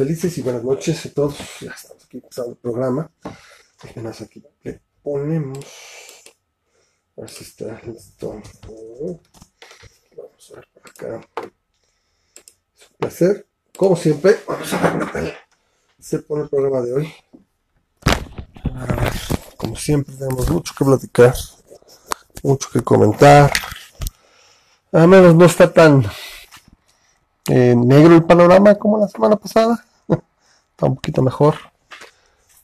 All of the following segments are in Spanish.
felices y buenas noches a todos. Ya estamos aquí empezando el programa. Apenas aquí le ponemos. A ver si está listo. Vamos a ver por acá. Es un placer. Como siempre, vamos a ver qué se pone el programa de hoy. Como siempre, tenemos mucho que platicar, mucho que comentar. A menos no está tan eh, negro el panorama como la semana pasada. Está un poquito mejor.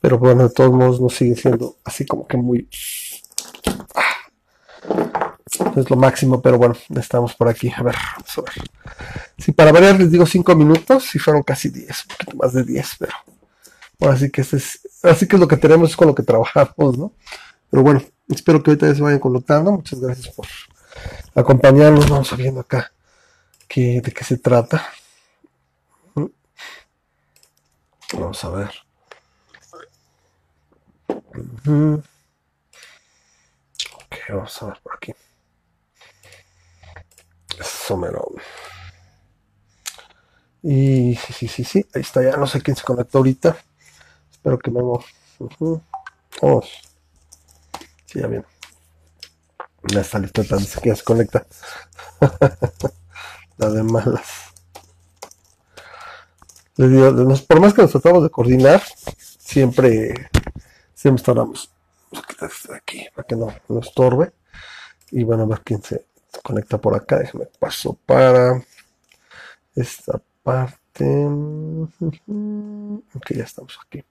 Pero bueno, de todos modos no sigue siendo así como que muy... Ah, es lo máximo, pero bueno, estamos por aquí. A ver, vamos a ver. Si para variar les digo 5 minutos, si fueron casi 10, un poquito más de 10, pero... Bueno, así que este es, así que es lo que tenemos, es con lo que trabajamos, ¿no? Pero bueno, espero que ahorita ya se vayan conectando. Muchas gracias por acompañarnos. Vamos viendo acá de qué se trata. Vamos a ver. Ok, vamos a ver por aquí. Eso Y sí, sí, sí, sí, ahí está ya. No sé quién se conectó ahorita. Espero que me Vamos. Sí, ya bien. Ya está listo, que ya se conecta. la de malas. Por más que nos tratamos de coordinar, siempre, siempre a aquí para que no nos estorbe. Y bueno, a ver quién se, conecta por acá. Déjame paso para esta parte. Ok, ya estamos aquí.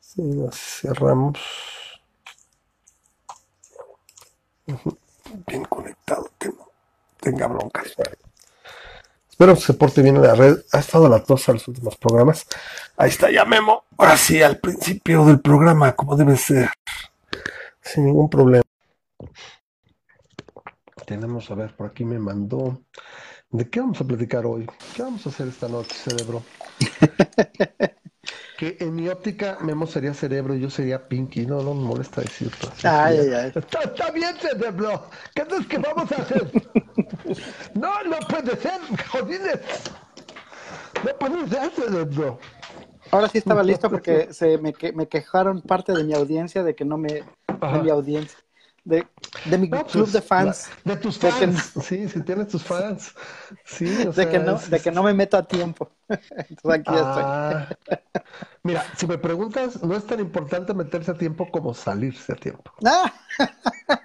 Si nos cerramos. Bien conectado, que no tenga broncas. Espero que se porte bien en la red. Ha estado la tos en los últimos programas. Ahí está ya Memo. Ahora sí, al principio del programa, como debe ser. Sin ningún problema. Tenemos, a ver, por aquí me mandó. ¿De qué vamos a platicar hoy? ¿Qué vamos a hacer esta noche, cerebro? que en mi óptica Memo sería cerebro y yo sería Pinky. No, no me molesta decirlo. Ay, ay, ay. Está, está, bien, cerebro. ¿Qué es que vamos a hacer? no, no puede ser, jodines. No puede ser, cerebro. Ahora sí estaba listo porque se me, me quejaron parte de mi audiencia de que no me... De mi audiencia de, de mi club pues, de fans. de tus fans. sí, si tienes tus fans. Sí, de, que no, de que no me meto a tiempo. Entonces aquí ah. estoy. Mira, si me preguntas, no es tan importante meterse a tiempo como salirse a tiempo. Ah.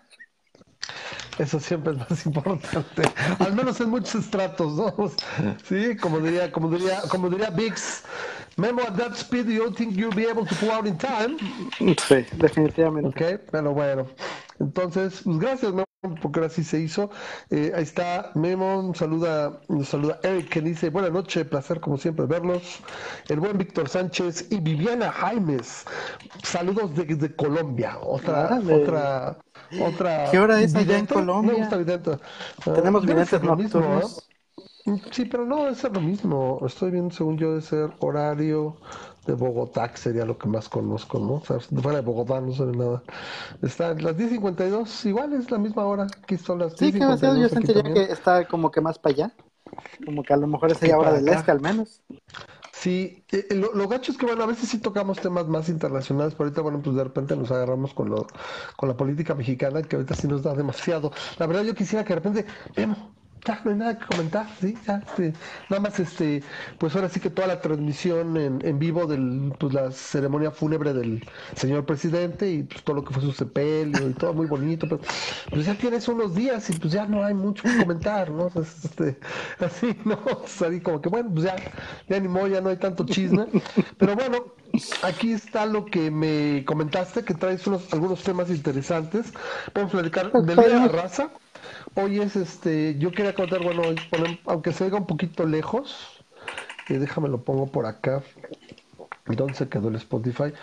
Eso siempre es más importante. Al menos en muchos estratos, ¿no? Sí, como diría, como diría, como diría Biggs. Memo, at that speed, you don't think you'll be able to pull out in time? Sí, definitivamente. Ok, pero bueno. Entonces, pues gracias, Memo, porque ahora sí se hizo. Eh, ahí está Memo, saluda, nos saluda Eric, que dice, buenas noches, placer como siempre verlos. El buen Víctor Sánchez y Viviana Jaimes, saludos desde Colombia. Otra, otra, otra. ¿Qué hora es allá en Colombia? Tenemos videntes nocturnos. Sí, pero no, es lo mismo. Estoy viendo, según yo, de ser horario de Bogotá, que sería lo que más conozco, ¿no? O sea, fuera de Bogotá no sé nada. Está las 10.52, igual es la misma hora. Aquí son las 10.52. Sí, que yo sentiría que está como que más para allá. Como que a lo mejor es hora del este, al menos. Sí, eh, eh, lo, gacho es que, bueno, a veces sí tocamos temas más internacionales, pero ahorita, bueno, pues de repente nos agarramos con, lo, con la política mexicana, que ahorita sí nos da demasiado. La verdad, yo quisiera que de repente, vemos ya no hay nada que comentar, sí, ya, este, nada más este, pues ahora sí que toda la transmisión en, en vivo de pues la ceremonia fúnebre del señor presidente y pues todo lo que fue su sepelio y todo muy bonito, pero pues ya tienes unos días y pues ya no hay mucho que comentar, ¿no? Este, así, ¿no? Así como que bueno, pues ya, ya ni modo, ya no hay tanto chisme, pero bueno, aquí está lo que me comentaste, que traes unos, algunos temas interesantes, a platicar del Día de la Raza, Hoy es este, yo quería contar, bueno, aunque se oiga un poquito lejos, eh, déjame lo pongo por acá, ¿dónde se quedó el Spotify?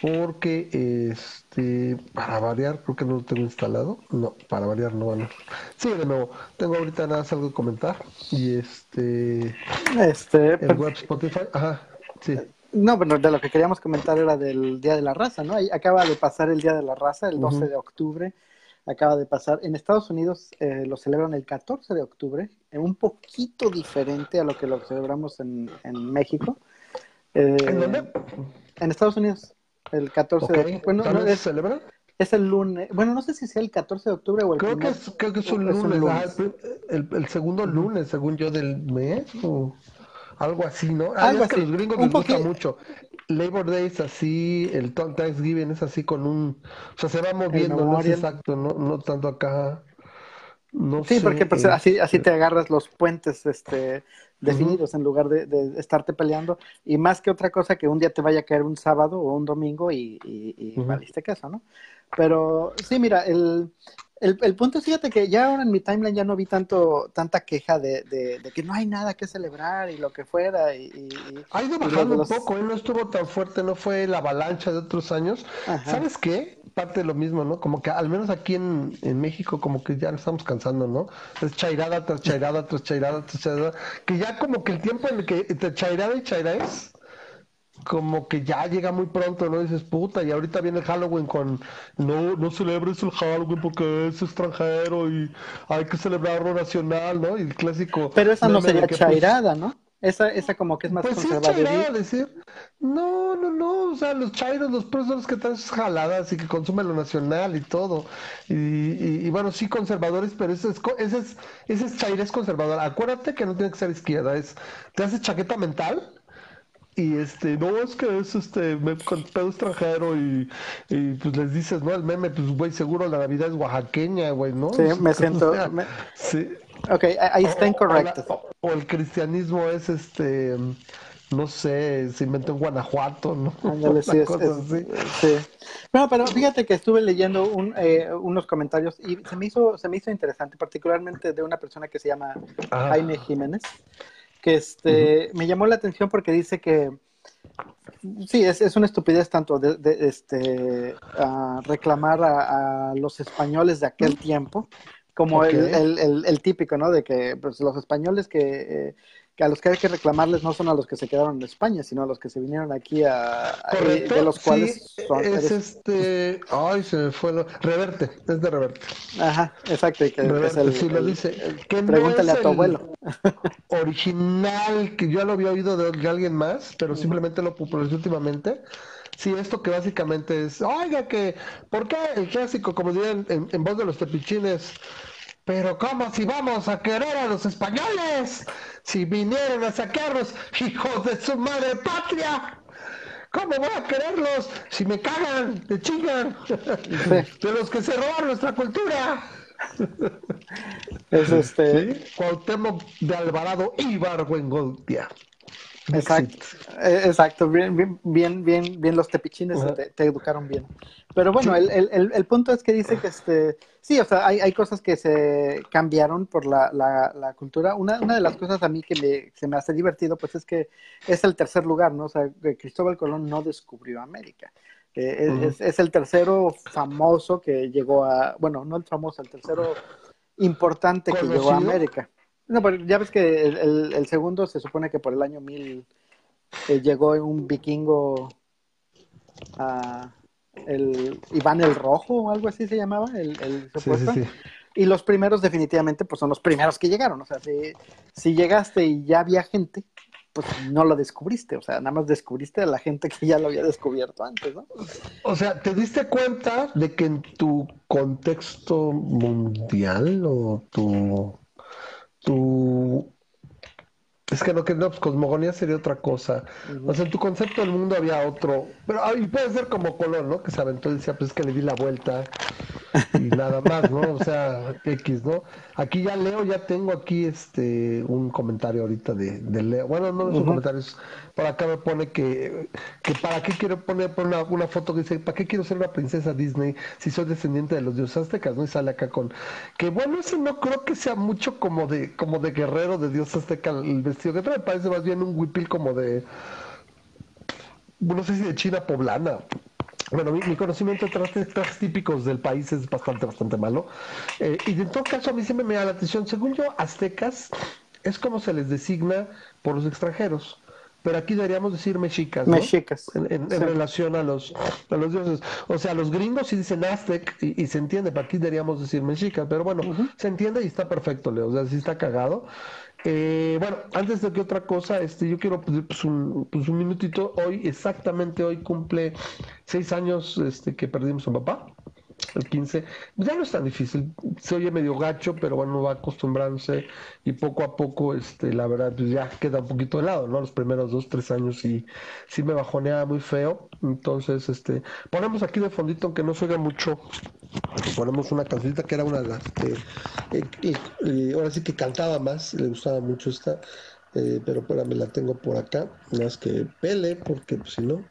Porque, este, para variar, creo que no lo tengo instalado. No, para variar no, bueno. Sí, de nuevo, tengo ahorita nada más algo que comentar. Y este, este, el web Spotify, ajá, sí. No, bueno, de lo que queríamos comentar era del Día de la Raza, ¿no? Acaba de pasar el Día de la Raza, el 12 de octubre acaba de pasar. En Estados Unidos eh, lo celebran el 14 de octubre, un poquito diferente a lo que lo celebramos en, México. ¿En dónde? En Estados Unidos, el 14 de Bueno, no, es, se celebra? Es el lunes. Bueno, no sé si sea el 14 de octubre o el creo Que es, creo que es un lunes. el, segundo lunes, según yo, del mes. O algo así, ¿no? Ah, algo así. que los gringos les gusta mucho. Labor Day es así, el Thanksgiving es así con un... O sea, se va moviendo, no es exacto, no, no tanto acá... No sí, porque pues, eh, así, así te agarras los puentes este, definidos en lugar de, de, estarte peleando. Y más que otra cosa que un día te vaya a caer un sábado o un domingo y, y, y valiste queso, ¿no? Pero sí, mira, el, el, el, punto es, fíjate que ya ahora en mi timeline ya no vi tanto tanta queja de, de, que no hay nada que celebrar y lo que fuera. Y, y ha ido bajando un poco, ¿eh? no estuvo tan fuerte, no fue la avalancha de otros años. ¿Sabes qué? Parte de lo mismo, ¿no? Como que al menos aquí en, en México como que ya nos estamos cansando, ¿no? Es chairada tras chairada tras chairada tras chairada, que ya como que el tiempo en el que te chairada y chairada es como que ya llega muy pronto, ¿no? Dices, puta, y ahorita viene el Halloween con, no, no celebres el Halloween porque es extranjero y hay que celebrarlo nacional, ¿no? Y el clásico... Pero esa no sería pues, chairada, ¿no? Esa, esa como que es más pues conservadora. decir, no, no, no, o sea, los chairos, los profesores que traen sus jaladas y que consumen lo nacional y todo. Y, y, bueno, sí conservadores, pero ese es, ese es, ese es chaires conservador. Acuérdate que no tiene que ser izquierda, es, te hace chaqueta mental y este, no, es que es este, me, con pedo extranjero y, y, pues les dices, ¿no? El meme, pues güey, seguro la Navidad es oaxaqueña, güey, ¿no? Sí, me siento. Sí. Ok, ahí está incorrecto. O, el cristianismo es este, no sé, se inventó en Guanajuato, ¿no? Ándale, sí, sí. Bueno, pero fíjate que estuve leyendo un, eh, unos comentarios y se me hizo, se me hizo interesante, particularmente de una persona que se llama Jaime Jiménez que este, me llamó la atención porque dice que sí, es, es una estupidez tanto de, este, reclamar a, los españoles de aquel tiempo como el, el, el, típico, ¿no? De que pues, los españoles que... Eh, que a los que hay que reclamarles no son a los que se quedaron en España, sino a los que se vinieron aquí a, de los cuales son, es este, ay se me fue lo, Reverte, es de Reverte. Ajá, exacto, y que es el, sí lo dice. que pregúntale a tu abuelo. original que yo lo había oído de, alguien más, pero simplemente lo popularizó últimamente. Sí, esto que básicamente es, oiga que, ¿por qué el clásico, como dirían en, en voz de los tepichines, pero ¿cómo si vamos a querer a los españoles? Si vinieron a sacarlos, hijos de su madre patria. ¿Cómo voy a quererlos si me cagan, me chingan? De los que se roban nuestra cultura. Es este. ¿Sí? Cuauhtémoc de Alvarado y Barbuengoltia. Exacto, eh, exacto, bien, bien, bien, bien, los tepichines te, educaron bien. Pero bueno, el, el, el, punto es que dice que este, sí, o sea, hay, hay cosas que se cambiaron por la, la, cultura. Una, una de las cosas a mí que me, se me hace divertido, pues es que es el tercer lugar, ¿no? O sea, Cristóbal Colón no descubrió América. es, es, el tercero famoso que llegó a, bueno, no el famoso, el tercero importante que llegó a América. No, pero ya ves que el, el, segundo se supone que por el año 1000 eh, llegó un vikingo a el Iván el Rojo o algo así se llamaba, el, el supuesto. Y los primeros definitivamente pues son los primeros que llegaron. O sea, si, si llegaste y ya había gente, pues no lo descubriste, o sea, nada más descubriste a la gente que ya lo había descubierto antes, ¿no? O sea, ¿te diste cuenta de que en tu contexto mundial o tu tu es que no, que no, pues cosmogonía sería otra cosa. O sea, en tu concepto del mundo había otro. Pero y puede ser como Colón, ¿no? Que se aventó y decía, pues es que le di la vuelta y nada más, ¿no? O sea, X, ¿no? Aquí ya leo, ya tengo aquí este un comentario ahorita de, de Leo. Bueno, no son comentarios. Por acá me pone que, que para qué quiero poner, una, una, foto que dice, ¿para qué quiero ser una princesa Disney si soy descendiente de los dioses aztecas? ¿no? Y sale acá con que bueno, eso no creo que sea mucho como de, como de guerrero de dios azteca el vestido, que me parece más bien un huipil como de no sé si de China poblana. Bueno, mi, conocimiento de trajes, típicos del país es bastante, bastante malo. Eh, y en todo caso, a mí siempre me da la atención. Según yo, aztecas es como se les designa por los extranjeros. Pero aquí deberíamos decir mexicas, ¿no? Mexicas. En, relación a los, a los dioses. O sea, los gringos sí dicen aztec y, se entiende, pero aquí deberíamos decir mexicas. Pero bueno, se entiende y está perfecto, Leo. O sea, sí está cagado. Eh, bueno, antes de que otra cosa, este, yo quiero pedir pues, un, pues, un minutito. Hoy, exactamente hoy cumple seis años este, que perdimos a papá el 15, ya no es tan difícil, se oye medio gacho, pero bueno, va acostumbrándose y poco a poco, este, la verdad, pues ya queda un poquito de lado, ¿no? Los primeros dos, tres años sí, sí me bajoneaba muy feo, entonces, este, ponemos aquí de fondito, aunque no se oiga mucho, ponemos una cancionita que era una de las que, eh, ahora sí que cantaba más, le gustaba mucho esta, eh, pero espérame, la tengo por acá, más que pele, porque pues, si no...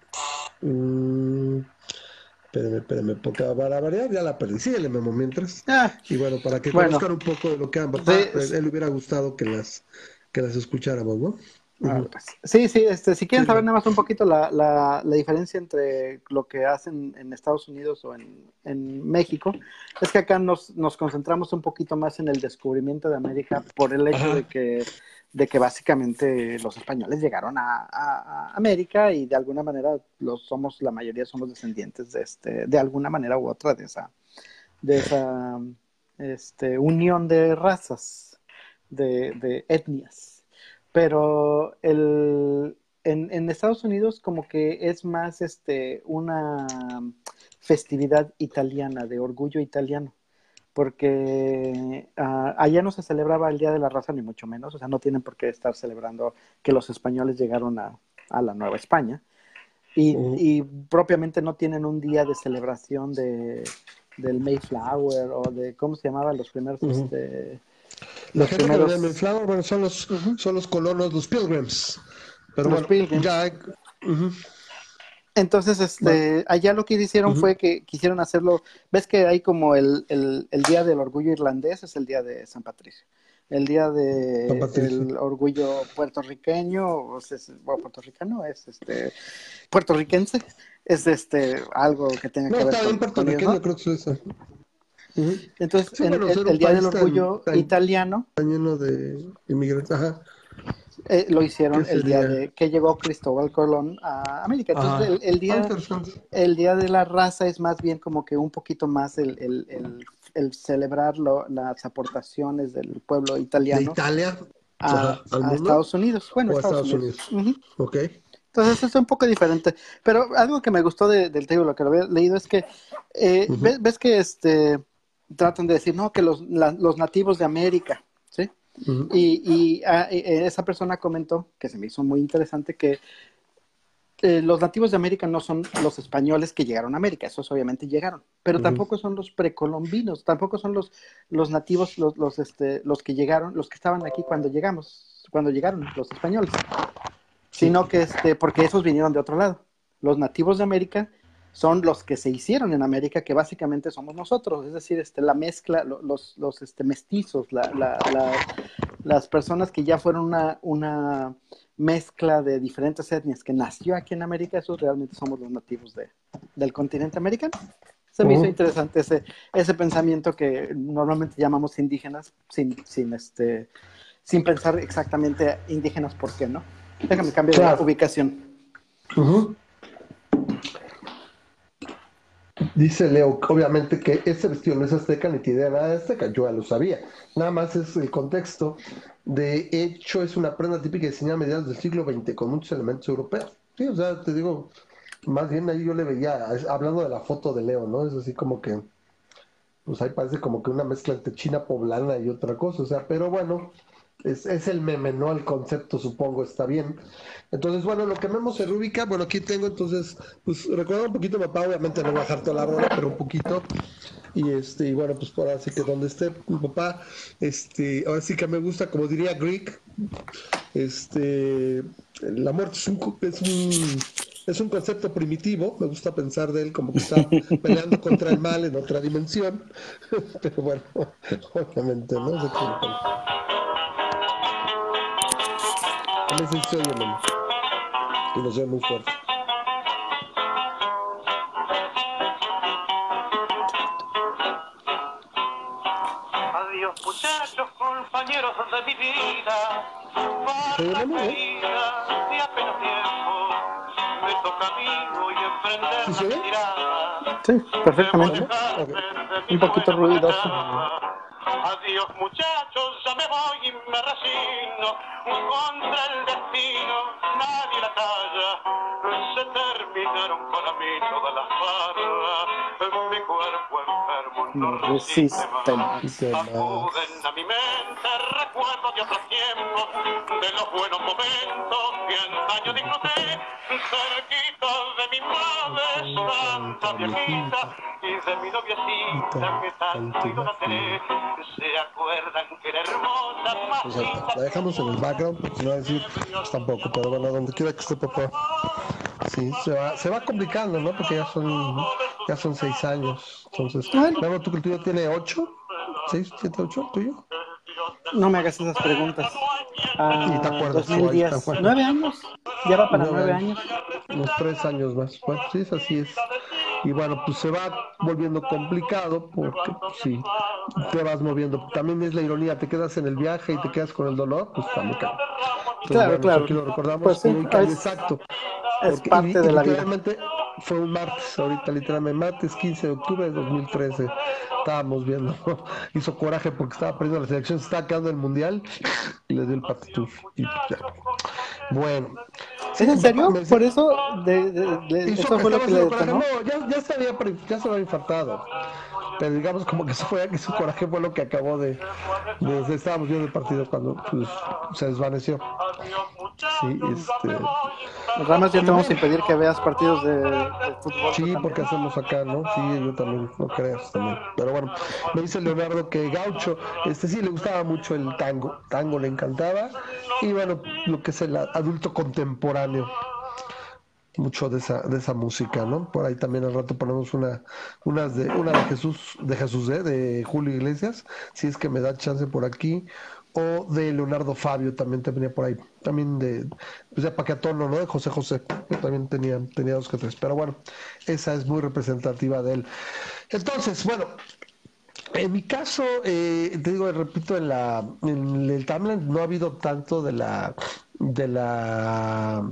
Mmm, Espérame, espérame, porque para variar ya la perdí. Síguele, Memo, mientras. Ah, y bueno, para que conozcan un poco de lo que han pues, él hubiera gustado que las, que las escucháramos, ¿no? Ah, pues, sí, sí, este, si quieren saber nada más un poquito la, la, la, diferencia entre lo que hacen en Estados Unidos o en, en México, es que acá nos, nos concentramos un poquito más en el descubrimiento de América por el hecho de que de que básicamente los españoles llegaron a, América y de alguna manera los somos, la mayoría somos descendientes de este, de alguna manera u otra de esa, de esa este, unión de razas, de, etnias. Pero el, en, en, Estados Unidos como que es más este, una festividad italiana, de orgullo italiano porque ah, allá no se celebraba el Día de la Raza, ni mucho menos, o sea, no tienen por qué estar celebrando que los españoles llegaron a, la Nueva España, y, propiamente no tienen un día de celebración de, del Mayflower o de, ¿cómo se llamaban los primeros? Este, los primeros... Mayflower, bueno, son los, son los colonos, los pilgrims. Pero los pilgrims. Ya, entonces, este, allá lo que hicieron fue que quisieron hacerlo, ves que hay como el, el, el, Día del Orgullo Irlandés, es el Día de San Patricio. El Día del Orgullo Puertorriqueño, o sea, bueno, puertorriqueño es este, puertorriquense, es este, algo que tenga que ver con... puertorriqueño, creo que es eso. Entonces, el, Día del Orgullo Italiano. lleno de inmigrantes, ajá eh, lo hicieron el día de que llegó Cristóbal Colón a América. Entonces, el, día, el día de la raza es más bien como que un poquito más el, el, el, celebrar las aportaciones del pueblo italiano. Italia? A, Estados Unidos. Bueno, Estados, Unidos. Entonces es un poco diferente. Pero algo que me gustó del tema, lo que lo había leído, es que eh, ves, que este tratan de decir, no, que los, los nativos de América, Y, ah, eh, esa persona comentó, que se me hizo muy interesante, que eh, los nativos de América no son los españoles que llegaron a América, esos obviamente llegaron, pero tampoco son los precolombinos, tampoco son los, los nativos, los, los, este, los que llegaron, los que estaban aquí cuando llegamos, cuando llegaron los españoles, sino que este, porque esos vinieron de otro lado. Los nativos de América son los que se hicieron en América, que básicamente somos nosotros, es decir, este, la mezcla, los, los este, mestizos, las personas que ya fueron una, una mezcla de diferentes etnias que nació aquí en América, esos realmente somos los nativos de, del continente americano. Se me hizo interesante ese, ese pensamiento que normalmente llamamos indígenas sin, sin, este, sin pensar exactamente indígenas por qué, ¿no? Déjame cambiar de ubicación. Dice Leo, obviamente que ese vestido no es azteca ni tiene nada de azteca, yo ya lo sabía. Nada más es el contexto. De hecho, es una prenda típica diseñada a mediados del siglo XX con muchos elementos europeos. Sí, o sea, te digo, más bien ahí yo le veía, hablando de la foto de Leo, ¿no? Es así como que, pues ahí parece como que una mezcla entre China poblana y otra cosa, o sea, pero bueno, es, es, el meme, ¿no? El concepto, supongo, está bien. Entonces, bueno, lo que Memo se rubica, bueno, aquí tengo entonces, pues recuerda un poquito papá, obviamente no voy a bajar toda la rola, pero un poquito. Y este, y bueno, pues por así que donde esté mi papá, este, ahora sí que me gusta, como diría Greek, este, la muerte es un, es un, es un concepto primitivo, me gusta pensar de él como que está peleando contra el mal en otra dimensión, pero bueno, obviamente, ¿no? Dame ese oye, Y nos ve muy fuerte. Adiós, muchachos, compañeros de mi vida. Para vida de apenas tiempo. Me toca a mí hoy emprender ¿Sí la tirada. Sí, perfectamente. Okay. Un poquito ruidoso. Adiós muchachos, ya me voy y me resigno contra el destino, nadie la calla. Se terminaron para mí todas las barras, mi cuerpo enfermo no, resiste más. Acuden a mi mente recuerdos de otros tiempos, de los buenos momentos que antaño disfruté, cerquita de mi madre santa viejita y de mi noviecita que tanto idolatré. Se acuerdan que era hermosa, más La dejamos en el background porque no va a decir pues, tampoco, pero bueno, donde quiera que esté papá. Sí, se va, se va complicando, ¿no? Porque ya son, ya son seis años. Entonces, bueno, tú que el tuyo tiene ocho, seis, siete, ocho, tuyo. No me hagas esas preguntas. Ah, ¿Y te acuerdas? 2010. ¿Nueve años? Ya va para nueve, años. Unos tres años más. Bueno, sí, es así es. Y bueno, pues se va volviendo complicado porque pues, sí, te vas moviendo. También es la ironía, te quedas en el viaje y te quedas con el dolor, pues también claro, claro. Aquí lo recordamos pues sí, exacto. Es parte de la vida. Fue un martes, ahorita literalmente, martes 15 de octubre de 2013. Estábamos viendo, hizo coraje porque estaba perdiendo la selección, se estaba quedando el mundial y le dio el partitud. Y ya. Bueno. ¿Es en serio? Por eso, de, de, eso fue lo que le No, ya, ya, se había, ya se había infartado. Pero digamos como que eso fue que su coraje fue lo que acabó de, de, estábamos viendo el partido cuando pues, se desvaneció. Sí este. Ramas ya te vamos a impedir que veas partidos de, fútbol sí porque hacemos acá no sí yo también no creas también. Pero bueno me dice Leonardo que Gaucho este sí le gustaba mucho el tango. Tango le encantaba y bueno lo que es el adulto contemporáneo mucho de esa, de esa música, ¿no? Por ahí también al rato ponemos una, unas de, una de Jesús, de Jesús ¿eh? de Julio Iglesias, si es que me da chance por aquí, o de Leonardo Fabio también te venía por ahí, también de, pues de Paquetono, ¿no? De José José, que también tenía, tenía dos que tres, pero bueno, esa es muy representativa de él. Entonces, bueno, en mi caso, eh, te digo, repito, en la en el timeline no ha habido tanto de la de la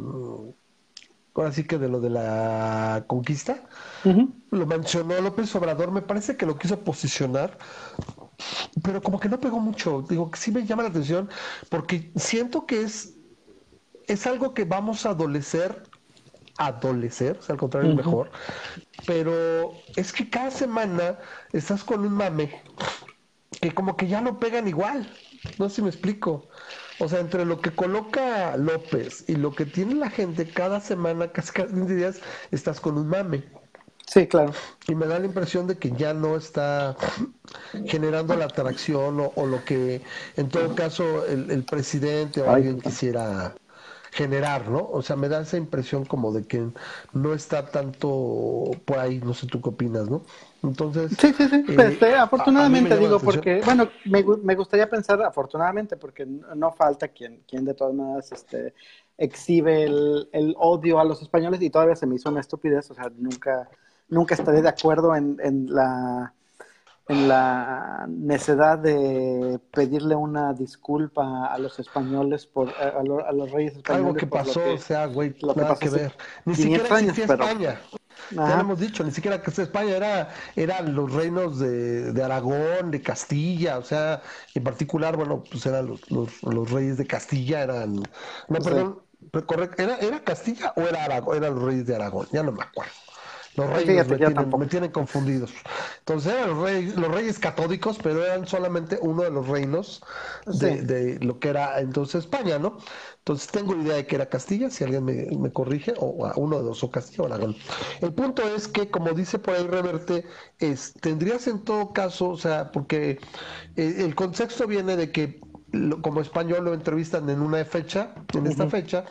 ahora sí que de lo de la conquista, lo mencionó López Obrador, me parece que lo quiso posicionar, pero como que no pegó mucho, digo que sí me llama la atención, porque siento que es, es algo que vamos a adolecer, adolecer, o sea, al contrario, mejor, pero es que cada semana estás con un mame que como que ya no pegan igual, no sé si me explico. O sea, entre lo que coloca López y lo que tiene la gente cada semana, casi cada 20 días, estás con un mame. Sí, claro. Y me da la impresión de que ya no está generando la atracción o, lo que en todo caso el, presidente o alguien quisiera generar, ¿no? O sea, me da esa impresión como de que no está tanto por ahí, no sé tú qué opinas, ¿no? Entonces... Sí, sí, sí, eh, este, afortunadamente digo, porque, bueno, me, me, gustaría pensar afortunadamente, porque no falta quien, quien de todas maneras este, exhibe el, el odio a los españoles y todavía se me hizo una estupidez, o sea, nunca, nunca estaré de acuerdo en, en la en la necesidad de pedirle una disculpa a los españoles por a, los reyes españoles algo que pasó o sea güey nada que, ver. Ni siquiera existía España. Ya lo hemos dicho ni siquiera que España era eran los reinos de, de, Aragón de Castilla o sea en particular bueno pues eran los, los, reyes de Castilla eran no perdón correcto era era Castilla o era Aragón eran los reyes de Aragón ya no me acuerdo los reyes me, tienen, confundidos. Entonces eran los reyes, los reyes catódicos, pero eran solamente uno de los reinos de, lo que era entonces España, ¿no? Entonces tengo idea de que era Castilla, si alguien me, corrige, o uno de dos, o Castilla o Aragón. El punto es que, como dice por ahí Reverte, es, tendrías en todo caso, o sea, porque eh, el contexto viene de que como español lo entrevistan en una fecha, en esta fecha,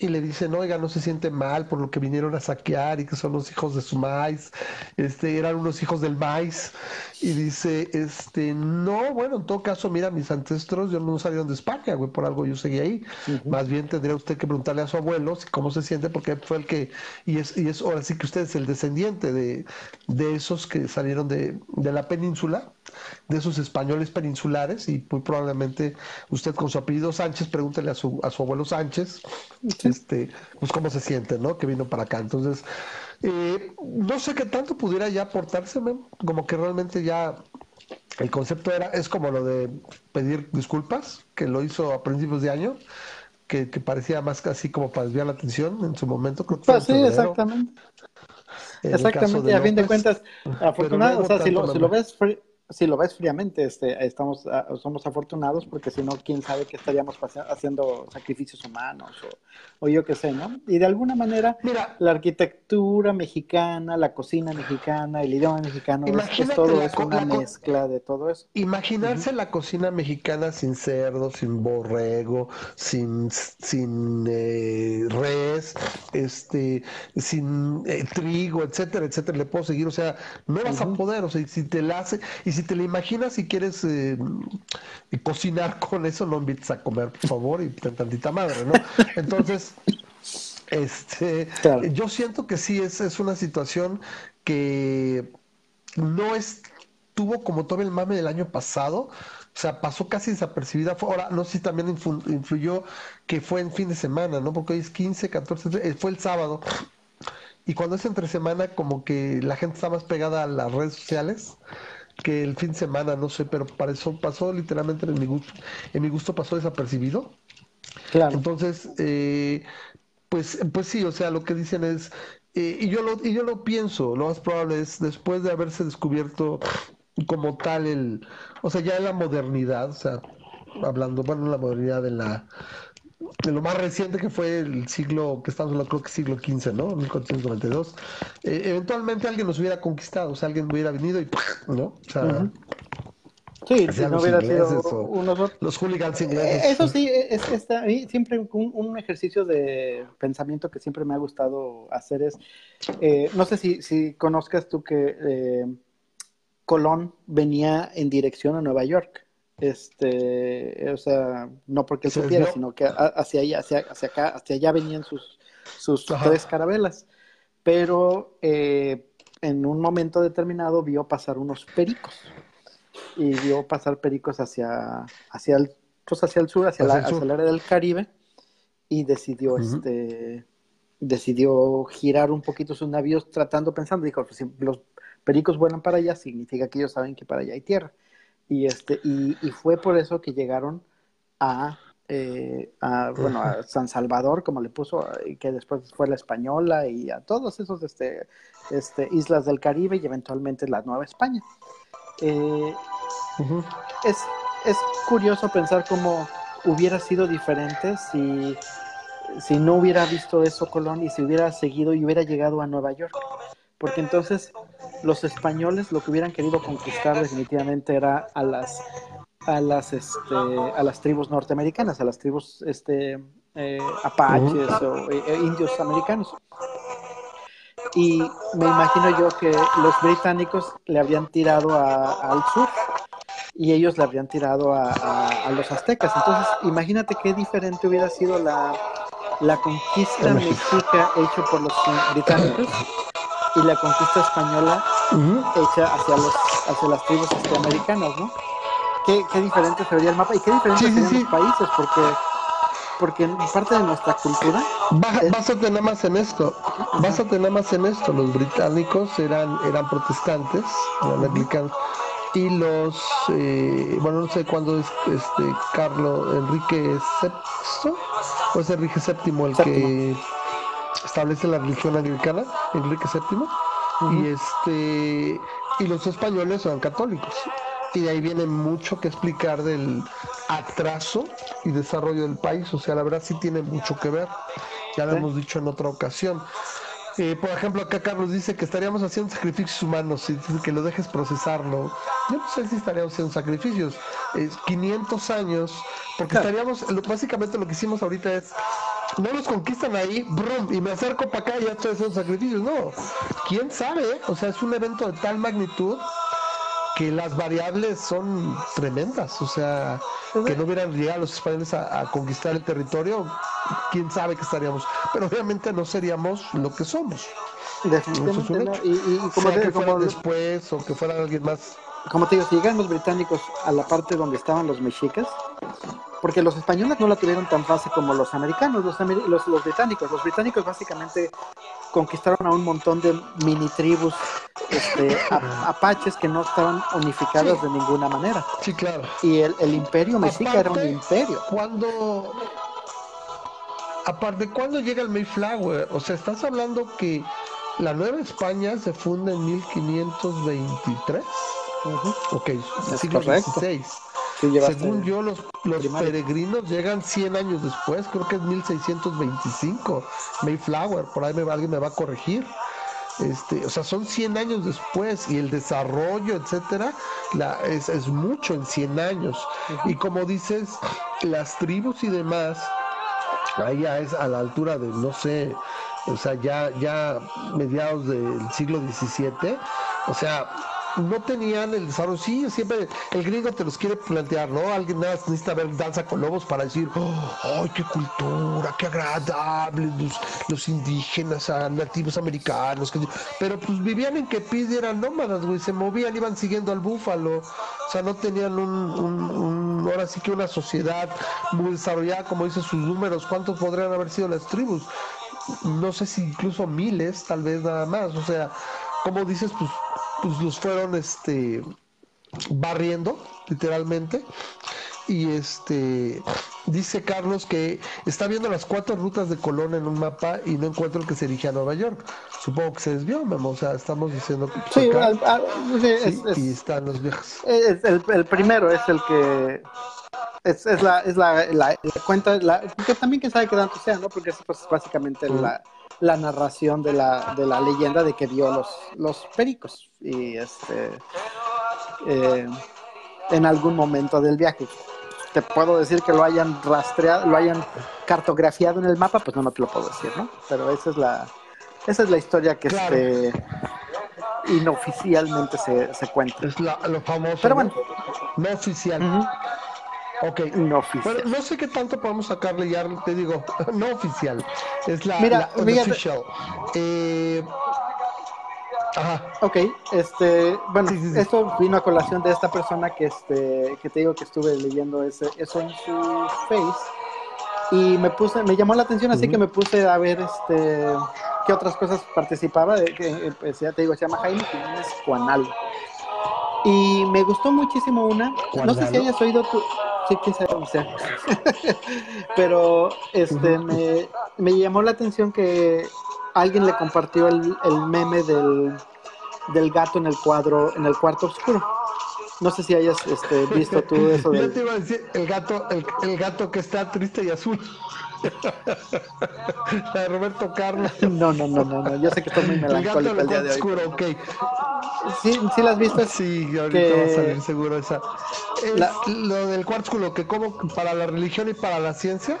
y le dicen, oiga, no se siente mal por lo que vinieron a saquear y que son los hijos de su maíz, este, eran unos hijos del maíz, y dice, este, no, bueno, en todo caso, mira, mis ancestros, yo no salieron de España, güey, por algo yo seguí ahí, más bien tendría usted que preguntarle a su abuelo cómo se siente, porque fue el que, y es, y es ahora sí que usted es el descendiente de, de esos que salieron de, de la península, de esos españoles peninsulares, y muy probablemente usted con su apellido Sánchez, pregúntele a su, a su abuelo Sánchez, este, pues cómo se siente, ¿no? Que vino para acá. Entonces, eh, no sé qué tanto pudiera ya aportarse, como que realmente ya el concepto era, es como lo de pedir disculpas, que lo hizo a principios de año, que, parecía más casi como para desviar la atención en su momento. Creo que pues sí, exactamente. Exactamente, a fin de cuentas, afortunadamente, o sea, si lo, si lo, ves si lo ves fríamente, este, estamos, ah, somos afortunados porque si no, quién sabe qué estaríamos haciendo sacrificios humanos o, o yo qué sé, ¿no? Y de alguna manera, Mira, la arquitectura mexicana, la cocina mexicana, el idioma mexicano, es, todo es una mezcla de todo eso. Imaginarse la cocina mexicana sin cerdo, sin borrego, sin, sin eh, res, este, sin eh, trigo, etcétera, etcétera, le puedo seguir, o sea, no vas a poder, o sea, si te la hace, y si te la imaginas, si quieres eh, cocinar con eso, no invites a comer, por favor, y tantita madre, ¿no? Entonces, este, yo siento que sí, es, es una situación que no estuvo como todo el mame del año pasado, o sea, pasó casi desapercibida. Ahora, no sé si también influyó que fue en fin de semana, ¿no? Porque hoy es 15, 14, eh, fue el sábado. Y cuando es entre semana, como que la gente está más pegada a las redes sociales que el fin de semana, no sé, pero para eso pasó literalmente en mi gusto, en mi gusto pasó desapercibido. Claro. Entonces, eh, pues, pues sí, o sea, lo que dicen es, eh, y yo lo, y yo lo pienso, lo más probable es después de haberse descubierto como tal el, o sea, ya la modernidad, o sea, hablando, bueno, la modernidad de la de lo más reciente que fue el siglo, que estamos hablando, creo que siglo XV, ¿no? 1492. Eh, eventualmente alguien nos hubiera conquistado, o sea, alguien hubiera venido y, ¿no? O sea, Sí, si no hubiera sido unos... los hooligans ingleses. Eh, eso sí, es, siempre un, ejercicio de pensamiento que siempre me ha gustado hacer es, eh, no sé si, si conozcas tú que Colón venía en dirección a Nueva York este, o sea, no porque él supiera, sino que hacia allá, hacia, hacia acá, hacia allá venían sus, sus tres carabelas. Pero eh, en un momento determinado vio pasar unos pericos y vio pasar pericos hacia, hacia el, pues hacia el sur, hacia, la, el área del Caribe y decidió, este, decidió girar un poquito sus navíos tratando, pensando, dijo, pues, si los pericos vuelan para allá, significa que ellos saben que para allá hay tierra. Y, este, y, y fue por eso que llegaron a, eh, a, bueno, a San Salvador, como le puso, que después fue la Española y a todos esos este, este, islas del Caribe y eventualmente la Nueva España. Eh, es, es curioso pensar cómo hubiera sido diferente si, si no hubiera visto eso Colón y si hubiera seguido y hubiera llegado a Nueva York. Porque entonces los españoles lo que hubieran querido conquistar definitivamente era a las a las este a las tribus norteamericanas, a las tribus este eh, apaches o eh, indios americanos. Y me imagino yo que los británicos le habrían tirado al sur y ellos le habrían tirado a, a, los aztecas. Entonces, imagínate qué diferente hubiera sido la, la conquista mexica hecha por los británicos y la conquista española hecha hacia los hacia las tribus este, americanas, ¿no? Qué, qué diferente sería el mapa y qué diferente serían los países, porque porque parte de nuestra cultura vas a tener más en esto vas a tener más en esto. Los británicos eran eran protestantes eran anglicanos y los eh, bueno no sé cuándo es este Carlos Enrique VI o es Enrique VII el que establece la religión anglicana, Enrique VII, y este y los españoles son católicos. Y de ahí viene mucho que explicar del atraso y desarrollo del país. O sea, la verdad sí tiene mucho que ver. Ya lo hemos dicho en otra ocasión. Eh, por ejemplo, acá Carlos dice que estaríamos haciendo sacrificios humanos y que lo dejes procesarlo. Yo no sé si estaríamos haciendo sacrificios. 500 años, porque estaríamos, básicamente lo que hicimos ahorita es no los conquistan ahí, brum, y me acerco para acá y ya estoy haciendo sacrificios. No, quién sabe, o sea, es un evento de tal magnitud que las variables son tremendas, o sea, que no hubieran llegado los españoles a, conquistar el territorio, quién sabe que estaríamos, pero obviamente no seríamos lo que somos. Definitivamente Y, y, como que fuera después o que fuera alguien más. Como te digo, si llegan los británicos a la parte donde estaban los mexicas, porque los españoles no la tuvieron tan fácil como los americanos, los, los, los británicos. Los británicos básicamente conquistaron a un montón de mini tribus este, apaches que no estaban unificadas de ninguna manera. Sí, claro. Y el, el imperio mexica era un imperio. Cuando, aparte, ¿cuándo llega el Mayflower? O sea, estás hablando que la Nueva España se funda en 1523. Ok, siglo XVI. Según yo, los, los peregrinos llegan 100 años después, creo que es 1625. Mayflower, por ahí me, alguien me va a corregir. Este, o sea, son 100 años después y el desarrollo, etcétera, la, es, es mucho en 100 años. Y como dices, las tribus y demás, ahí ya es a la altura de, no sé, o sea, ya, ya mediados del siglo XVII, o sea, no tenían el desarrollo. Sí, siempre el gringo te los quiere plantear, ¿no? Alguien nada necesita ver danza con lobos para decir, oh, ¡ay, qué cultura, qué agradable! Los, indígenas, ah, nativos americanos. Pero pues vivían en que eran nómadas, güey. Se movían, iban siguiendo al búfalo. O sea, no tenían un, un, ahora sí que una sociedad muy desarrollada, como dice sus números. ¿Cuántos podrían haber sido las tribus? No sé si incluso miles, tal vez nada más. O sea, como dices, pues pues los fueron este barriendo literalmente y este dice Carlos que está viendo las cuatro rutas de Colón en un mapa y no encuentro el que se dirige a Nueva York. Supongo que se desvió, Memo. O sea, estamos diciendo que sí, sí, y están los viejos. Es el, el, primero es el que es, es la es la, la, cuenta que también que sabe que tanto sea, ¿no? Porque es pues, básicamente la la narración de la, de la leyenda de que vio los, los pericos y este eh, en algún momento del viaje. Te puedo decir que lo hayan rastreado, lo hayan cartografiado en el mapa, pues no, no te lo puedo decir, ¿no? Pero esa es la, esa es la historia que este, inoficialmente se, se cuenta. Es lo famoso. Pero bueno. No, oficial. Ok, no oficial. no sé qué tanto podemos sacarle ya, te digo, no oficial. Es la, Mira, oficial. Eh, ajá. Ok, este, bueno, esto vino a colación de esta persona que este, que te digo que estuve leyendo ese, eso en su face y me puse, me llamó la atención, así que me puse a ver este qué otras cosas participaba, de, que pues, ya te digo, se llama Jaime Jiménez Juanal. Y me gustó muchísimo una, no sé si hayas oído tú, sí, quién sabe sea. Pero este me, me, llamó la atención que alguien le compartió el, el meme del, del, gato en el cuadro, en el cuarto oscuro. No sé si hayas este, visto tú eso. Yo te iba a decir, el gato, el, el gato que está triste y azul. La de Roberto Carlos. No, no, no, no, no. Yo sé que estoy muy melancólico el, el día de hoy. Oscuro, ok. ¿Sí, ¿Sí la has visto? Sí, ahorita va a salir seguro esa. Lo del cuarto oscuro, que como para la religión y para la ciencia,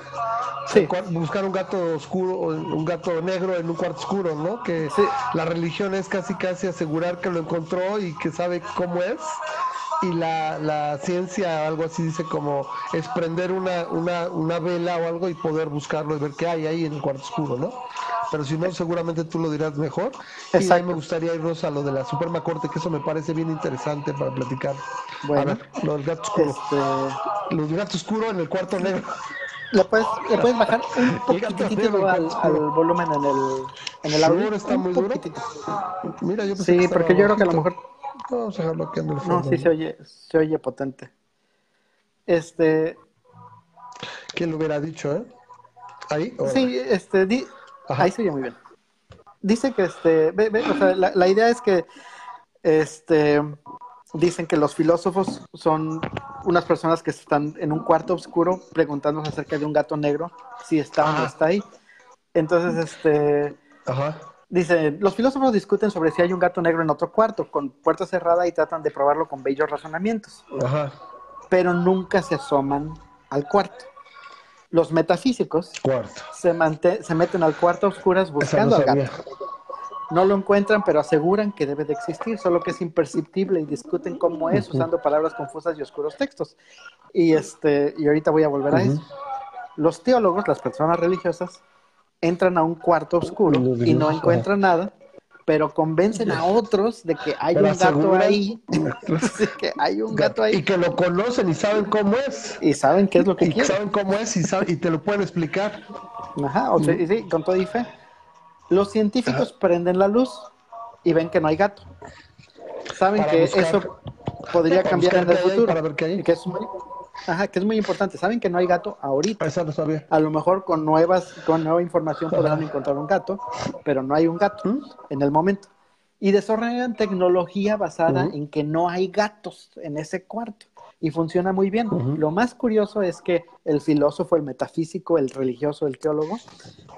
sí. buscar un gato oscuro, un gato negro en un cuarto oscuro, ¿no? Que la religión es casi casi asegurar que lo encontró y que sabe cómo es y la, la ciencia, algo así dice como es prender una, una, una vela o algo y poder buscarlo y ver qué hay ahí en el cuarto oscuro, ¿no? Pero si no, seguramente tú lo dirás mejor. Y a mí me gustaría irnos a lo de la Superma Corte, que eso me parece bien interesante para platicar. Bueno, a ver, lo del gato oscuro. Este... Los gato oscuro en el cuarto negro. ¿Le puedes, ¿Le puedes bajar un poquitito al, al, volumen en el, en el audio? está muy duro? Mira, yo sí, porque yo creo que a lo mejor Vamos a dejarlo aquí en el fondo. No, sí se oye, se oye potente. Este. ¿Quién lo hubiera dicho, eh? Ahí. Sí, este, ahí se oye muy bien. Dice que este, ve, ve, o sea, la, la, idea es que este dicen que los filósofos son unas personas que están en un cuarto oscuro preguntándose acerca de un gato negro, si está o no está ahí. Entonces, este Ajá. Dice, los filósofos discuten sobre si hay un gato negro en otro cuarto, con puerta cerrada y tratan de probarlo con bellos razonamientos. Ajá. Pero nunca se asoman al cuarto. Los metafísicos se, se, meten al cuarto a oscuras buscando al gato. No lo encuentran, pero aseguran que debe de existir, solo que es imperceptible y discuten cómo es usando palabras confusas y oscuros textos. Y este, y ahorita voy a volver a eso. Los teólogos, las personas religiosas, entran a un cuarto oscuro y no encuentran nada, pero convencen a otros de que hay un gato ahí, que hay un gato ahí. Y que lo conocen y saben cómo es. Y saben qué es lo que y saben cómo es y, y te lo pueden explicar. Ajá, o sea, sí, con todo y fe. Los científicos prenden la luz y ven que no hay gato. Saben que eso podría cambiar en el futuro. Para ver qué hay. Que es muy, ajá, que es muy importante. Saben que no hay gato ahorita. Eso no sabía. A lo mejor con nuevas, con nueva información podrán encontrar un gato, pero no hay un gato ¿Mm? en el momento. Y desarrollan tecnología basada en que no hay gatos en ese cuarto y funciona muy bien. Lo más curioso es que el filósofo, el metafísico, el religioso, el teólogo,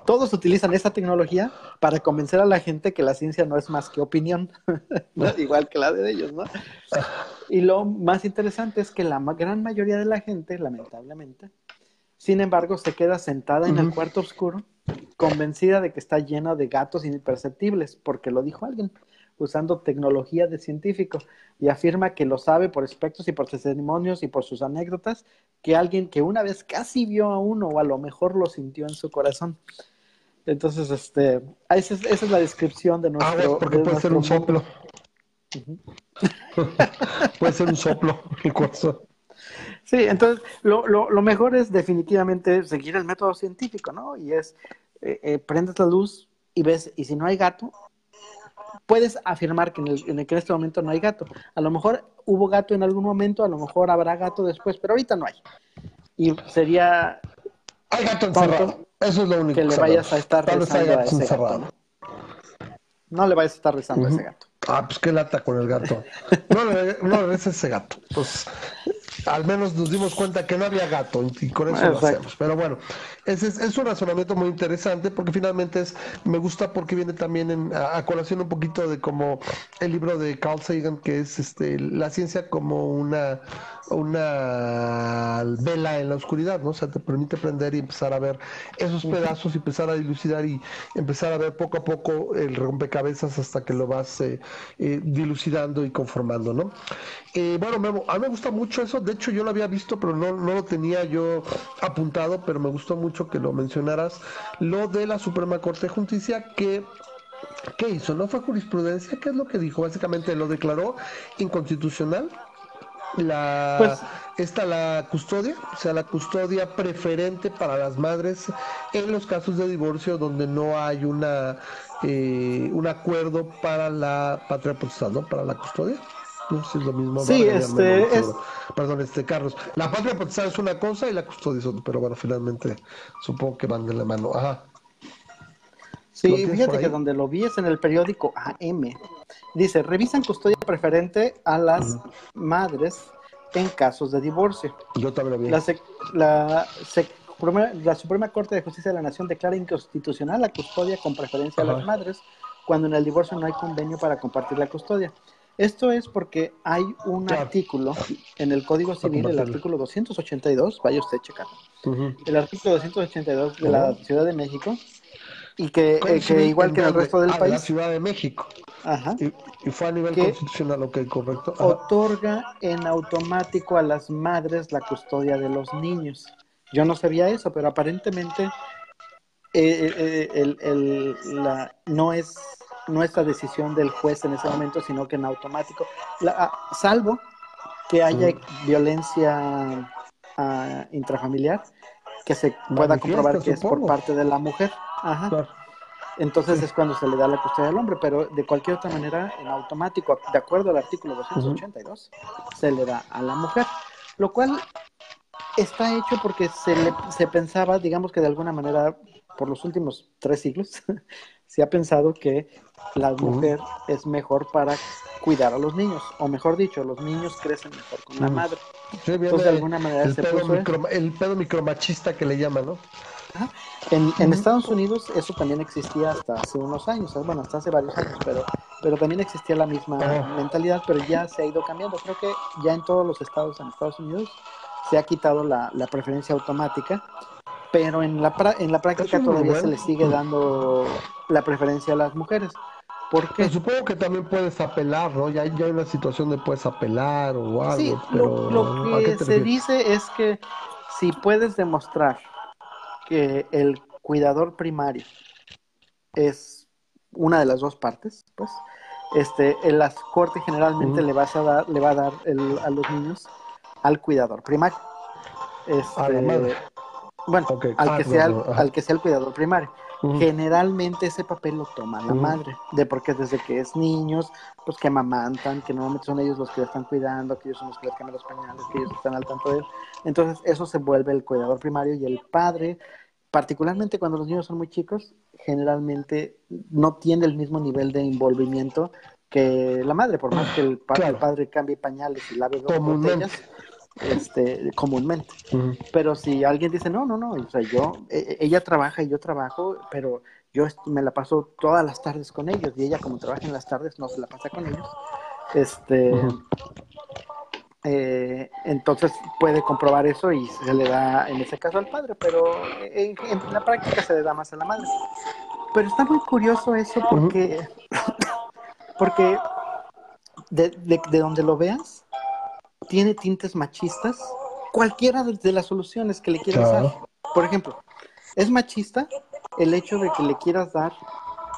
todos utilizan esa tecnología para convencer a la gente que la ciencia no es más que opinión, igual que la de ellos, ¿no? Y lo más interesante es que la gran mayoría de la gente, lamentablemente, sin embargo, se queda sentada en el cuarto oscuro, convencida de que está llena de gatos imperceptibles, porque lo dijo alguien usando tecnología de científico y afirma que lo sabe por aspectos y por testimonios y por sus anécdotas, que alguien que una vez casi vio a uno o a lo mejor lo sintió en su corazón. Entonces, este, esa es, la descripción de nuestro. porque puede ser un soplo. puede ser un soplo el corazón. Sí, entonces lo, lo, lo, mejor es definitivamente seguir el método científico, ¿no? Y es, eh, eh, prendes la luz y ves, y si no hay gato, puedes afirmar que en, el, en, que en este momento no hay gato. A lo mejor hubo gato en algún momento, a lo mejor habrá gato después, pero ahorita no hay. Y sería... Hay gato encerrado. Eso es lo único que le vayas a estar rezando a ese gato. ¿no? le vayas a estar rezando a ese gato. Ah, pues qué lata con el gato. No le, no le ese gato. Pues al menos nos dimos cuenta que no había gato y con eso lo hacemos. Pero bueno, ese es, un razonamiento muy interesante porque finalmente es, me gusta porque viene también en, a, colación un poquito de como el libro de Carl Sagan que es este la ciencia como una una vela en la oscuridad, ¿no? O sea, te permite prender y empezar a ver esos pedazos y empezar a dilucidar y empezar a ver poco a poco el rompecabezas hasta que lo vas eh, eh, dilucidando y conformando, ¿no? Eh, bueno, a mí me gusta mucho eso, de hecho yo lo había visto, pero no, no lo tenía yo apuntado, pero me gustó mucho que lo mencionaras, lo de la Suprema Corte de Justicia que ¿Qué hizo? ¿No fue jurisprudencia? ¿Qué es lo que dijo? Básicamente lo declaró inconstitucional la pues, está la custodia, o sea, la custodia preferente para las madres en los casos de divorcio donde no hay una eh, un acuerdo para la patria potestad, ¿no? Para la custodia. No sé si es lo mismo. Sí, este Perdón, este Carlos. La patria potestad es una cosa y la custodia es otra, pero bueno, finalmente supongo que van de la mano. Ajá. Sí, fíjate que donde lo vi es en el periódico AM. Dice, revisan custodia preferente a las madres en casos de divorcio. Yo también lo vi. La, la, Suprema Corte de Justicia de la Nación declara inconstitucional la custodia con preferencia a las madres cuando en el divorcio no hay convenio para compartir la custodia. Esto es porque hay un artículo en el Código Civil, el artículo 282, vaya usted a checar, el artículo 282 de la Ciudad de México, y que, eh, igual que en el resto del país. La Ciudad de México. Ajá. Y, fue a nivel constitucional, ok, correcto. Otorga en automático a las madres la custodia de los niños. Yo no sabía eso, pero aparentemente eh, eh, el, el, la, no es nuestra decisión del juez en ese momento, sino que en automático, la, ah, salvo que haya violencia uh, intrafamiliar, que se pueda comprobar que es por parte de la mujer. Ajá. Entonces es cuando se le da la custodia al hombre, pero de cualquier otra manera, en automático, de acuerdo al artículo 282, se le da a la mujer, lo cual está hecho porque se, le, se pensaba, digamos que de alguna manera, por los últimos tres siglos, se ha pensado que la mujer es mejor para cuidar a los niños, o mejor dicho, los niños crecen mejor con la madre. Entonces, de alguna manera el, pedo el pedo micromachista que le llaman, ¿no? En, Estados Unidos eso también existía hasta hace unos años, bueno, hasta hace varios años, pero, pero también existía la misma oh. mentalidad, pero ya se ha ido cambiando. Creo que ya en todos los estados en Estados Unidos se ha quitado la, preferencia automática, pero en la, en la práctica todavía se le sigue dando la preferencia a las mujeres. Porque pues supongo que también puedes apelar, ¿no? Ya, ya hay una situación de puedes apelar o algo. Sí, lo que se dice es que si puedes demostrar que el cuidador primario es una de las dos partes, pues, este, en las cortes generalmente le vas a dar, le va a dar el, a los niños al cuidador primario. Este, bueno, al, ah, que sea, al que sea el cuidador primario. Generalmente ese papel lo toma la madre, de porque desde que es niños, pues que amamantan, que normalmente son ellos los que están cuidando, que ellos son los que les cambian los pañales, que ellos están al tanto de él. Entonces eso se vuelve el cuidador primario y el padre, particularmente cuando los niños son muy chicos, generalmente no tiene el mismo nivel de envolvimiento que la madre, por más que el, padre cambie pañales y lave dos botellas este, comúnmente. Pero si alguien dice, no, no, no, o sea, yo, e, e, ella trabaja y yo trabajo, pero yo me la paso todas las tardes con ellos y ella como trabaja en las tardes no se la pasa con ellos. Este, eh, entonces puede comprobar eso y se le da en ese caso al padre, pero en, la práctica se le da más a la madre. Pero está muy curioso eso porque, porque de, de donde lo veas, tiene tintes machistas, cualquiera de, las soluciones que le quieras dar. Por ejemplo, es machista el hecho de que le quieras dar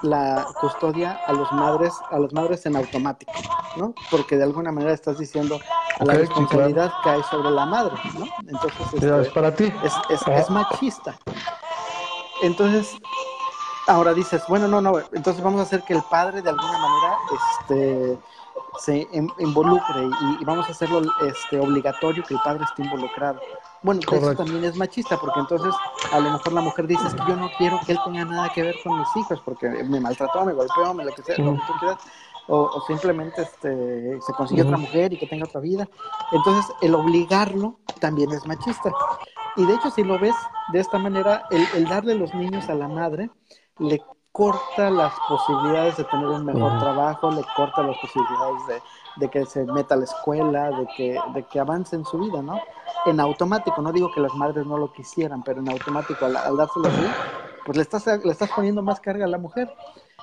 la custodia a los madres, a las madres en automático, ¿no? Porque de alguna manera estás diciendo a la responsabilidad cae sobre la madre, ¿no? Entonces este, es para ti. Es, machista. Entonces, ahora dices, bueno, no, no, entonces vamos a hacer que el padre de alguna manera, este, se involucre y, vamos a hacerlo este, obligatorio que el padre esté involucrado. Bueno, eso también es machista, porque entonces a lo mejor la mujer dice que yo no quiero que él tenga nada que ver con mis hijos, porque me maltrató, me golpeó, me lo que sea, o, simplemente este, se consigue otra mujer y que tenga otra vida. Entonces, el obligarlo también es machista. Y de hecho, si lo ves de esta manera, el, el darle los niños a la madre le corta las posibilidades de tener un mejor trabajo, le corta las posibilidades de, que se meta a la escuela, de que, de que avance en su vida, ¿no? En automático, no digo que las madres no lo quisieran, pero en automático, al, dárselo así, pues le estás, le estás poniendo más carga a la mujer.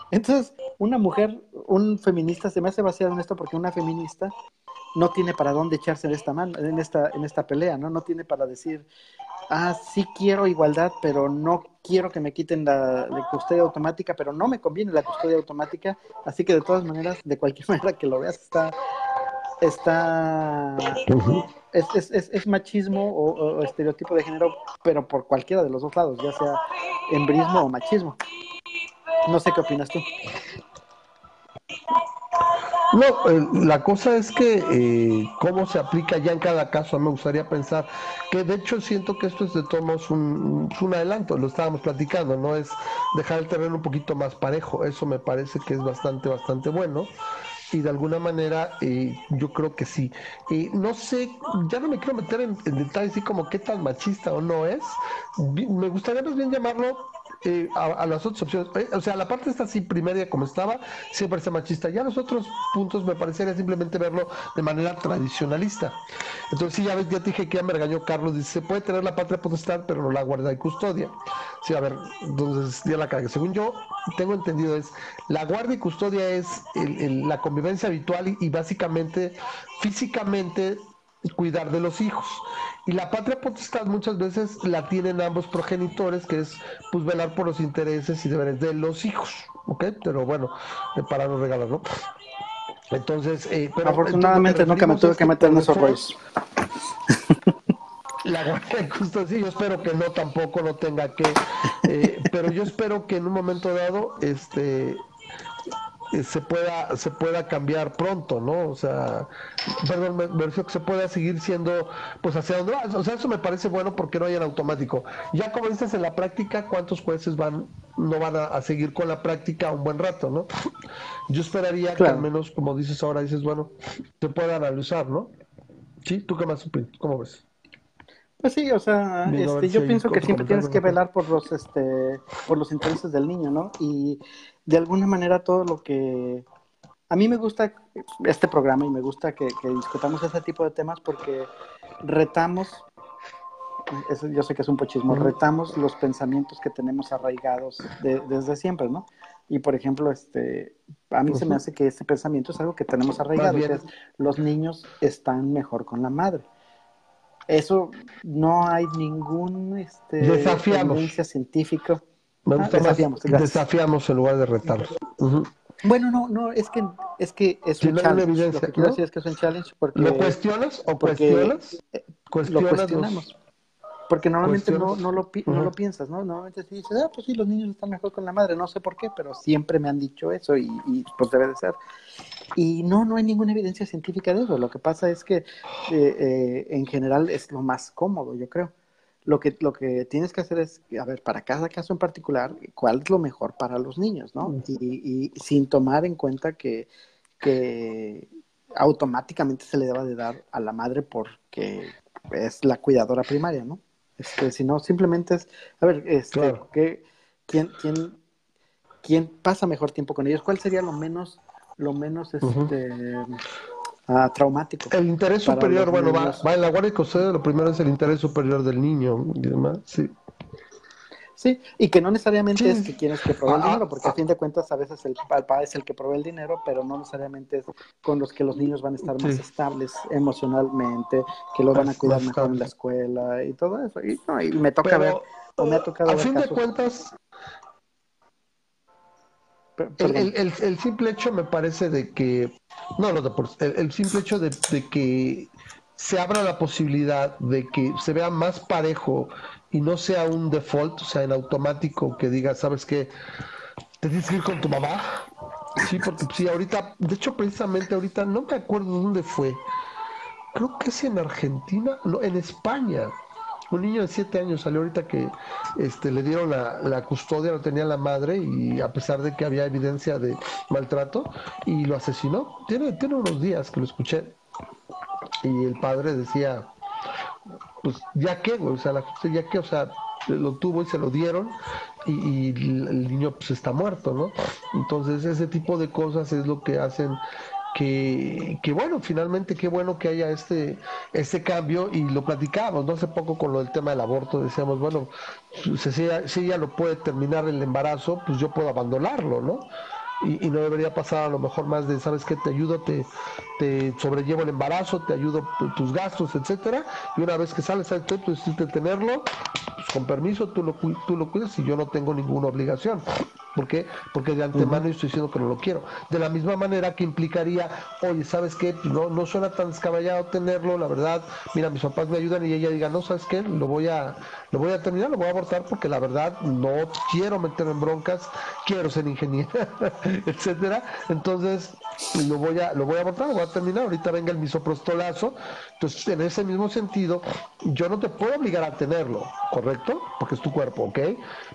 Entonces, una mujer, un feminista, se me hace vaciado en esto porque una feminista no tiene para dónde echarse en esta, mano, en esta, en esta pelea, ¿no? No tiene para decir, ah, sí quiero igualdad, pero no quiero que me quiten la, custodia automática, pero no me conviene la custodia automática, así que de todas maneras, de cualquier manera que lo veas, está, está, es, es, es, machismo o, estereotipo de género, pero por cualquiera de los dos lados, ya sea embrismo o machismo. No sé qué opinas tú. No, eh, la cosa es que eh, cómo se aplica ya en cada caso, me gustaría pensar que de hecho siento que esto es de todos un, un adelanto, lo estábamos platicando, no es dejar el terreno un poquito más parejo, eso me parece que es bastante, bastante bueno y de alguna manera eh, yo creo que sí. Y no sé, ya no me quiero meter en, en detalles así como qué tan machista o no es. Me gustaría más bien llamarlo eh, a, las otras opciones. Eh, o sea, la parte esta sí primaria como estaba, siempre parece machista. Ya los otros puntos me parecería simplemente verlo de manera tradicionalista. Entonces, sí, ya, ves, ya te dije que ya me regañó Carlos, dice, se puede tener la patria potestad, pero no la guarda y custodia. Sí, a ver, entonces ya la cague. Según yo tengo entendido es, la guardia y custodia es la convivencia habitual y básicamente físicamente cuidar de los hijos. Y la patria potestad muchas veces la tienen ambos progenitores, que es pues velar por los intereses y deberes de los hijos, ¿ok? Pero bueno, eh, para no regalar, ¿no? Entonces, eh, pero afortunadamente nunca me tuve que meter en esos rollos. La guardia justo sí, yo espero que no tampoco no tenga que, eh, pero yo espero que en un momento dado, este, se pueda se pueda cambiar pronto, ¿no? O sea, perdón, me, me que se pueda seguir siendo, pues hacia donde va. O sea, eso me parece bueno porque no hay en automático. Ya como dices en la práctica, ¿cuántos jueces van no van a, seguir con la práctica un buen rato, ¿no? Yo esperaría que al menos, como dices ahora, dices, bueno, se pueda analizar, ¿no? Sí, ¿tú qué más opinas? ¿Cómo ves? Pues sí, o sea, este, yo pienso que siempre tienes que velar por los, este, por los intereses del niño, ¿no? Y de alguna manera todo lo que... A mí me gusta este programa y me gusta que, discutamos ese tipo de temas porque retamos, yo sé que es un pochismo, retamos los pensamientos que tenemos arraigados desde siempre, ¿no? Y por ejemplo, este, a mí se me hace que ese pensamiento es algo que tenemos arraigado, es los niños están mejor con la madre. Eso no hay ningún este, evidencia científica Me gusta ah, desafiamos, más desafiamos en lugar de retarlos. Bueno, no, no, es que es que es un challenge. Lo que quiero decir es que es un challenge porque ¿Lo cuestionas o cuestionas? Eh, lo cuestionamos. Porque normalmente no, no, lo, no lo piensas, ¿no? Normalmente sí dices, ah, pues sí, los niños están mejor con la madre, no sé por qué, pero siempre me han dicho eso y, y pues debe de ser. Y no, no hay ninguna evidencia científica de eso. Lo que pasa es que eh, eh, en general es lo más cómodo, yo creo. Lo que, lo que tienes que hacer es, a ver, para cada caso en particular, cuál es lo mejor para los niños, ¿no? Y, y sin tomar en cuenta que, que automáticamente se le deba de dar a la madre porque es la cuidadora primaria, ¿no? Este, sino simplemente es, a ver, este, quién, quién, quién pasa mejor tiempo con ellos? ¿Cuál sería lo menos, lo menos este, ah, traumático? El interés superior, bueno, va, va, en la guardia lo primero es el interés superior del niño y demás, sí. Sí, y que no necesariamente es que quieres que provee el ah, dinero, porque a fin de cuentas a veces el papá es el que provee el dinero, pero no necesariamente es con los que los niños van a estar más estables emocionalmente, que lo van a cuidar mejor en la escuela y todo eso. Y, no, y me toca ver, o me ha tocado a fin de cuentas, el, el, el, simple hecho me parece de que, no, no, el, el simple hecho de, de que se abra la posibilidad de que se vea más parejo y no sea un default, o sea, en automático que diga, ¿sabes qué? Te tienes que ir con tu mamá. Sí, porque sí, ahorita, de hecho, precisamente ahorita, no me acuerdo dónde fue. Creo que es en Argentina, no, en España. Un niño de siete años salió ahorita que este, le dieron la, la custodia, lo tenía la madre y a pesar de que había evidencia de maltrato y lo asesinó. Tiene, tiene unos días que lo escuché y el padre decía, pues ya que, o sea, la justicia ya que, o sea, lo tuvo y se lo dieron y, el niño pues está muerto, ¿no? Entonces ese tipo de cosas es lo que hacen que, que, bueno, finalmente qué bueno que haya este, este cambio y lo platicamos, ¿no? Hace poco con lo del tema del aborto decíamos, bueno, si ella, si ella lo puede terminar el embarazo, pues yo puedo abandonarlo, ¿no? y, no debería pasar a lo mejor más de, ¿sabes qué? Te ayudo, te, te sobrellevo el embarazo, te ayudo tus gastos, etcétera, y una vez que sales, ¿sabes qué? Tú decidiste tenerlo, pues con permiso, tú lo, tú lo cuidas y yo no tengo ninguna obligación. ¿Por qué? Porque de antemano yo estoy diciendo que no lo quiero. De la misma manera que implicaría, oye, ¿sabes qué? No, no suena tan descabellado tenerlo, la verdad, mira, mis papás me ayudan y ella diga, no, ¿sabes qué? Lo voy a, lo voy a terminar, lo voy a abortar porque la verdad no quiero meterme en broncas, quiero ser ingeniera, etcétera. Entonces, lo voy a, lo voy a abortar, lo voy a terminar, ahorita venga el misoprostolazo. Entonces, en ese mismo sentido, yo no te puedo obligar a tenerlo, ¿correcto? Porque es tu cuerpo, ¿ok?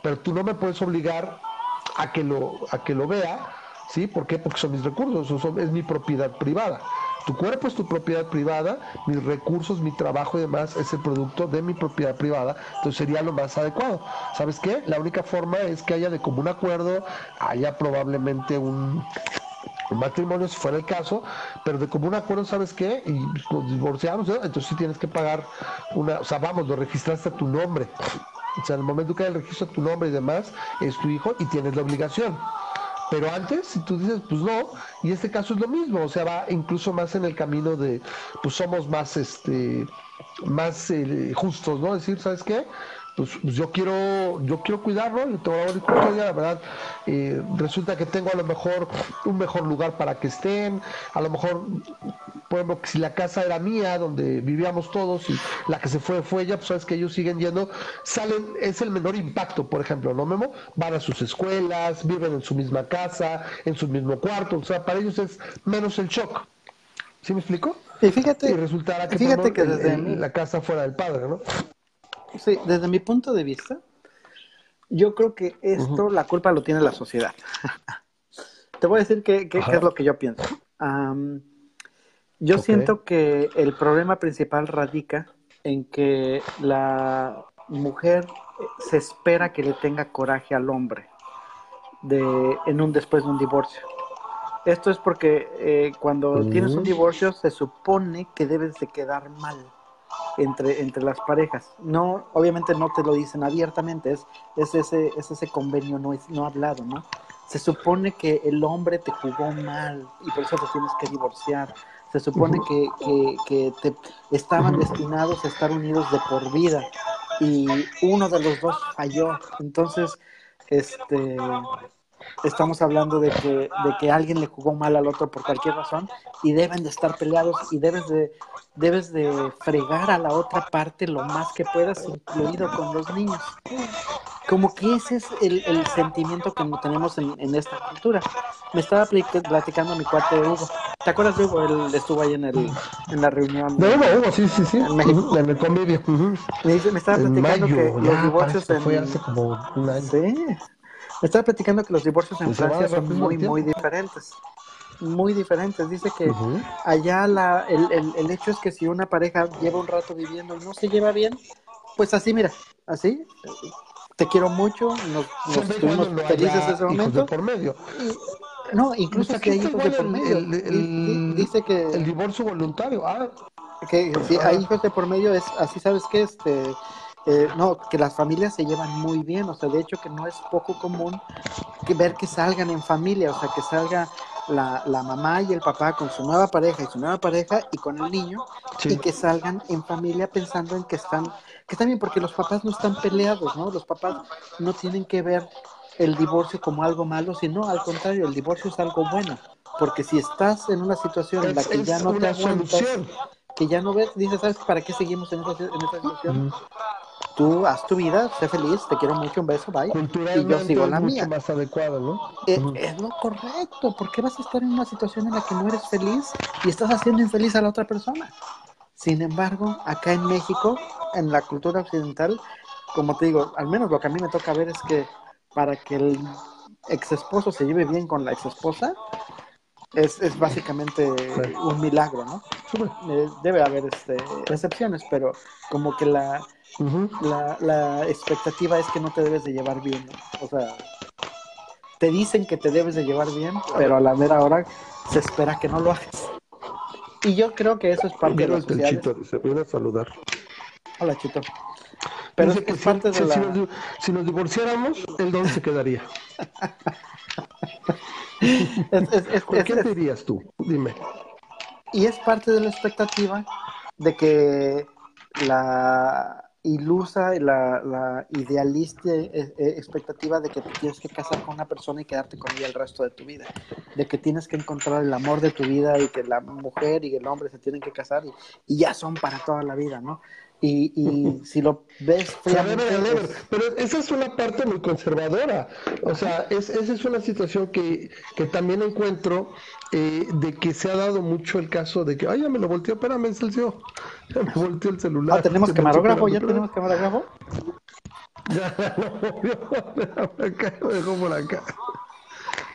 Pero tú no me puedes obligar a que lo, a que lo vea, ¿sí? ¿Por qué? Porque son mis recursos, es mi propiedad privada. Tu cuerpo es tu propiedad privada, mis recursos, mi trabajo y demás es el producto de mi propiedad privada, entonces sería lo más adecuado. ¿Sabes qué? La única forma es que haya de común acuerdo, haya probablemente un, matrimonio si fuera el caso, pero de común acuerdo, ¿sabes qué? Y nos divorciamos, entonces sí tienes que pagar una, o sea, vamos, lo registraste a tu nombre. O sea, en el momento que hay el registro tu nombre y demás, es tu hijo y tienes la obligación. Pero antes, si tú dices, pues no, y este caso es lo mismo, o sea, va incluso más en el camino de, pues somos más, este, más eh, justos, ¿no? Decir, ¿sabes qué? Pues, pues, yo quiero yo quiero cuidarlo y todo la verdad eh, resulta que tengo a lo mejor un mejor lugar para que estén a lo mejor por ejemplo si la casa era mía donde vivíamos todos y la que se fue fue ella pues sabes que ellos siguen yendo salen es el menor impacto por ejemplo no Memo van a sus escuelas viven en su misma casa en su mismo cuarto o sea para ellos es menos el shock ¿Sí me explico? Y fíjate, y resultará que, fíjate que desde la casa fuera del padre, ¿no? Sí, desde mi punto de vista, yo creo que esto, la culpa lo tiene la sociedad. Te voy a decir qué, es lo que yo pienso. yo siento que el problema principal radica en que la mujer se espera que le tenga coraje al hombre de, en un después de un divorcio. Esto es porque eh, cuando tienes un divorcio se supone que debes de quedar mal entre, entre las parejas. No, obviamente no te lo dicen abiertamente, es, es, ese, es ese convenio no, es, no hablado, ¿no? Se supone que el hombre te jugó mal y por eso te tienes que divorciar. Se supone que, que, que te estaban destinados a estar unidos de por vida y uno de los dos falló. Entonces, este estamos hablando de que, de que alguien le jugó mal al otro por cualquier razón y deben de estar peleados y debes de, debes de fregar a la otra parte lo más que puedas, incluido con los niños. Como que ese es el, el sentimiento que tenemos en, en, esta cultura. Me estaba platicando mi cuate Hugo. ¿Te acuerdas de Hugo? Él estuvo ahí en, el, en la reunión. De Hugo, Hugo, sí, sí, sí. En México. En el convivio. me, dice, me, estaba platicando que los divorcios en... Fue hace como un año. Sí. Estaba platicando que los divorcios en Francia son muy, muy diferentes. Muy diferentes. Dice que allá la, el, el, el, hecho es que si una pareja lleva un rato viviendo y no se lleva bien, pues así, mira, así, te quiero mucho, nos, nos estuvimos felices en ese momento. por medio. Y, no, incluso que hay hijos de por medio. El, dice que el divorcio voluntario. Ah. Que si hay hijos de por medio es así, sabes que este eh, no, que las familias se llevan muy bien, o sea, de hecho que no es poco común que ver que salgan en familia, o sea, que salga la, la mamá y el papá con su nueva pareja y su nueva pareja y con el niño y que salgan en familia pensando en que están, que están bien, porque los papás no están peleados, ¿no? Los papás no tienen que ver el divorcio como algo malo, sino al contrario, el divorcio es algo bueno, porque si estás en una situación en la que ya no te aguantas, que ya no ves, dices, ¿sabes para qué seguimos en esa, en esa situación? Tú haz tu vida, sé feliz, te quiero mucho, un beso, bye. Y yo sigo la mía. más adecuado, ¿no? Es, es, lo correcto. ¿Por qué vas a estar en una situación en la que no eres feliz y estás haciendo infeliz a la otra persona? Sin embargo, acá en México, en la cultura occidental, como te digo, al menos lo que a mí me toca ver es que para que el ex esposo se lleve bien con la ex esposa, es, es básicamente un milagro, ¿no? Eh, debe haber este, excepciones, pero como que la, la, la, expectativa es que no te debes de llevar bien, ¿no? O sea, te dicen que te debes de llevar bien, pero a la mera hora se espera que no lo hagas. Y yo creo que eso es parte de la sociedad. Chito, se viene a saludar. Hola, Chito. Pero es, que parte de la... si, nos, si nos divorciáramos, el don se quedaría. es, es, ¿Por qué dirías tú? Dime. Y es parte de la expectativa de que la ilusa la, la idealista eh, eh, expectativa de que te tienes que casar con una persona y quedarte con ella el resto de tu vida, de que tienes que encontrar el amor de tu vida y que la mujer y el hombre se tienen que casar y, y ya son para toda la vida, ¿no? Y, y si lo ves fríamente, pero esa es una parte muy conservadora. O sea, es, esa es una situación que, que también encuentro eh, de que se ha dado mucho el caso de que, ay, ya me lo volteó, espérame, Celcio. Ya me volteó el celular. Ah, ¿tenemos camarógrafo? ¿Ya tenemos camarógrafo? Ya, me dejó por acá.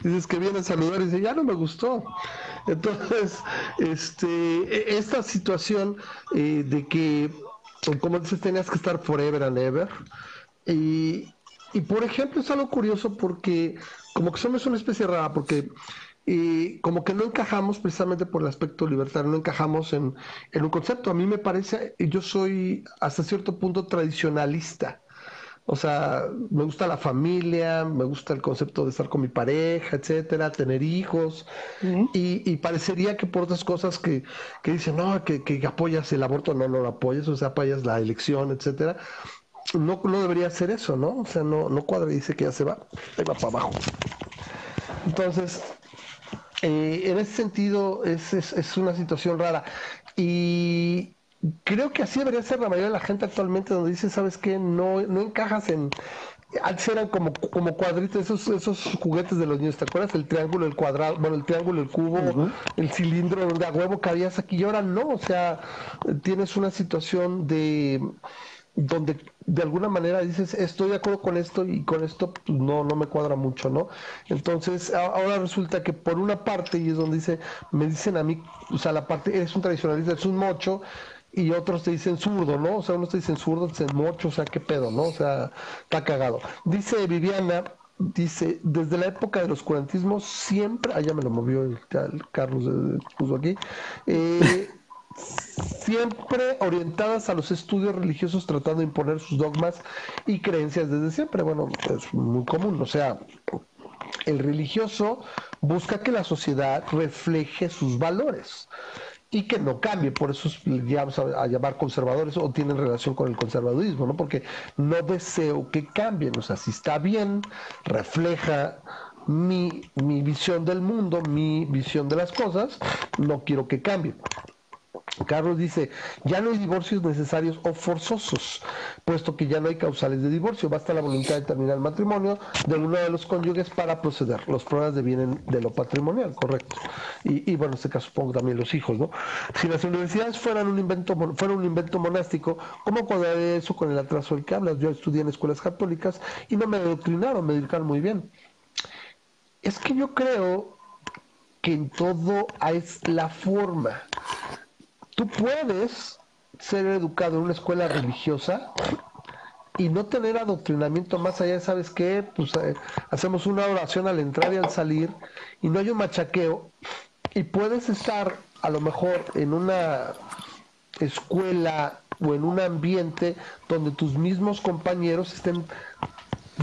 Dices que viene a saludar y dice, ya no me gustó. Entonces, este, e, esta situación eh, de que como dices, tenías que estar forever and ever. Y, y por ejemplo, es algo curioso porque como que somos una especie rara, porque y como que no encajamos precisamente por el aspecto libertario, no encajamos en, en, un concepto. A mí me parece, yo soy hasta cierto punto tradicionalista. O sea, me gusta la familia, me gusta el concepto de estar con mi pareja, etcétera, tener hijos. y, y, parecería que por otras cosas que, que dicen, no, que, que, apoyas el aborto, no, no lo apoyas, o sea, apoyas la elección, etcétera. No, no debería ser eso, ¿no? O sea, no, no cuadra y dice que ya se va, ahí va para abajo. Entonces, eh, en ese sentido es, es, es una situación rara. Y, creo que así debería ser la mayoría de la gente actualmente donde dice, ¿sabes qué? No, no encajas en... Antes eran como, como cuadritos, esos, esos juguetes de los niños, ¿te acuerdas? El triángulo, el cuadrado, bueno, el triángulo, el cubo, el cilindro donde a huevo cabías aquí y ahora no, o sea, tienes una situación de donde de alguna manera dices estoy de acuerdo con esto y con esto pues, no no me cuadra mucho no entonces ahora resulta que por una parte y es donde dice me dicen a mí o sea la parte eres un tradicionalista es un mocho y otros te dicen zurdo, ¿no? O sea, unos te dicen zurdo, te dicen mocho, o sea, qué pedo, ¿no? O sea, está cagado. Dice Viviana, dice, desde la época de los cuarentismos siempre, ah, ya me lo movió el, Carlos, eh, puso aquí, eh, siempre orientadas a los estudios religiosos tratando de imponer sus dogmas y creencias desde siempre. Bueno, es muy común, o sea, el religioso busca que la sociedad refleje sus valores y que no cambie. Por eso llegamos a, a, llamar conservadores o tienen relación con el conservadurismo, ¿no? Porque no deseo que cambien. O sea, si está bien, refleja mi, mi visión del mundo, mi visión de las cosas, no quiero que cambie. Carlos dice, ya no hay divorcios necesarios o forzosos, puesto que ya no hay causales de divorcio, basta la voluntad de terminar el matrimonio de uno de los cónyuges para proceder. Los problemas devienen de lo patrimonial, correcto. Y, bueno, en este caso supongo también los hijos, ¿no? Si las universidades fueran un invento, fueran un invento monástico, ¿cómo cuadraría eso con el atraso del que hablas? Yo estudié en escuelas católicas y no me adoctrinaron, me dedicaron muy bien. Es que yo creo que en todo es la forma tú puedes ser educado en una escuela religiosa y no tener adoctrinamiento más allá, ¿sabes qué? Pues eh, hacemos una oración al entrar y al salir y no hay un machaqueo y puedes estar a lo mejor en una escuela o en un ambiente donde tus mismos compañeros estén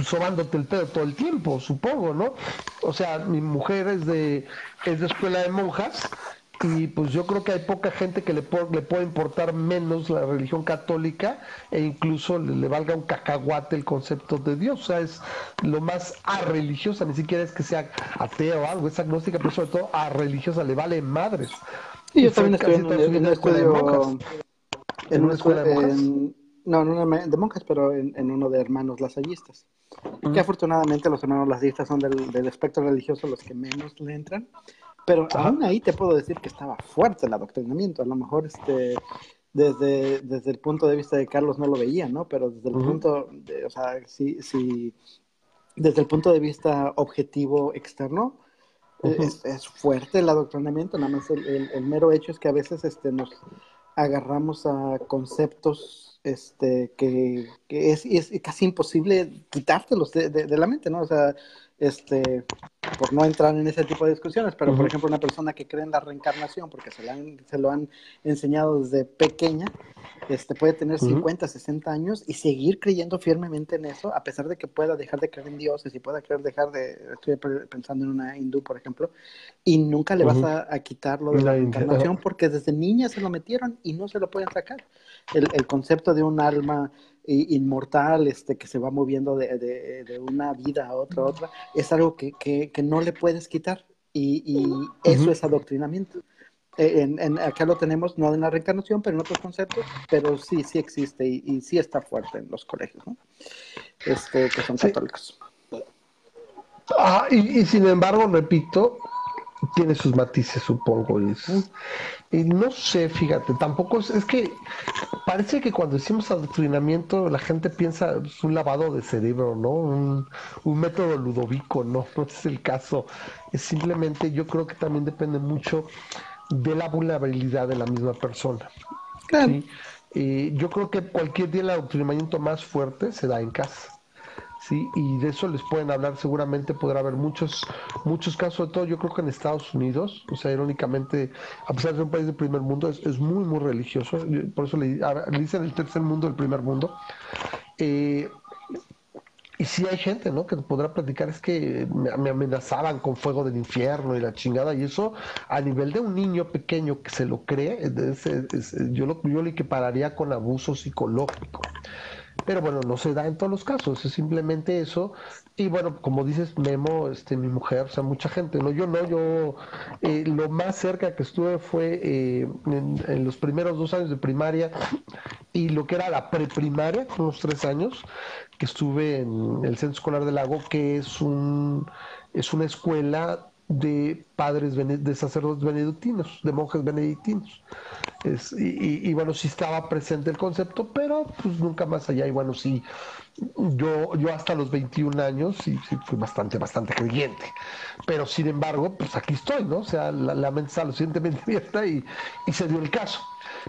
sobándote el pedo todo el tiempo, supongo, ¿no? O sea, mi mujer es de, es de escuela de monjas y pues yo creo que hay poca gente que le, le puede importar menos la religión católica e incluso le, valga un cacahuate el concepto de Dios, o sea, es lo más religiosa ni siquiera es que sea ateo o algo, es agnóstica, pero sobre todo religiosa le vale madres. Y yo también estoy en, una escuela de monjas. En, una escuela de monjas. no, en una de monjas, pero en, uno de hermanos lasallistas. Que afortunadamente los hermanos lasallistas son del, del espectro religioso los que menos le entran. Pero aún ahí te puedo decir que estaba fuerte el adoctrinamiento. A lo mejor este desde, desde el punto de vista de Carlos no lo veía, ¿no? Pero desde el punto, de, o sea, sí, sí, desde el punto de vista objetivo externo, es, es, fuerte el adoctrinamiento. Nada más el, el, mero hecho es que a veces este, nos agarramos a conceptos este, que, que es, es, casi imposible quitártelos de, de, de la mente, ¿no? O sea, este, por no entrar en ese tipo de discusiones, pero por ejemplo una persona que cree en la reencarnación porque se, se lo han enseñado desde pequeña, este, puede tener 50, 60 años y seguir creyendo firmemente en eso, a pesar de que pueda dejar de creer en dioses y pueda querer dejar de, estoy pensando en una hindú, por ejemplo, y nunca le vas a, a, quitar lo de la reencarnación porque desde niña se lo metieron y no se lo pueden sacar. El, el concepto de un alma inmortal, este, que se va moviendo de, de, una vida a otra, a otra, es algo que, que, que no le puedes quitar y, y eso es adoctrinamiento. E, en, en, acá lo tenemos, no en la reencarnación, pero en otros conceptos, pero sí, sí existe y, y sí está fuerte en los colegios, ¿no? Este, que son católicos. Ah, y, y, sin embargo, repito, tiene sus matices, supongo. Y, y no sé, fíjate, tampoco es, es, que parece que cuando decimos adoctrinamiento la gente piensa es un lavado de cerebro, ¿no? Un, un, método ludovico, ¿no? No es el caso. Es simplemente, yo creo que también depende mucho de la vulnerabilidad de la misma persona. Claro. ¿sí? Y yo creo que cualquier día el adoctrinamiento más fuerte se da en casa. ¿Sí? Y de eso les pueden hablar, seguramente podrá haber muchos, muchos casos, sobre todo yo creo que en Estados Unidos, o sea, irónicamente, a pesar de ser un país de primer mundo, es, es muy, muy religioso, por eso le, le, dicen el tercer mundo, el primer mundo. Eh, y sí hay gente, ¿no? Que podrá platicar, es que me, me, amenazaban con fuego del infierno y la chingada, y eso a nivel de un niño pequeño que se lo cree, es, yo, lo, yo lo equipararía con abuso psicológico. Pero bueno, no se da en todos los casos, es simplemente eso. Y bueno, como dices, Memo, este, mi mujer, o sea, mucha gente, no, yo no, yo eh, lo más cerca que estuve fue eh, en, en, los primeros dos años de primaria y lo que era la preprimaria, unos tres años, que estuve en el Centro Escolar del Lago, que es un es una escuela de padres de sacerdotes benedictinos, de monjes benedictinos. Es, y, bueno, sí estaba presente el concepto, pero pues nunca más allá. Y bueno, sí, yo, yo hasta los 21 años sí, sí fui bastante, bastante creyente. Pero sin embargo, pues aquí estoy, ¿no? O sea, la, la mente está lo suficientemente abierta y, y se dio el caso.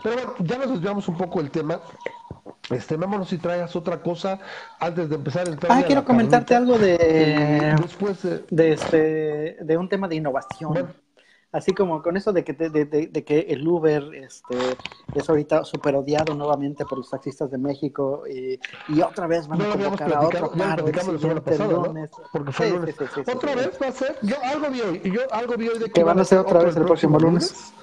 Pero bueno, ya nos desviamos un poco del tema. Este, vámonos si traigas otra cosa antes de empezar el tema. Ah, quiero comentarte algo de, después, eh, de, este, de un tema de innovación. Bueno. Así como con eso de que, de, de, de que el Uber este, es ahorita súper odiado nuevamente por los taxistas de México y, y otra vez van a convocar a otro el siguiente lunes. ¿no? Porque fue sí, lunes. Sí, sí, ¿Otra vez va a ser? Yo algo vi hoy, y yo algo vi hoy de que, que van a ser otra vez el próximo lunes.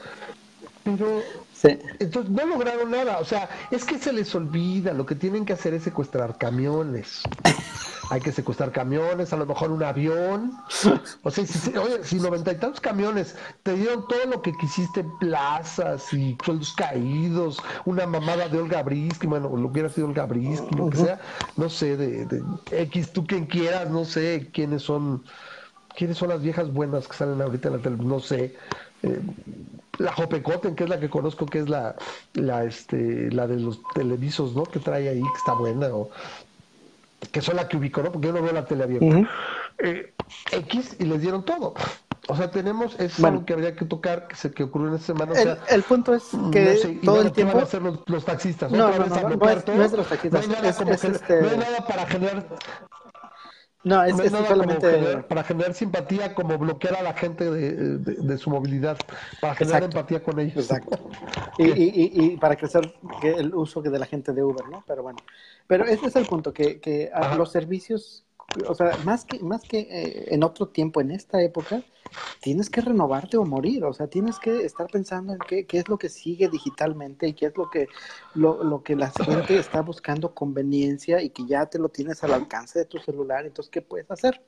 lunes. Pero entonces no lograron nada. O sea, es que se les olvida. Lo que tienen que hacer es secuestrar camiones. Hay que secuestrar camiones, a lo mejor un avión. O sea, si, oye, si noventa y tantos camiones te dieron todo lo que quisiste, plazas y sueldos caídos, una mamada de Olga Brisky, bueno, lo hubiera sido Olga Brisky, lo que sea, no sé, de, de X, tú quien quieras, no sé quiénes son quiénes son las viejas buenas que salen ahorita en la televisión, no sé. Eh, la Jopecoten, que es la que conozco, que es la, la, este, la de los televisos, ¿no? Que trae ahí, que está buena, o que son la que ubicó, ¿no? Porque yo no veo la tele abierta. Eh, X y les dieron todo. O sea, tenemos eso algo que habría que tocar, que se que ocurrió en esta semana. O sea, el, punto es que todo el tiempo. van a hacer los, taxistas? No, no, no, no, no, es, no, es, de los taxistas. No hay nada, es, este... no hay nada para generar no, es, es solamente... para generar simpatía, como bloquear a la gente de, de, su movilidad, para generar empatía con ellos. Exacto. y, y, y, para crecer el uso de la gente de Uber, ¿no? Pero bueno, pero ese es el punto, que, que los servicios o sea, más que, más que eh, en otro tiempo, en esta época, tienes que renovarte o morir, o sea, tienes que estar pensando en qué, qué es lo que sigue digitalmente y qué es lo que, lo, lo, que la gente está buscando conveniencia y que ya te lo tienes al alcance de tu celular, entonces, ¿qué puedes hacer?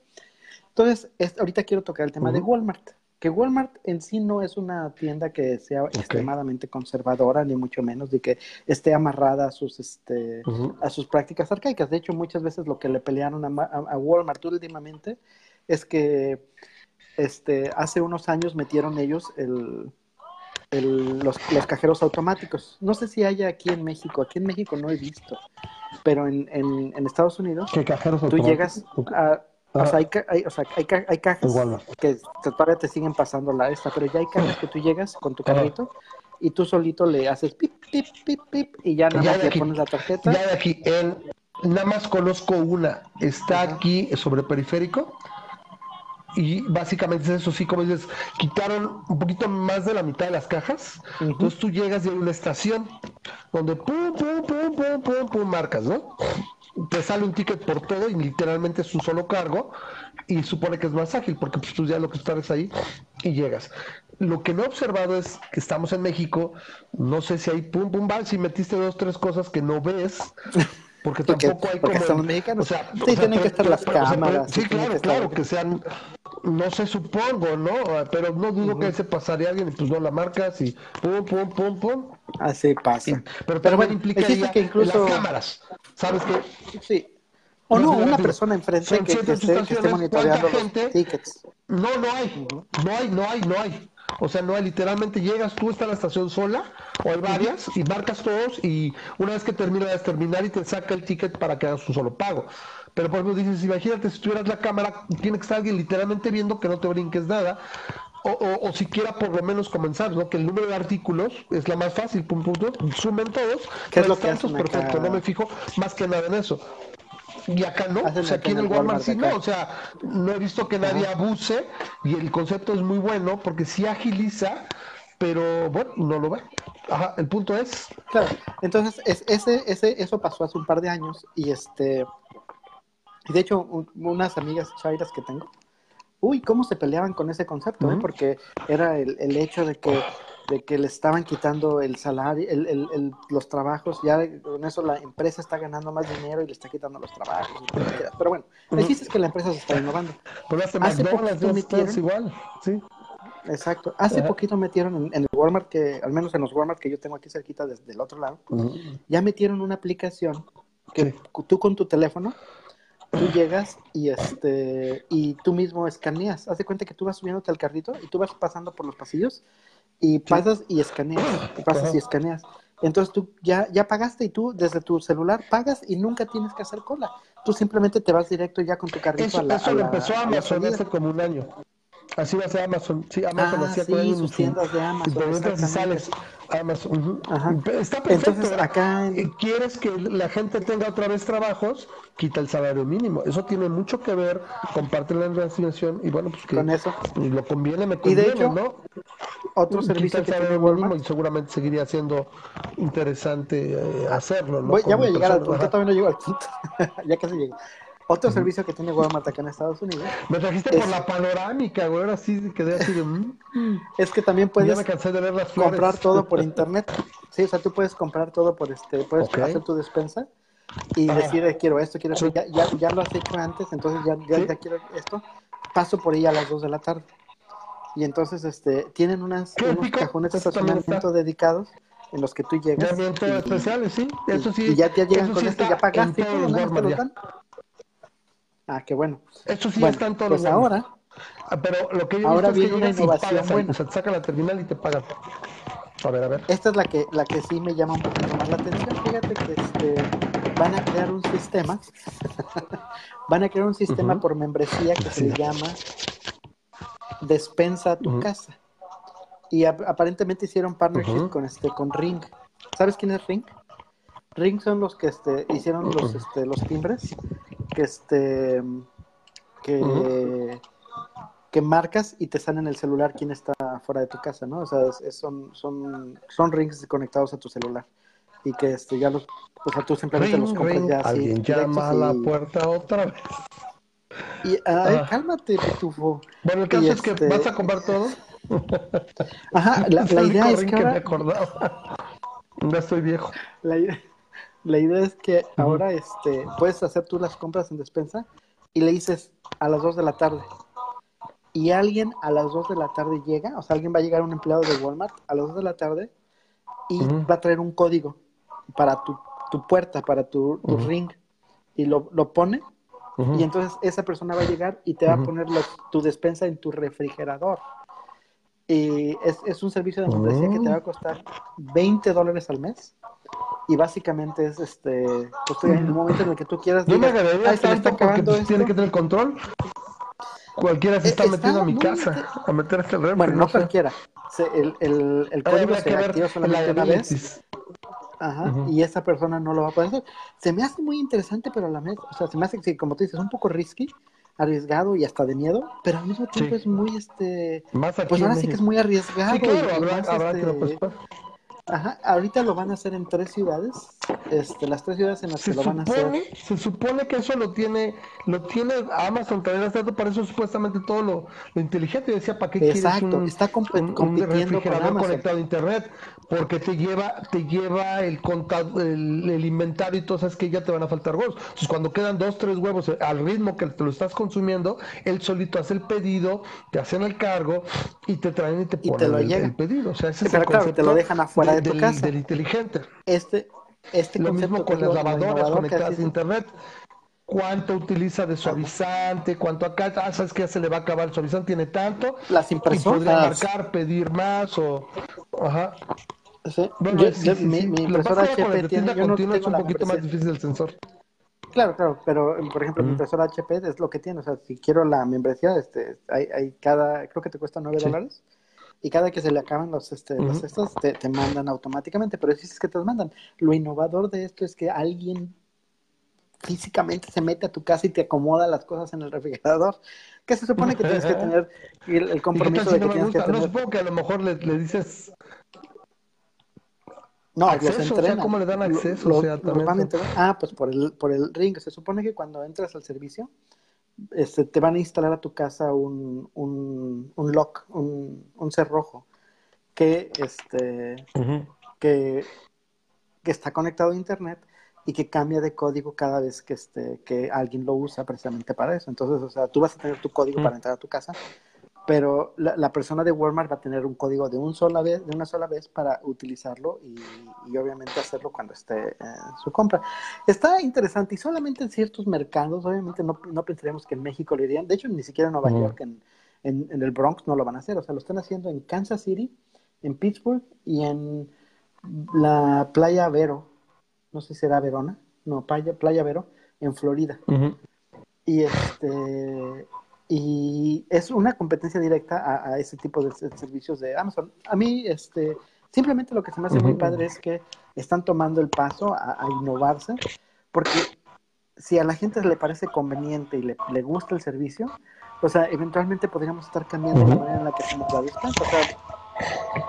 Entonces, ahorita quiero tocar el tema de Walmart que Walmart en sí no es una tienda que sea extremadamente conservadora, ni mucho menos, de que esté amarrada a sus, este, a sus prácticas arcaicas. De hecho, muchas veces lo que le pelearon a, Walmart últimamente es que este, hace unos años metieron ellos el, los, cajeros automáticos. No sé si haya aquí en México, aquí en México no he visto, pero en, en, Estados Unidos, ¿Qué cajeros tú llegas a o sea, hay, hay, o sea, hay, hay cajas que todavía te siguen pasando la esta, pero ya hay cajas que tú llegas con tu carrito y tú solito le haces pip, pip, pip, pip y ya nada más le pones la tarjeta. Ya de aquí, en, nada más conozco una, está aquí sobre periférico y básicamente es eso, sí, como dices, quitaron un poquito más de la mitad de las cajas, entonces tú llegas y hay una estación donde pum, pum, pum, pum, pum, pum, marcas, ¿no? Te sale un ticket por todo y literalmente es un solo cargo y supone que es más ágil porque pues, tú ya lo que estás ahí y llegas. Lo que no he observado es que estamos en México, no sé si hay pum pum bal, si metiste dos tres cosas que no ves. Porque tampoco hay como. mexicanos. O sea, sí, tienen que estar las cámaras. sí, claro, claro, que sean no sé, supongo, ¿no? Pero no dudo que se pasaría alguien y pues no la marcas y pum, pum, pum, pum. Así pasa. pero, pero bueno, implica que incluso... las cámaras, ¿sabes qué? Sí. O no, una persona enfrente que, que, esté, que, esté, monitoreando los tickets. No, no hay, no hay, no hay, no hay. O sea, no hay, literalmente llegas, tú estás en la estación sola, o hay varias, y marcas todos, y una vez que termina de terminar y te saca el ticket para que hagas un solo pago. Pero por ejemplo dices, imagínate si tuvieras la cámara, tiene que estar alguien literalmente viendo que no te brinques nada. O, o, siquiera por lo menos comenzar, ¿no? Que el número de artículos es la más fácil, pum, pum, sumen todos, ¿Qué es lo que perfecto, no me fijo más que nada en eso. Y acá no, o sea, aquí en el Walmart, sí no, o sea, no he visto que nadie abuse y el concepto es muy bueno porque sí agiliza, pero bueno, no lo ve. Ajá, el punto es. Claro, entonces es, ese, ese, eso pasó hace un par de años y este y de hecho, unas amigas chairas que tengo, uy, cómo se peleaban con ese concepto, ¿eh? porque era el, el, hecho de que, de que le estaban quitando el salario, el, el, los trabajos, ya con eso la empresa está ganando más dinero y le está quitando los trabajos. Pero bueno, el chiste es que la empresa se está innovando. hace poquito metieron, igual, sí. Exacto. Hace poquito metieron en, el Walmart, que al menos en los Walmart que yo tengo aquí cerquita desde el otro lado, ya metieron una aplicación que tú con tu teléfono tú llegas y este y tú mismo escaneas. Haz de cuenta que tú vas subiéndote al carrito y tú vas pasando por los pasillos y pasas y escaneas, y pasas y escaneas. Entonces tú ya, ya pagaste y tú desde tu celular pagas y nunca tienes que hacer cola. Tú simplemente te vas directo ya con tu carrito a la Eso lo empezó a Amazon hace como un año. Así va a ser Amazon. Sí, Amazon ah, hacía sí, sus tiendas de Amazon. sales Amazon. Está perfecto. Entonces, acá ¿Quieres que la gente tenga otra vez trabajos? Quita el salario mínimo. Eso tiene mucho que ver con parte de la reasignación y bueno, pues que con eso. lo conviene, me conviene, y de hecho, ¿no? Otro servicio el salario mínimo y seguramente seguiría siendo interesante eh, hacerlo, ¿no? ya voy a llegar al punto, todavía no llego al punto. ya casi llegué. Otro servicio que tiene Walmart acá en Estados Unidos. Me trajiste por la panorámica, güey. Ahora sí quedé así de. Mm, es que también puedes de ver comprar todo por internet. Sí, o sea, tú puedes comprar todo por este. Puedes hacer tu despensa y decir, quiero esto, quiero esto. Ya, ya, ya, lo has hecho antes, entonces ya, ya, quiero esto. Paso por ella a las 2 de la tarde. Y entonces este tienen unas, unos cajones de estacionamiento dedicados en los que tú llegas. Y, especiales, sí. Eso sí. Y ya te llegan con esto, ya pagaste todo, ¿no? Ah, qué bueno. Eso sí está en todos pues ahora. Ah, pero lo que yo ahora viene una innovación buena. O sea, te saca la terminal y te pagan. A ver, a ver. Esta es la que, la que sí me llama un poquito más la atención. Fíjate que este, van a crear un sistema. van a crear un sistema por membresía que se llama Despensa a tu casa. Y aparentemente hicieron partnership con este con Ring. ¿Sabes quién es Ring? Ring son los que este, hicieron los, este, los timbres que este que, que marcas y te sale en el celular quién está fuera de tu casa, ¿no? O sea, son, son, son rings conectados a tu celular y que este ya los o sea, tú simplemente los compras ya Alguien llama a la puerta otra vez. Y ay, ah. cálmate, pitufo. Bueno, el caso es que este vas a comprar todo. Ajá, la, idea es que, ahora... Ya estoy viejo. La idea, la idea es que ahora este, puedes hacer tú las compras en despensa y le dices a las 2 de la tarde. Y alguien a las 2 de la tarde llega, o sea, alguien va a llegar un empleado de Walmart a las 2 de la tarde y va a traer un código para tu, puerta, para tu, ring. Y lo, lo pone y entonces esa persona va a llegar y te va a poner tu despensa en tu refrigerador. Y es, es un servicio de membresía que te va a costar 20 dólares al mes. Y básicamente es este pues, en el momento en el que tú quieras no me agradaría tanto porque pues, tiene que tener control. Cualquiera se eh, está, metiendo a mi casa a meter este refri, bueno no, cualquiera. El, el, el código se activa solamente una vez. Ajá, y esa persona no lo va a poder hacer. Se me hace muy interesante, pero a la vez, o sea, se me hace, como tú dices, un poco risky, arriesgado y hasta de miedo, pero al mismo tiempo es muy, este, pues ahora sí que es muy arriesgado. Sí, claro, habrá, habrá que lo pues, Ajá, ahorita lo van a hacer en tres ciudades, este, las tres ciudades en las que lo van a hacer. Se supone que eso lo tiene, lo tiene Amazon también para eso supuestamente todo lo, inteligente. Yo decía, ¿para qué quieres un, está un, refrigerador conectado a internet? Porque te lleva, te lleva el contado, el, inventario y todo, sabes que ya te van a faltar huevos. Entonces cuando quedan dos, tres huevos eh, al ritmo que te lo estás consumiendo, él solito hace el pedido, te hacen el cargo y te traen y te ponen el, pedido. O sea, ese es el claro, te lo dejan afuera de, tu del, casa. Del inteligente. Este, este lo mismo con las lavadoras conectadas a internet. Cuánto utiliza de suavizante, cuánto acá, ah, sabes que ya se le va a acabar el suavizante, tiene tanto, las impresoras, y podría marcar, pedir más o, ajá. Sí. Bueno, mi, impresora HP tiene, yo no es un poquito más difícil el sensor. Claro, claro, pero por ejemplo, mi impresora HP es lo que tiene, o sea, si quiero la membresía, este, hay, hay cada, creo que te cuesta 9 dólares y cada que se le acaban los, este, los estos, te, te, mandan automáticamente, pero dices que te mandan. Lo innovador de esto es que alguien físicamente se mete a tu casa y te acomoda las cosas en el refrigerador, que se supone que tienes que tener el, compromiso de que tienes que tener. No supongo que a lo mejor le, le dices no, acceso, los o ¿cómo le dan acceso? o sea, ah, pues por el, por el ring. Se supone que cuando entras al servicio, este, te van a instalar a tu casa un, un, un lock, un, un cerrojo, que, este, que, que está conectado a internet y que cambia de código cada vez que, este, que alguien lo usa precisamente para eso. Entonces, o sea, tú vas a tener tu código para entrar a tu casa, pero la, persona de Walmart va a tener un código de, un sola vez, de una sola vez para utilizarlo y, obviamente hacerlo cuando esté en su compra. Está interesante y solamente en ciertos mercados, obviamente no, no pensaríamos que en México lo irían, de hecho ni siquiera en Nueva York, en, en, en, el Bronx no lo van a hacer, o sea, lo están haciendo en Kansas City, en Pittsburgh y en la Playa Vero, no sé si será Verona, no, Playa, Playa Vero, en Florida. Y este y es una competencia directa a, ese tipo de, servicios de Amazon. A mí, este, simplemente lo que se me hace muy padre es que están tomando el paso a, innovarse, porque si a la gente le parece conveniente y le, le gusta el servicio, o sea, eventualmente podríamos estar cambiando la manera en la que hacemos la despensa. O sea,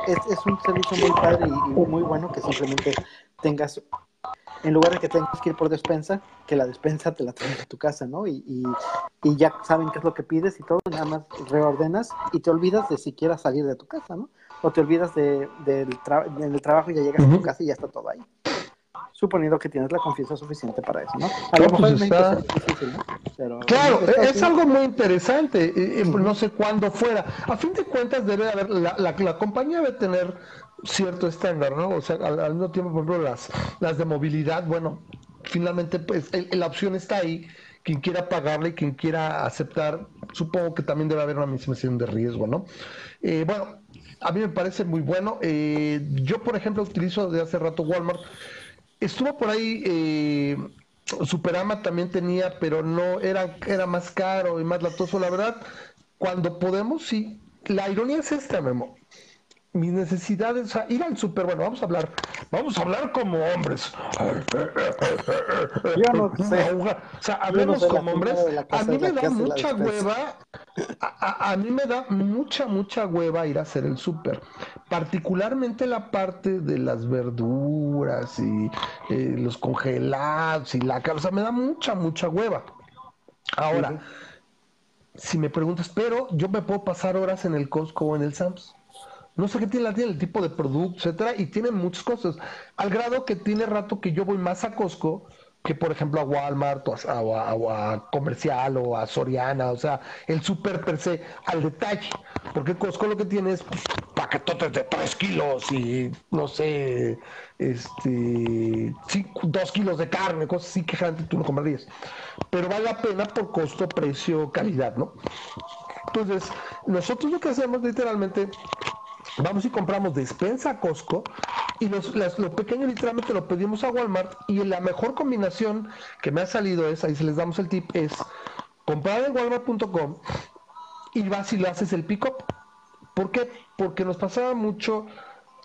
es, es, un servicio muy padre y, y, muy bueno que simplemente tengas en lugar de que tengas que ir por despensa, que la despensa te la traen a tu casa, ¿no? Y, y, ya saben qué es lo que pides y todo, nada más reordenas y te olvidas de siquiera salir de tu casa, ¿no? O te olvidas de, del, trabajo y ya llegas a tu casa y ya está todo ahí suponiendo que tienes la confianza suficiente para eso, ¿no? A lo mejor pues difícil, ¿no? claro, es algo muy interesante, no sé cuándo fuera. A fin de cuentas debe haber, la, la, compañía debe tener cierto estándar, ¿no? O sea, al, mismo tiempo, por ejemplo, las, las de movilidad, bueno, finalmente, pues la opción está ahí. Quien quiera pagarle quien quiera aceptar, supongo que también debe haber una misión de riesgo, ¿no? Eh, bueno, a mí me parece muy bueno. Eh, yo, por ejemplo, utilizo desde hace rato Walmart Estuvo por ahí, eh, Superama también tenía, pero no, era, era más caro y más latoso, la verdad. Cuando podemos, sí. La ironía es esta, Memo mis necesidades, o sea, ir al súper, bueno, vamos a hablar, vamos a hablar como hombres. Yo no sé. O sea, hablemos como hombres. A mí me da mucha hueva, a, mí me da mucha, mucha hueva ir a hacer el súper. Particularmente la parte de las verduras y eh, los congelados y la o sea, me da mucha, mucha hueva. Ahora, si me preguntas, pero yo me puedo pasar horas en el Costco o en el Sams no sé qué tiene la tienda, el tipo de producto, etcétera, y tiene muchas cosas. Al grado que tiene rato que yo voy más a Costco que, por ejemplo, a Walmart o a, Comercial o a Soriana, o sea, el super per se al detalle. Porque Costco lo que tiene es pues, paquetotes de 3 kilos y, no sé, este, 2 kilos de carne, cosas así que gente tú no comprarías. Pero vale la pena por costo, precio, calidad, ¿no? Entonces, nosotros lo que hacemos literalmente Vamos y compramos despensa a Costco y los, lo pequeño literalmente lo pedimos a Walmart y la mejor combinación que me ha salido es, ahí se les damos el tip, es comprar en walmart.com y vas y lo haces el pick-up. ¿Por qué? Porque nos pasaba mucho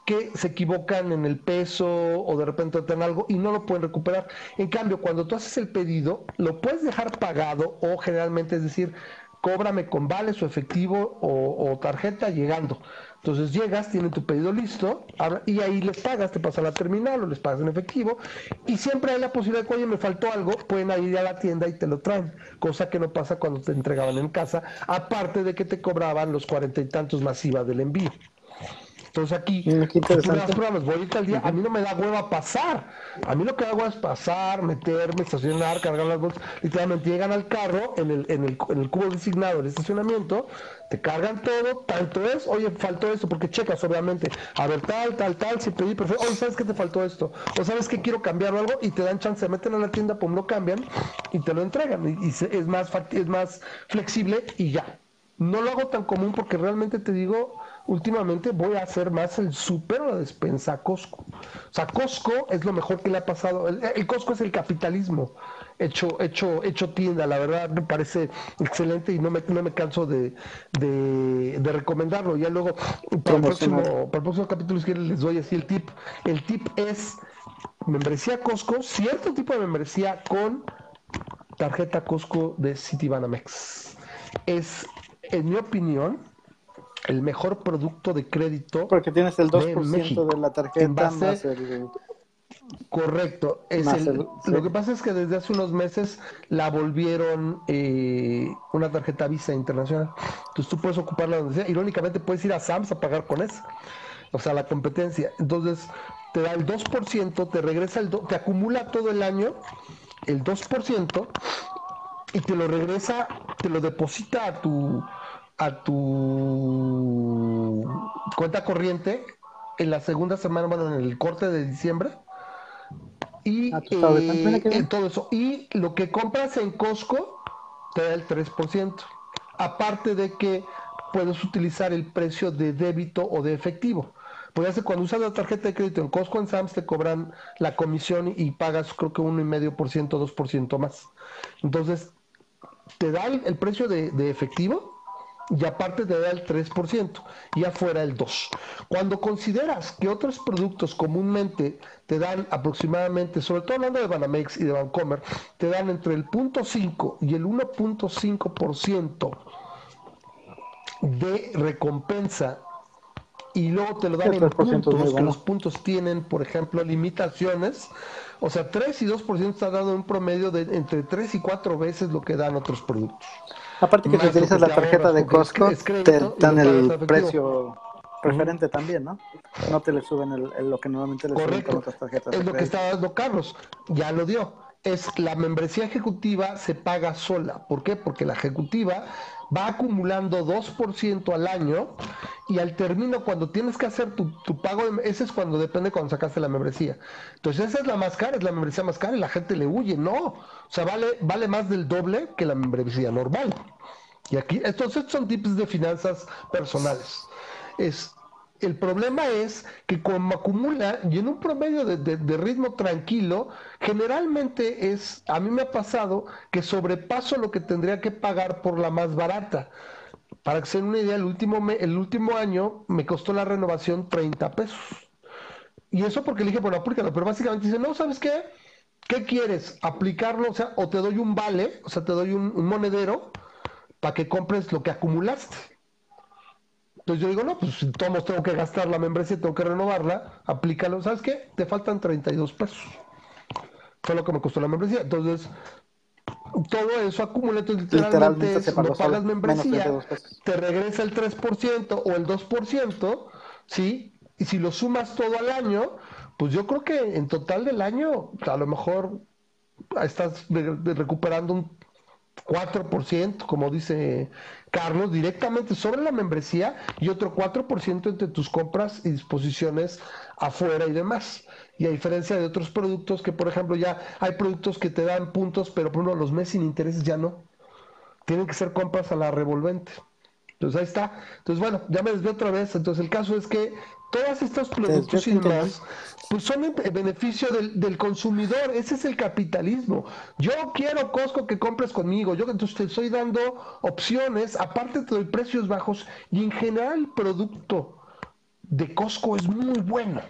que se equivocan en el peso o de repente en algo y no lo pueden recuperar. En cambio, cuando tú haces el pedido, lo puedes dejar pagado o generalmente, es decir, cóbrame con vales o efectivo o tarjeta llegando. Entonces llegas, tienen tu pedido listo y ahí les pagas, te pasa la terminal o les pagas en efectivo y siempre hay la posibilidad de que, oye, me faltó algo, pueden ir a la tienda y te lo traen, cosa que no pasa cuando te entregaban en casa, aparte de que te cobraban los cuarenta y tantos masiva del envío. Entonces aquí, mm, voy a al día, a mí no me da hueva pasar. A mí lo que hago es pasar, meterme, estacionar, cargar las bolsas. Literalmente llegan al carro en el, en el, en el cubo designado del estacionamiento, te cargan todo, tanto es, oye, faltó esto, porque checas obviamente, a ver, tal, tal, tal, si pedí perfecto, oye, ¿sabes que te faltó esto? O sabes que quiero cambiar algo y te dan chance, se meten a la tienda, pues lo cambian y te lo entregan. Y, es, más, es más flexible y ya. No lo hago tan común porque realmente te digo, últimamente voy a hacer más el súper o la despensa a Costco. O sea, Costco es lo mejor que le ha pasado. El, Costco es el capitalismo hecho, hecho, hecho tienda, la verdad me parece excelente y no me, no me canso de, de, recomendarlo. Ya luego, para el, próximo, para el próximo capítulo, les doy así el tip. El tip es membresía Costco, cierto tipo de membresía con tarjeta Costco de Citibanamex. Es, en mi opinión, el mejor producto de crédito. Porque tienes el 2% de, la tarjeta más el... Correcto. Es Lo que pasa es que desde hace unos meses la volvieron eh, una tarjeta Visa internacional. Entonces tú puedes ocuparla donde sea. Irónicamente puedes ir a Sams a pagar con eso. O sea, la competencia. Entonces te da el 2%, te regresa el... te acumula todo el año el 2% y te lo regresa, te lo deposita a tu a tu cuenta corriente en la segunda semana, bueno, en el corte de diciembre. Y eh, todo eso. Y lo que compras en Costco te da el 3%. Aparte de que puedes utilizar el precio de débito o de efectivo. Porque hace cuando usas la tarjeta de crédito en Costco, en Sams te cobran la comisión y pagas creo que 1,5%, 2% más. Entonces, te da el, precio de, de efectivo y aparte te da el 3% y afuera el 2%. Cuando consideras que otros productos comúnmente te dan aproximadamente, sobre todo hablando de Banamex y de Bancomer, te dan entre el 0.5 y el 1.5% de recompensa y luego te lo dan en puntos, que los puntos tienen, por ejemplo, limitaciones. O sea, 3 y 2% está dando un promedio de entre 3 y 4 veces lo que dan otros productos. Aparte que si utilizas la tarjeta de Costco, te dan el precio preferente también, ¿no? No te le suben el, lo que normalmente le suben con otras tarjetas. Es lo que está dando Carlos, ya lo dio. Es la membresía ejecutiva se paga sola. ¿Por qué? Porque la ejecutiva va acumulando 2% al año y al término, cuando tienes que hacer tu, pago, ese es cuando depende cuando sacaste la membresía. Entonces esa es la más cara, es la membresía más cara y la gente le huye. No, o sea, vale, vale más del doble que la membresía normal. Y aquí, estos, son tips de finanzas personales. Es, el problema es que como acumula y en un promedio de, ritmo tranquilo, generalmente es, a mí me ha pasado que sobrepaso lo que tendría que pagar por la más barata. Para que se den una idea, el último, el último año me costó la renovación 30 pesos. Y eso porque le dije, bueno, aplícalo, pero básicamente dice, no, ¿sabes qué? ¿Qué quieres? ¿Aplicarlo? O sea, o te doy un vale, o sea, te doy un monedero para que compres lo que acumulaste. Entonces yo digo, no, pues todos tengo que gastar la membresía, tengo que renovarla, aplícalo. ¿Sabes qué? Te faltan 32 pesos. Fue lo que me costó la membresía. Entonces, todo eso acumula, entonces literalmente, no pagas membresía, te regresa el 3% o el 2%, ¿sí? Y si lo sumas todo al año, pues yo creo que en total del año, a lo mejor estás recuperando un 4%, como dice Carlos, directamente sobre la membresía y otro 4% entre tus compras y disposiciones afuera y demás. Y a diferencia de otros productos que, por ejemplo, ya hay productos que te dan puntos, pero por ejemplo los meses sin intereses ya no. Tienen que ser compras a la revolvente. Entonces ahí está. Entonces bueno, ya me desvío otra vez. Entonces el caso es que todos estos productos y demás, pues son en beneficio del, consumidor. Ese es el capitalismo. Yo quiero Costco que compres conmigo. Yo entonces te estoy dando opciones. Aparte te doy precios bajos y en general el producto de Costco es muy bueno.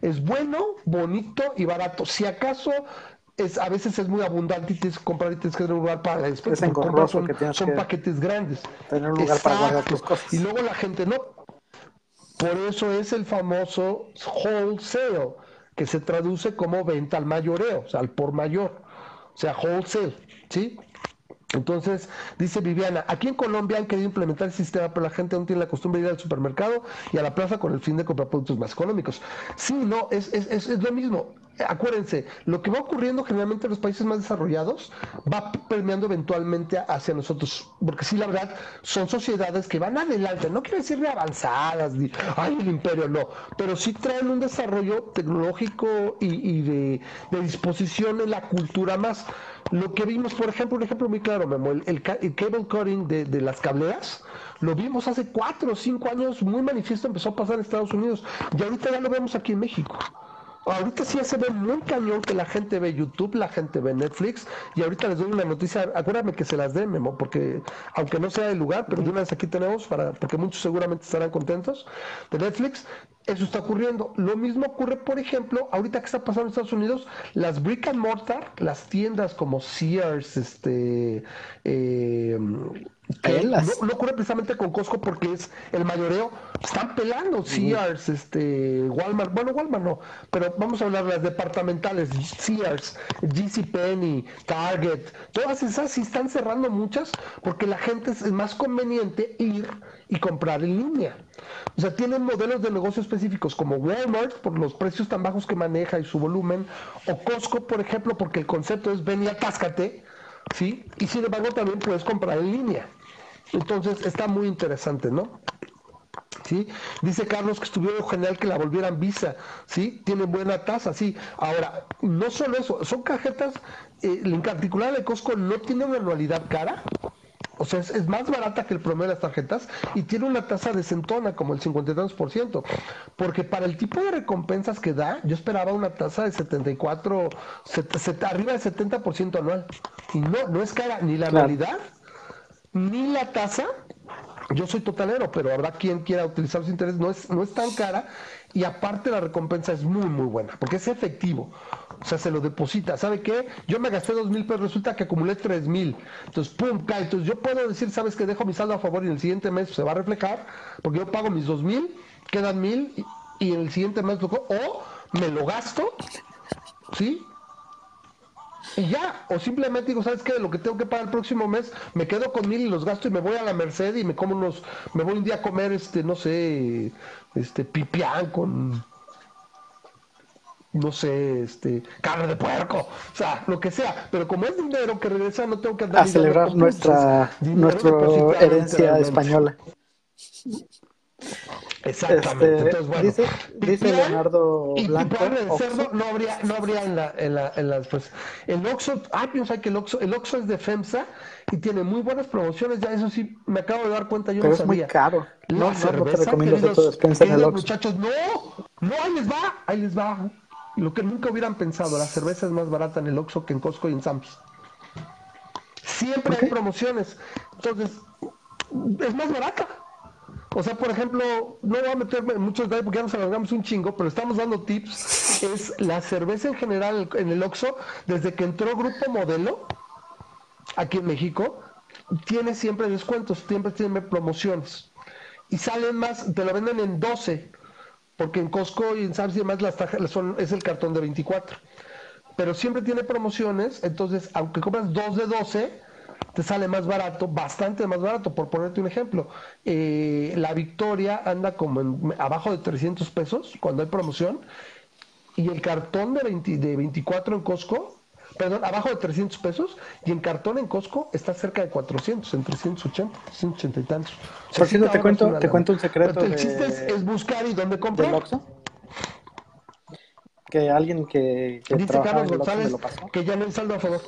Es bueno, bonito y barato. Si acaso es, a veces es muy abundante y tienes que comprar y tienes que tener un lugar para después. son, son paquetes grandes. Tener un lugar para guardar tus cosas. Y luego la gente no por eso es el famoso wholesale, que se traduce como venta al mayoreo, o sea, al por mayor, o sea, wholesale, ¿sí? Entonces, dice Viviana, aquí en Colombia han querido implementar el sistema, pero la gente no tiene la costumbre de ir al supermercado y a la plaza con el fin de comprar productos más económicos. Sí, no, es, es, es, es lo mismo. Acuérdense, lo que va ocurriendo generalmente en los países más desarrollados va permeando eventualmente hacia nosotros, porque sí, la verdad, son sociedades que van adelante, no quiero decir de avanzadas, ay, el imperio, no, pero sí traen un desarrollo tecnológico y, de, disposición en la cultura más. Lo que vimos, por ejemplo, un ejemplo muy claro, Memo, el, cable cutting de, las cableras, lo vimos hace cuatro o cinco años, muy manifiesto, empezó a pasar en Estados Unidos, y ahorita ya lo vemos aquí en México. Ahorita sí se ve muy cañón que la gente ve YouTube, la gente ve Netflix, y ahorita les doy una noticia, acuérdame que se las dé, Memo, porque aunque no sea el lugar, pero de una vez aquí tenemos, para, porque muchos seguramente estarán contentos, de Netflix, eso está ocurriendo. Lo mismo ocurre, por ejemplo, ahorita que está pasando en Estados Unidos, las brick and mortar, las tiendas como Sears, este, eh, no, ocurre precisamente con Costco porque es el mayoreo. Están pelando Sears, este, Walmart. Bueno, Walmart no, pero vamos a hablar de las departamentales. Sears, GCPenney, Target. Todas esas sí están cerrando muchas porque la gente es más conveniente ir y comprar en línea. O sea, tienen modelos de negocio específicos como Walmart por los precios tan bajos que maneja y su volumen, o Costco, por ejemplo, porque el concepto es ven y atáscate, ¿sí? Y sin embargo también puedes comprar en línea. Entonces está muy interesante, ¿no? ¿Sí? Dice Carlos que estuvieron genial que la volvieran Visa, ¿sí? Tienen buena tasa, sí. Ahora, no solo eso, son cajetas, eh, en particular de Costco no tiene una anualidad cara, o sea, es, más barata que el promedio de las tarjetas y tiene una tasa de centona como el 52%. Porque para el tipo de recompensas que da, yo esperaba una tasa de 74, arriba del 70% anual. Y no, no es cara ni la anualidad ni la tasa yo soy totalero, pero habrá quien quiera utilizar su interés, no es, no es tan cara y aparte la recompensa es muy, muy buena, porque es efectivo. O sea, se lo deposita. ¿Sabe qué? Yo me gasté dos mil, pero resulta que acumulé tres mil. Entonces, pum, cae. Entonces, yo puedo decir, ¿sabes que Dejo mi saldo a favor y en el siguiente mes se va a reflejar, porque yo pago mis dos mil, quedan mil y, en el siguiente mes lo o me lo gasto, ¿sí? y ya, o simplemente digo, ¿sabes qué? Lo que tengo que pagar el próximo mes, me quedo con mil y los gasto y me voy a la Merced y me como unos, me voy un día a comer, este, no sé, este, pipián con, no sé, este, carne de puerco, o sea, lo que sea, pero como es dinero que regresa, no tengo que andar a celebrar nuestra, nuestra herencia española. Exactamente. Este, dice, dice Leonardo Blanco. Y cerdo no habría, no habría en la, en la, en las pues. El Oxxo, ah, piensa que el Oxxo, el Oxxo es de FEMSA y tiene muy buenas promociones, ya eso sí me acabo de dar cuenta, yo Pero no es sabía. muy caro. La no, cerveza, no te recomiendo queridos, despensa en el Oxxo. muchachos, no, no, ahí les va, ahí les va. Lo que nunca hubieran pensado, la cerveza es más barata en el Oxxo que en Costco y en Sam's. Siempre hay promociones. Entonces, es más barata. O sea, por ejemplo, no voy a meterme en muchos detalles porque ya nos alargamos un chingo, pero estamos dando tips. Es la cerveza en general en el Oxxo, desde que entró Grupo Modelo, aquí en México, tiene siempre descuentos, siempre tiene promociones. Y salen más, te la venden en 12, porque en Costco y en Sam's y demás las tajas son, es el cartón de 24. Pero siempre tiene promociones, entonces, aunque compras dos de 12, te sale más barato, bastante más barato, por ponerte un ejemplo. Eh, la Victoria anda como abajo de 300 pesos cuando hay promoción y el cartón de, 20 de 24 en Costco, perdón, abajo de 300 pesos y en cartón en Costco está cerca de 400, en 380, 380 y tantos. O sea, Por sí cierto, te cuento, te lana. cuento un secreto Pero el de- chiste es, es buscar y dónde comprar. Oxxo. Que alguien que, que Dice Carlos González lo pasó. que ya no hay saldo a favor.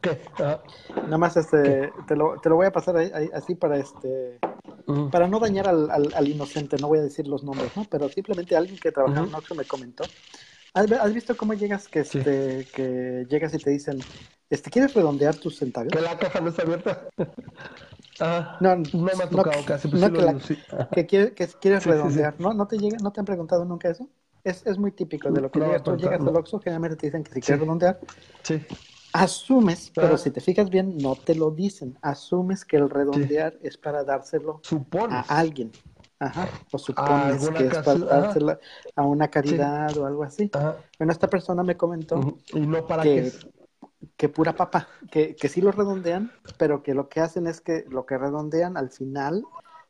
¿Qué? Ajá. Nada más este, te lo, te lo voy a pasar ahí- ahí- así para este Ujú. para no dañar al, al, al inocente, no voy a decir los nombres, ¿no? Pero simplemente alguien que trabajaba en. Oxxo me comentó. ¿Has, visto cómo llegas que este que llegas y te dicen, este, ¿quieres redondear tus centavos? Que la caja no está abierta. Ah, No, no me ha tocado casi, pues no sí que la- que quiere- que quieres Sí, redondear, ¿no? ¿No te llega, no te han preguntado nunca eso? Es, es muy típico de lo que No, llegas, tú no, llegas no. al Oxxo, generalmente te dicen que si quieres redondear, Sí. asumes, pero Ah. si te fijas bien, no te lo dicen, asumes que el redondear es para dárselo Supones. a alguien. Ajá. O A supones que es para dársela a una caridad o algo así. Ajá. Bueno, esta persona me comentó Ujú. Y no para que- qué que pura papa, que, que sí lo redondean, pero que lo que hacen es que lo que redondean al final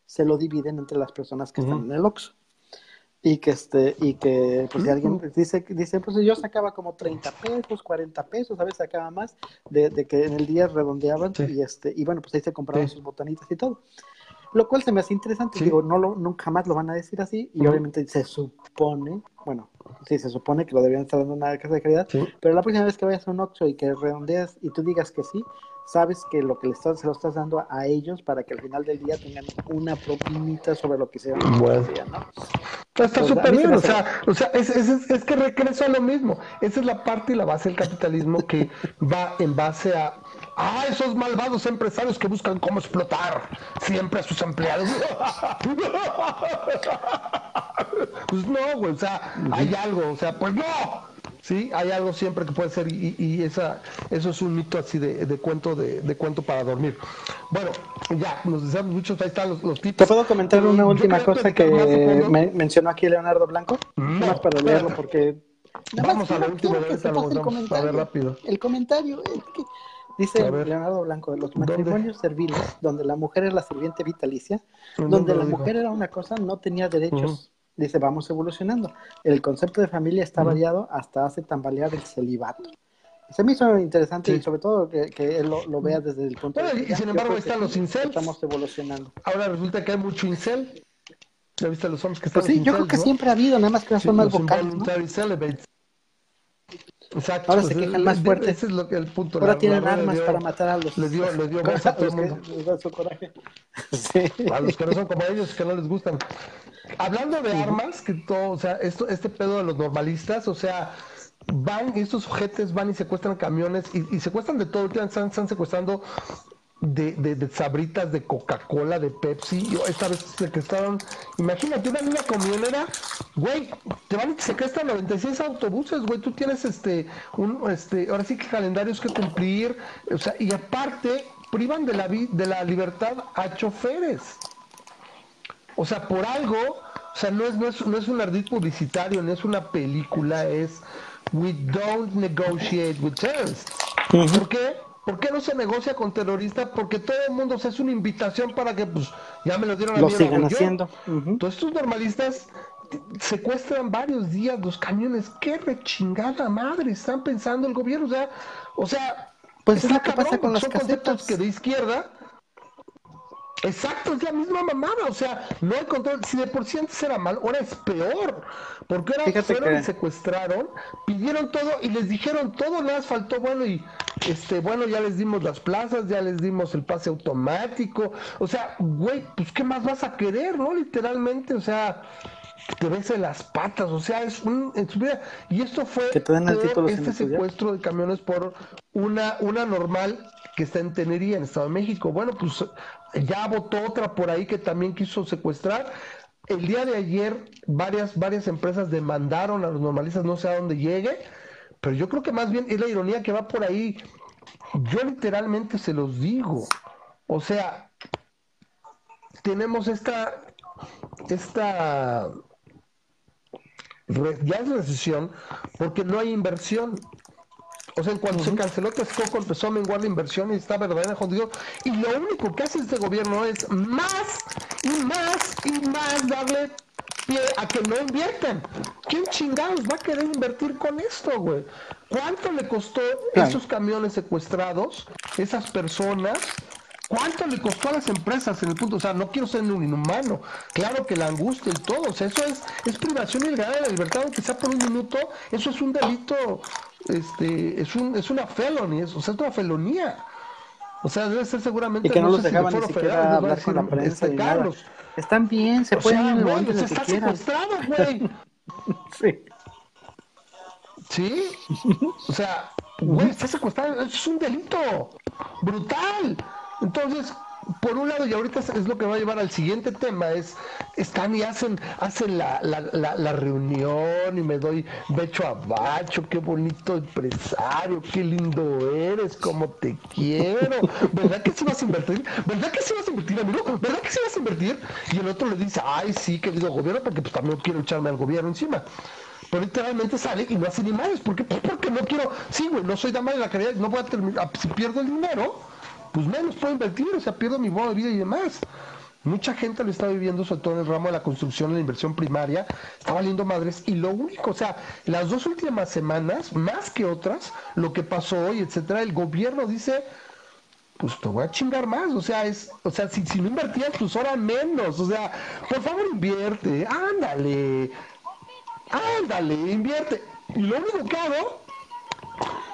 se lo dividen entre las personas que están en el Oxxo. Y que este, y que pues si alguien dice, dice, pues yo sacaba como 30 pesos, 40 pesos, a veces sacaba más, de, de que en el día redondeaban Sí. y este, y bueno, pues ahí se compraban Sí. sus botanitas y todo. Lo cual se me hace interesante, Sí. digo, no lo, nunca jamás lo van a decir así, y obviamente se supone, bueno, sí, se supone que lo deberían estar dando en una casa de caridad, Sí. pero la próxima vez que vayas a un Oxxo y que redondeas y tú digas que sí, sabes que lo que le estás, se lo estás dando a ellos para que al final del día tengan una propinita sobre lo que van Bueno. ¿no? Está súper bien, o sea, o sea es, es, es- es que regreso a lo mismo. Esa es la parte y la base del capitalismo que va en base a, ah, esos malvados empresarios que buscan cómo explotar siempre a sus empleados. Pues no, güey, o sea, hay algo, o sea, pues no. Sí, hay algo siempre que puede ser y, y esa, eso es un mito así de, de cuento de, de cuento para dormir. Bueno, ya, nos deseamos muchos, ahí están los, los tips. ¿Te puedo comentar una última cosa que me mencionó aquí Leonardo Blanco? No, más para leerlo porque... Nada más Vamos a la última, el vamos a ver rápido. El comentario es que dice. Leonardo Blanco, los ¿Dónde? matrimonios serviles, donde la mujer es la sirviente vitalicia, ¿En donde la mujer era una cosa, no tenía derechos. Dice, vamos evolucionando. El concepto de familia está variado hasta hace tambalear el celibato. Se me hizo interesante Sí. y sobre todo que, que él lo, lo vea desde el punto Bueno, de vista. y sin embargo, están sí, los incels. Estamos evolucionando. Ahora resulta que hay mucho incel. ¿Ya viste los hombres que están Pues sí, yo creo que siempre ha habido, nada más que no son más vocales, ¿no? Exacto. Ahora se quejan más fuerte. Ese es lo que el punto. Ahora la- tienen la armas dio- para matar a los. Le dio, le dio voz a todo el que mundo. les da su coraje. Sí. A los que no son como ellos, que no les gustan. Hablando de armas, que todo, o sea, esto, este pedo de los normalistas, o sea, van, estos sujetos van y secuestran camiones y, y secuestran de todo, están secuestrando de, de, sabritas de Coca-Cola, de Pepsi. Yo, esta vez se estaban, imagínate, una niña camionera, güey, te van y se secuestran 96 autobuses, güey, tú tienes este, un, este, ahora sí que calendarios que cumplir, o sea, y aparte privan de la, de la libertad a choferes. O sea, por algo, o sea, no es, no es, no es un ardid publicitario, no es una película, es We don't negotiate with terrorists. ¿Por qué? ¿Por qué no se negocia con terroristas? Porque todo el mundo se hace una invitación para que, pues, ya me lo dieron a Lo sigan haciendo. Entonces, estos normalistas secuestran varios días los camiones. ¿Qué rechingada madre están pensando el gobierno? O sea, o sea, pues es lo que pasa con las Son conceptos que de izquierda Exacto, es la misma mamada, o sea, no hay control. Si de por sí antes era mal, ahora es peor. Porque ahora fueron y secuestraron, pidieron todo y les dijeron todo, nada faltó, bueno, y este, bueno, ya les dimos las plazas, ya les dimos el pase automático. O sea, güey, pues qué más vas a querer, ¿no? Literalmente, o sea, te ves en las patas, o sea, es un en su vida. Y esto fue este secuestro de camiones por una, una normal que está en Tenería, en Estado de México. Bueno, pues ya votó otra por ahí que también quiso secuestrar. El día de ayer varias, varias empresas demandaron a los normalistas, no sé a dónde llegue, pero yo creo que más bien es la ironía que va por ahí. Yo literalmente se los digo. O sea, tenemos esta, esta, ya es recesión porque no hay inversión. O sea, cuando se canceló Texcoco empezó a menguar la inversión y está verdaderamente jodido. Y lo único que hace este gobierno es más y más y más darle pie a que no inviertan. ¿Quién chingados va a querer invertir con esto, güey? ¿Cuánto le costó esos camiones secuestrados, esas personas? ¿Cuánto le costó a las empresas en el punto? O sea, no quiero ser un inhumano. Claro que la angustia y todo. O sea, eso es, es privación ilegal de la libertad, aunque sea por un minuto. Eso es un delito, este, es, un, es una felony, es, o sea, es una felonía. O sea, debe ser seguramente. Y que no, los dejaban ni siquiera hablar con la prensa. Este, Carlos. Están bien, se pueden ir bueno, se está secuestrado, güey. sí. Sí. O sea, güey, está secuestrado. Es un delito. Brutal. Entonces, por un lado, y ahorita es lo que va a llevar al siguiente tema, es, están y hacen, hacen la, la, la, reunión y me doy becho a bacho, qué bonito empresario, qué lindo eres, cómo te quiero, ¿verdad que sí vas a invertir? ¿Verdad que sí vas a invertir, amigo? ¿Verdad que sí vas a invertir? Y el otro le dice, ay, sí, querido gobierno, porque pues también quiero echarme al gobierno encima pero literalmente sale y no hace ni madres. ¿Por qué? Pues porque no quiero, sí, güey, no soy dama de la caridad, no voy a terminar, si pierdo el dinero, pues menos puedo invertir, o sea, pierdo mi modo de vida y demás. Mucha gente lo está viviendo, sobre todo en el ramo de la construcción, la inversión primaria, está valiendo madres. Y lo único, o sea, las dos últimas semanas, más que otras, lo que pasó hoy, etcétera, el gobierno dice, pues te voy a chingar más. O sea, es, o sea, si, si no invertías, pues ahora menos. O sea, por favor invierte, ándale, ándale, invierte. Y lo único que hago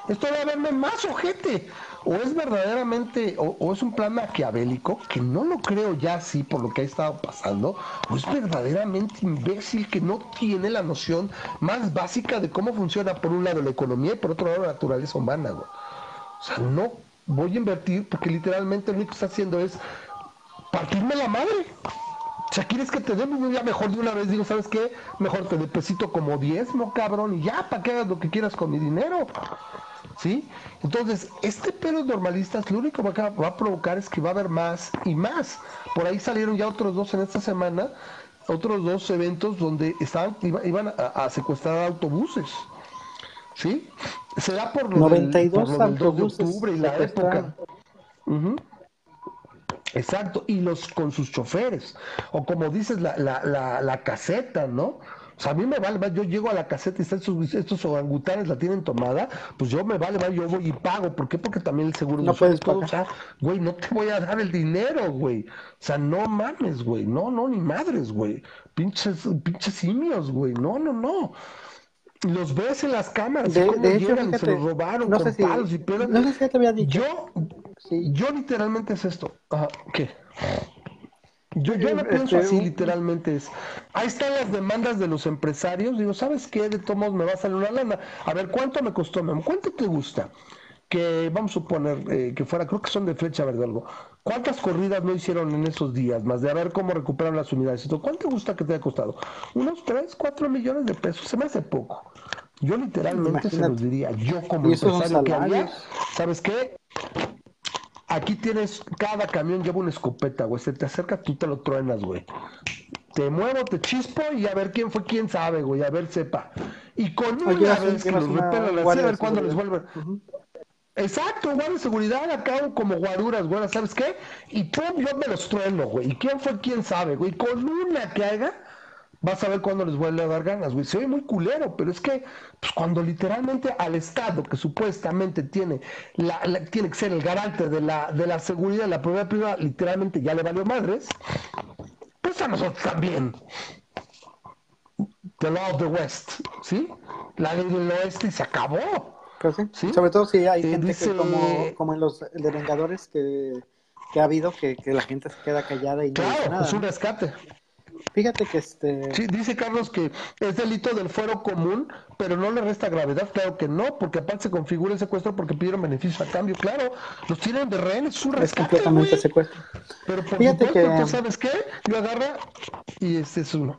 es todavía verme más ojete o es verdaderamente, o, es un plan maquiavélico, que no lo creo ya así por lo que ha estado pasando, o es verdaderamente imbécil que no tiene la noción más básica de cómo funciona por un lado la economía y por otro lado la naturaleza humana, O sea, no voy a invertir porque literalmente lo único que está haciendo es partirme la madre. O sea, ¿quieres que te dé día mejor de una vez? Digo, ¿sabes qué? Mejor te deposito como diezmo, cabrón, y ya, para que hagas lo que quieras con mi dinero. ¿Sí? Entonces, este pedo normalistas lo único que va a provocar es que va a haber más y más. Por ahí salieron ya otros dos en esta semana, otros dos eventos donde estaban, iban a, secuestrar autobuses. ¿Sí? Será por lo 92 del, por de octubre y la época. Exacto, y los con sus choferes, o como dices, la, la, la, la caseta, ¿no? O sea, a mí me vale yo llego a la caseta y estos, estos orangutanes la tienen tomada, pues yo me vale yo voy y pago. ¿Por qué? Porque también el seguro no puedes todo. O sea, güey, no te voy a dar el dinero, güey. O sea, no mames, güey. No, no, ni madres, güey. Pinches, pinches simios, güey. No, no, no. Los ves en las cámaras, de, cómo de llegan se los robaron no con sé palos y pedas. No sé si te había dicho. Yo, yo literalmente es esto. Ajá, ¿qué? Yo, yo lo pienso así, literalmente es. Ahí están las demandas de los empresarios. Digo, ¿sabes qué? De todos me va a salir una lana. A ver, ¿cuánto me costó? ¿Cuánto te gusta? que vamos a suponer eh, que fuera, creo que son de flecha verde algo. ¿Cuántas corridas no hicieron en esos días? Más de a ver cómo recuperan las unidades. ¿Cuánto te gusta que te haya costado? Unos 3, 4 millones de pesos. Se me hace poco. Yo literalmente se los diría. Yo como empresario que haría, ¿sabes qué? Aquí tienes, cada camión lleva una escopeta, güey. Se te acerca, tú te lo truenas, güey. Te muevo, te chispo y a ver quién fue, quién sabe, güey. A ver, sepa. Y con una vez que los repelan, a ver cuándo les vuelven. Exacto, güey, de seguridad acá como guaruras, güey, ¿sabes qué? Y pum, yo me los trueno, güey. ¿Y quién fue, quién sabe, güey? Con una que haga, vas a ver cuándo les vuelve a dar ganas, güey. Se ve muy culero, pero es que pues, cuando literalmente al Estado, que supuestamente tiene, la, tiene que ser el garante de la, de la seguridad de la propiedad privada, literalmente ya le valió madres, pues a nosotros también. The law of the West, ¿sí? La ley del oeste y se acabó. Pues sí. Sobre todo si hay gente que como, como en los de Vengadores que, que ha habido que, que, la gente se queda callada y no dice nada. es un rescate. Fíjate que este. Sí, dice Carlos que es delito del fuero común, pero no le resta gravedad. Claro que no, porque aparte se configura el secuestro porque pidieron beneficio a cambio. Claro, los tienen de rehenes, es un rescate. Es completamente secuestro. Pero por Fíjate que... ¿tú sabes qué? Lo agarra y este es uno.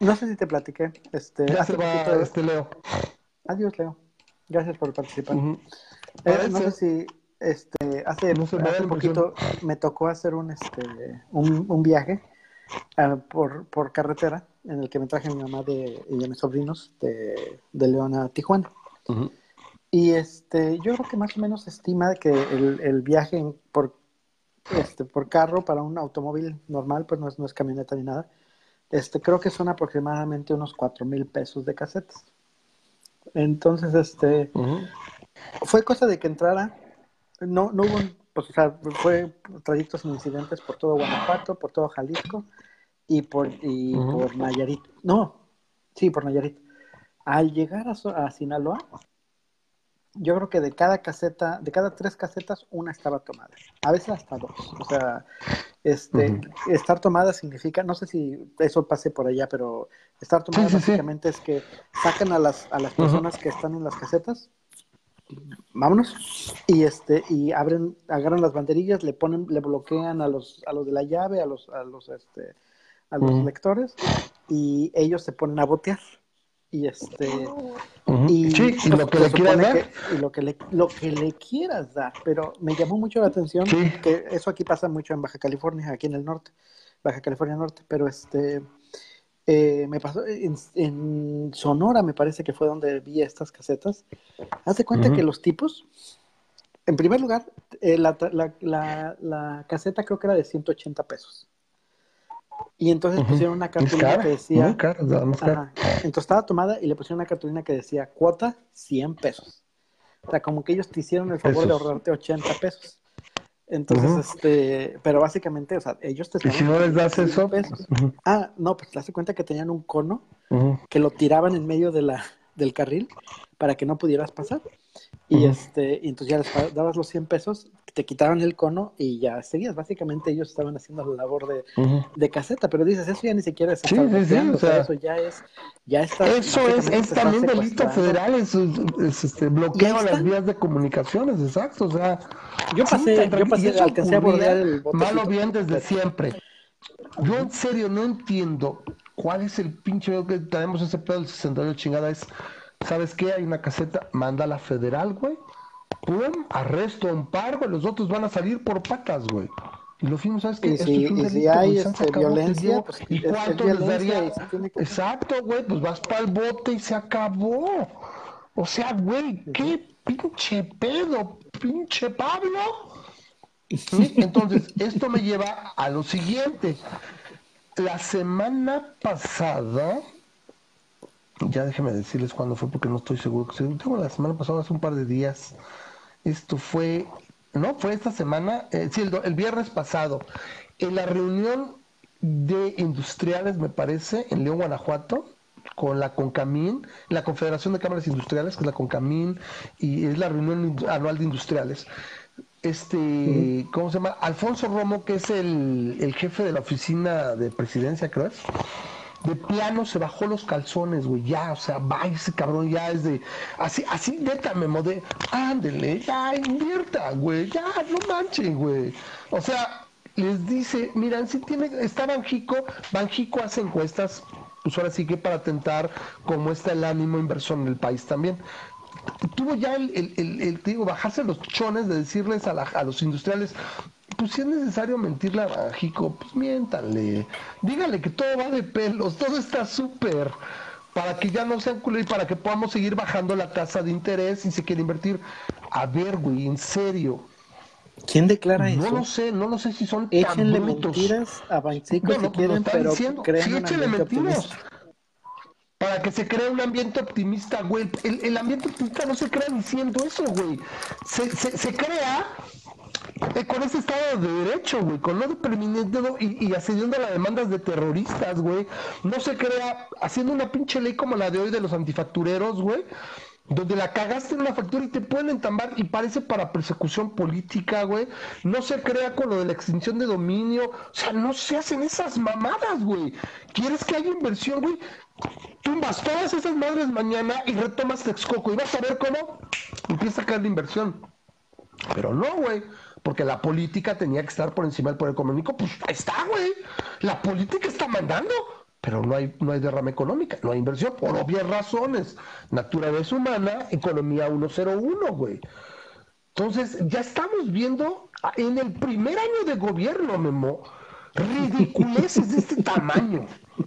No sé si te platiqué. Este, ya se va, este Leo. Adiós, Leo. Gracias por participar. Eh, no sé si este, hace, hace poquito me tocó hacer un, este, un, un viaje Ah, por, por, carretera en el que me traje a mi mamá de, y a mis sobrinos de, de León a Tijuana. Y este, yo creo que más o menos estima que el, el viaje por, este, por carro para un automóvil normal, pues no es, no es camioneta ni nada, este, creo que son aproximadamente unos cuatro mil pesos de casetas. Entonces, este, fue cosa de que entrara, no, no hubo pues, o sea, fue trayectos sin incidentes por todo Guanajuato, por todo Jalisco y por, y por Nayarit. No, sí, por Nayarit. Al llegar a, Sinaloa, yo creo que de cada caseta, de cada tres casetas, una estaba tomada. A veces hasta dos. O sea, este, estar tomada significa, no sé si eso pase por allá, pero estar tomada básicamente es que sacan a las, a las personas que están en las casetas, vámonos. Y este, y abren, agarran las banderillas, le ponen, le bloquean a los, a los de la llave, a los, a los, este, a los lectores, y ellos se ponen a botear. Y este, y, lo que le quieras dar. y lo que le, lo que le quieras dar. Pero me llamó mucho la atención que eso aquí pasa mucho en Baja California, aquí en el norte, Baja California Norte, pero este, eh, me pasó en, Sonora, me parece que fue donde vi estas casetas. Haz de cuenta que los tipos, en primer lugar, eh, la, la, caseta creo que era de 180 pesos. Y entonces pusieron una cartulina que decía. entonces estaba tomada y le pusieron una cartulina que decía cuota 100 pesos. O sea, como que ellos te hicieron el favor de ahorrarte 80 pesos. Entonces, este, pero básicamente, o sea, ellos te ¿Y si no les das eso? Ah, no, pues te das cuenta que tenían un cono que lo tiraban en medio de la, del carril para que no pudieras pasar. Y este, y entonces ya les dabas los 100 pesos, te quitaban el cono y ya seguías. Básicamente ellos estaban haciendo la labor de, de caseta, pero dices, eso ya ni siquiera es sí, sí, o sea, eso ya es, ya está. Eso es, es también delito federal, es, este, bloqueo a las vías de comunicaciones, exacto, o sea. Yo pasé, yo pasé, alcancé a bordear el Malo bien desde siempre. Yo en serio no entiendo cuál es el pinche que tenemos ese pedo del 68 chingada es ¿sabes qué? Hay una caseta, manda a la federal, güey. Pum, arresto, amparo, los otros van a salir por patas, güey. Y lo mismo, ¿sabes qué? Esto es un delito, si hay este, violencia, pues, ¿y cuánto les daría? Exacto, güey, pues vas para el bote y se acabó. O sea, güey, qué pinche pedo, pinche Pablo. Entonces, esto me lleva a lo siguiente. La semana pasada, ya déjenme decirles cuándo fue porque no estoy seguro. Tengo la semana pasada, hace un par de días. Esto fue, no, fue esta semana, eh, sí, el, viernes pasado, en la reunión de industriales, me parece, en León, Guanajuato, con la CONCAMIN, la Confederación de Cámaras Industriales, que es la CONCAMIN, y es la reunión anual de industriales. Este, ¿cómo se llama? Alfonso Romo, que es el, el jefe de la oficina de presidencia, creo de plano se bajó los calzones, güey, ya, o sea, va ese cabrón, ya es de, así, así, neta, me modé, ándele, ya, invierta, güey, ya, no manchen, güey. O sea, les dice, miran, si tiene, está Banjico, Banjico hace encuestas, pues ahora sí que para tentar cómo está el ánimo inversor en el país también tuvo ya el, el, el, digo, bajarse los chones de decirles a, a los industriales, pues si es necesario mentirle a pues miéntanle, dígale que todo va de pelos, todo está súper, para que ya no sean culo y para que podamos seguir bajando la tasa de interés y se quiere invertir. A ver, güey, en serio. ¿Quién declara eso? No lo sé, no lo sé si son Échenle tan mentiras a Bajico si quieren, pero diciendo. sí, échenle mentiras para que se cree un ambiente optimista, güey. El, ambiente optimista no se crea diciendo eso, güey. Se, se, crea eh, con ese estado de derecho, güey, con lo de y, y accediendo a las demandas de terroristas, güey. No se crea haciendo una pinche ley como la de hoy de los antifactureros, güey donde la cagaste en una factura y te pueden entambar y parece para persecución política, güey. No se crea con lo de la extinción de dominio. O sea, no se hacen esas mamadas, güey. ¿Quieres que haya inversión, güey? Tumbas todas esas madres mañana y retomas Texcoco y vas a ver cómo empieza a caer la inversión. Pero no, güey. Porque la política tenía que estar por encima del poder económico. Pues está, güey. La política está mandando pero no hay, no hay derrama económica, no hay inversión, por obvias razones. Naturaleza humana, economía 101, güey. Entonces, ya estamos viendo en el primer año de gobierno, Memo, ridiculeces de este tamaño.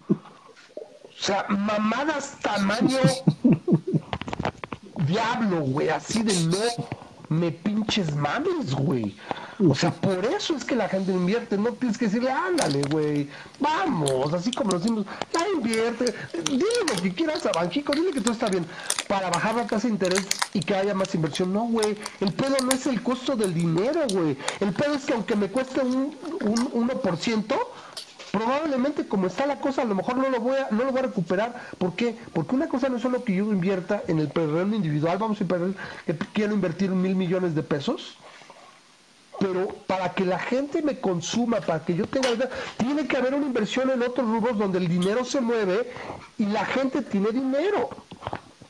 O sea, mamadas tamaño diablo, güey, así de no me pinches mames, güey. O sea, por eso es que la gente invierte. No tienes que decirle, ándale, güey, vamos, así como decimos, ya invierte, dile lo que quieras a Banjico, dile que todo está bien, para bajar la tasa de interés y que haya más inversión. No, güey, el pedo no es el costo del dinero, güey. El pedo es que aunque me cueste un, un 1%, probablemente como está la cosa, a lo mejor no lo voy a, no lo voy a recuperar. ¿Por qué? Porque una cosa no es solo que yo invierta en el terreno individual, vamos a invertir, que quiero invertir mil millones de pesos, pero para que la gente me consuma, para que yo tenga, tiene que haber una inversión en otros rubros donde el dinero se mueve y la gente tiene dinero.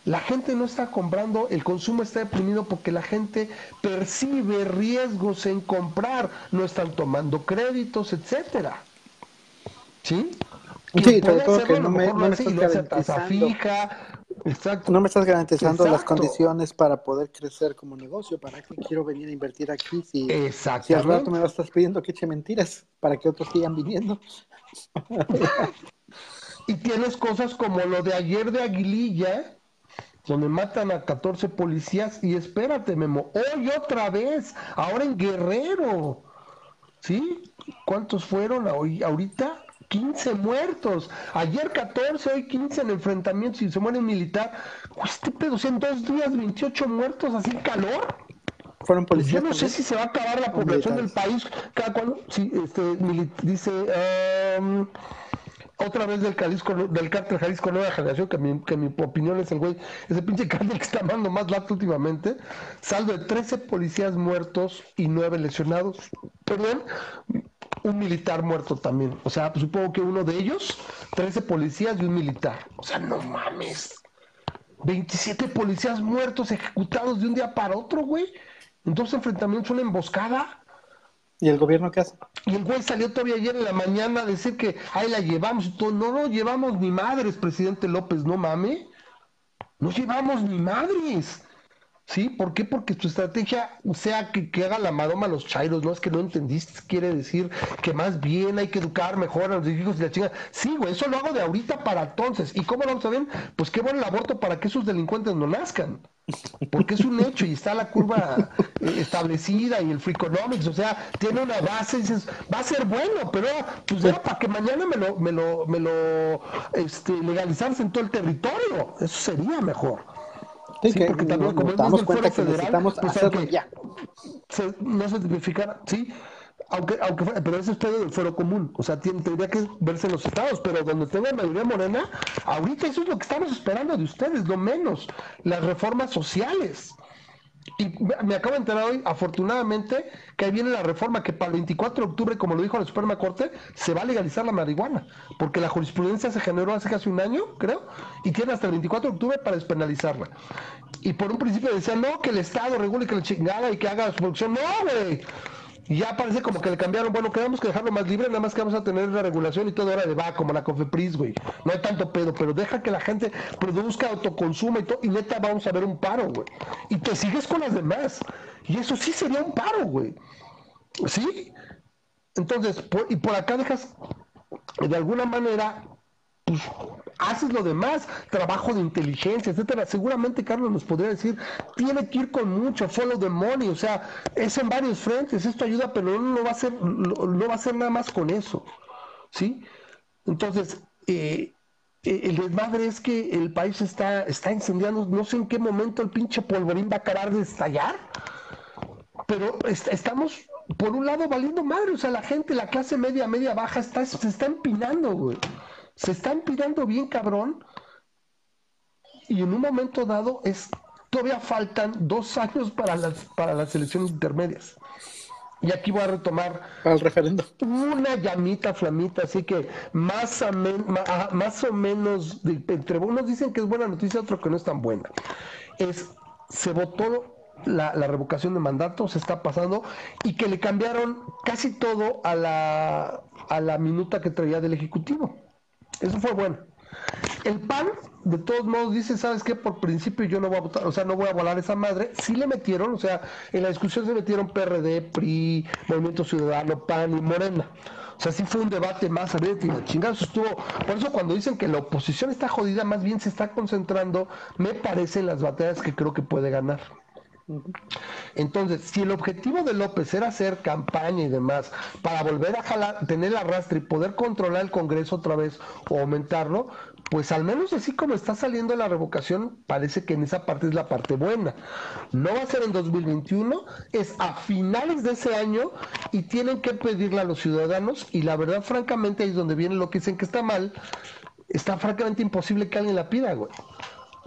La gente no está comprando, el consumo está deprimido porque la gente percibe riesgos en comprar, no están tomando créditos, etcétera. ¿Sí? Sí, todo que no me, estás garantizando. No me estás garantizando las condiciones para poder crecer como negocio. ¿Para qué quiero venir a invertir aquí si, si al rato me estás pidiendo que eche mentiras para que otros sigan viniendo? y tienes cosas como lo de ayer de Aguililla, donde matan a 14 policías y espérate, Memo, hoy otra vez, ahora en Guerrero. ¿Sí? ¿Cuántos fueron ahorita? 15 muertos. Ayer 14, hoy 15 en enfrentamientos y se muere un militar. Este pedo, o en dos días 28 muertos, así calor. Fueron policías. Yo no sé si se va a acabar la población del país cada cuando. Sí, este, dice. Um, otra vez del Jalisco, del cártel Jalisco Nueva Generación, que mi, que mi opinión es el güey, ese pinche cártel que está mandando más lato últimamente, saldo de 13 policías muertos y 9 lesionados. Perdón, un militar muerto también. O sea, supongo que uno de ellos, 13 policías y un militar. O sea, no mames. 27 policías muertos, ejecutados de un día para otro, güey. Entonces enfrentamientos, una emboscada. ¿Y el gobierno qué hace? Y el güey salió todavía ayer en la mañana a decir que ahí la llevamos y todo. No, no llevamos ni madres, presidente López, no mame. No llevamos ni madres. ¿Sí? ¿Por qué? Porque tu estrategia sea que, haga la maroma a los chairos, no es que no entendiste, quiere decir que más bien hay que educar mejor a los hijos y la chinga. Sí, güey, eso lo hago de ahorita para entonces. ¿Y cómo lo ver? Pues qué bueno el aborto para que esos delincuentes no nazcan. Porque es un hecho y está la curva eh, establecida y el free economics, o sea, tiene una base y dices, va a ser bueno, pero pues era para que mañana me lo, me lo, me lo este, legalizarse en todo el territorio. Eso sería mejor. Sí, porque también como damos cuenta que federal, necesitamos pues, hacerlo ya. Se, no se tipificara, sí, aunque, aunque pero ese es pedo del fuero común, o sea, tiene, tendría que verse en los estados, pero donde tenga mayoría morena, ahorita eso es lo que estamos esperando de ustedes, lo menos, las reformas sociales. Y me acabo de enterar hoy, afortunadamente, que ahí viene la reforma que para el 24 de octubre, como lo dijo la Suprema Corte, se va a legalizar la marihuana, porque la jurisprudencia se generó hace casi un año, creo, y tiene hasta el 24 de octubre para despenalizarla. Y por un principio decían, no, que el Estado regule, que la chingada y que haga su producción. No, güey. Y ya parece como que le cambiaron, bueno, queremos que dejarlo más libre, nada más que vamos a tener la regulación y todo ahora de va, como la Cofepris, güey. No hay tanto pedo, pero deja que la gente produzca, autoconsuma y todo, y neta vamos a ver un paro, güey. Y te sigues con las demás. Y eso sí sería un paro, güey. ¿Sí? Entonces, y por acá dejas de alguna manera pues haces lo demás, trabajo de inteligencia, etcétera. Seguramente Carlos nos podría decir, tiene que ir con mucho, follow the money, o sea, es en varios frentes, esto ayuda, pero no va a ser, no, va a ser nada más con eso, ¿sí? Entonces, eh, eh, el desmadre es que el país está, está incendiando, no sé en qué momento el pinche polvorín va a acabar de estallar, pero estamos por un lado valiendo madre, o sea, la gente, la clase media, media baja, está, se está empinando, güey se están pidiendo bien cabrón y en un momento dado es todavía faltan dos años para las para las elecciones intermedias. Y aquí voy a retomar el referendo una llamita flamita así que más, más o menos entre unos dicen que es buena noticia otros que no es tan buena. Es se votó la, la, revocación de mandato se está pasando y que le cambiaron casi todo a la, a la minuta que traía del Ejecutivo. Eso fue bueno. El PAN, de todos modos, dice, ¿sabes qué? Por principio yo no voy a votar, o sea, no voy a volar esa madre. Sí le metieron, o sea, en la discusión se metieron PRD, PRI, Movimiento Ciudadano, PAN y Morena. O sea, sí fue un debate más abierto y chingados estuvo. Por eso cuando dicen que la oposición está jodida, más bien se está concentrando, me parece, en las batallas que creo que puede ganar. Entonces, si el objetivo de López era hacer campaña y demás para volver a jalar, tener arrastre y poder controlar el Congreso otra vez o aumentarlo, pues al menos así como está saliendo la revocación, parece que en esa parte es la parte buena. No va a ser en 2021, es a finales de ese año y tienen que pedirle a los ciudadanos y la verdad, francamente, ahí es donde viene lo que dicen que está mal, está francamente imposible que alguien la pida, güey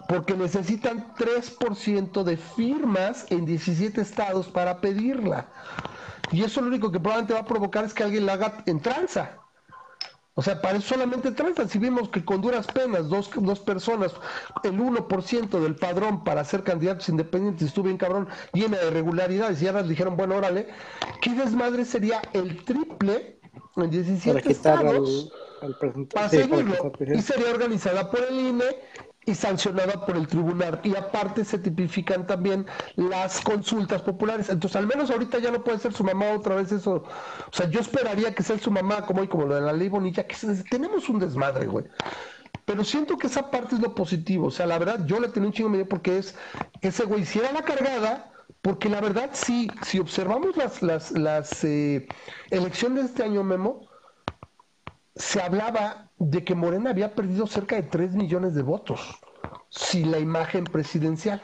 porque necesitan 3% de firmas en 17 estados para pedirla. Y eso lo único que probablemente va a provocar es que alguien la haga en tranza. O sea, para eso solamente tranza. Si vimos que con duras penas dos, dos personas, el 1% del padrón para ser candidatos independientes estuvo bien cabrón, llena de irregularidades y ahora dijeron, bueno, órale, ¿qué desmadre sería el triple en 17 estados? para seguirlo. Y sería organizada por el INE y sancionada por el tribunal. Y aparte se tipifican también las consultas populares. Entonces, al menos ahorita ya no puede ser su mamá otra vez eso. O sea, yo esperaría que sea su mamá, como hoy, como lo de la ley bonita, que tenemos un desmadre, güey. Pero siento que esa parte es lo positivo. O sea, la verdad, yo le tenía un chingo medio porque es, ese güey hiciera la cargada, porque la verdad, sí, si observamos las, las, las eh, elecciones de este año, Memo, se hablaba de que Morena había perdido cerca de 3 millones de votos sin la imagen presidencial.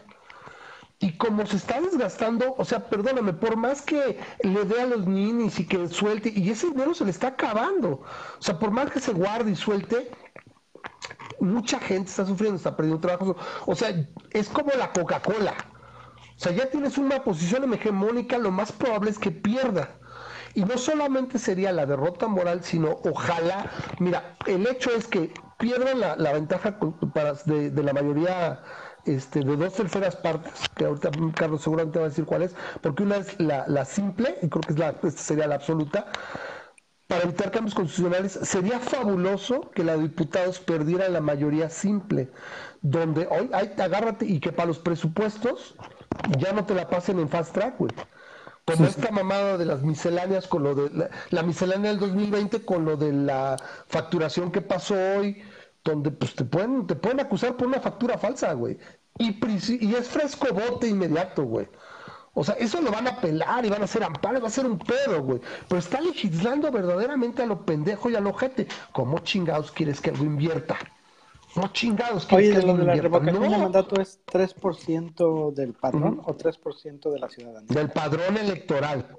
Y como se está desgastando, o sea, perdóname, por más que le dé a los ninis y que suelte, y ese dinero se le está acabando. O sea, por más que se guarde y suelte, mucha gente está sufriendo, está perdiendo trabajo. O sea, es como la Coca-Cola. O sea, ya tienes una posición hegemónica, lo más probable es que pierda. Y no solamente sería la derrota moral, sino ojalá, mira, el hecho es que pierdan la, ventaja de, la mayoría este, de dos terceras partes, que ahorita Carlos seguramente va a decir cuál es, porque una es la, simple, y creo que es la, esta sería la absoluta, para evitar cambios constitucionales, sería fabuloso que la diputados perdiera la mayoría simple, donde hoy, agárrate, y que para los presupuestos ya no te la pasen en fast track, güey como esta mamada de las misceláneas con lo de la, miscelánea del 2020 con lo de la facturación que pasó hoy, donde pues te pueden, te pueden acusar por una factura falsa, güey. Y, y es fresco bote inmediato, güey. O sea, eso lo van a pelar y van a hacer amparo, va a ser un pedo, güey. Pero está legislando verdaderamente a lo pendejo y a lo gente. ¿Cómo chingados quieres que algo invierta? No chingados. Oye, de lo de la revocación de mandato es 3% del padrón o 3% de la ciudadanía. Del padrón electoral.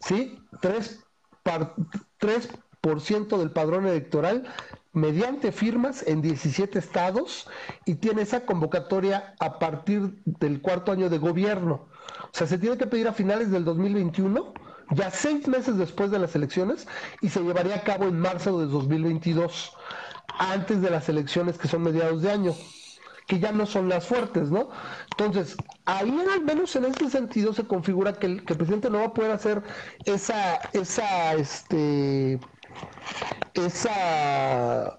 ¿Sí? 3, 3% del padrón electoral mediante firmas en 17 estados y tiene esa convocatoria a partir del cuarto año de gobierno. O sea, se tiene que pedir a finales del 2021, ya seis meses después de las elecciones, y se llevaría a cabo en marzo de 2022, antes de las elecciones que son mediados de año que ya no son las fuertes, ¿no? Entonces, ahí al menos en este sentido se configura que el, que el presidente no va a poder hacer esa, esa, este, esa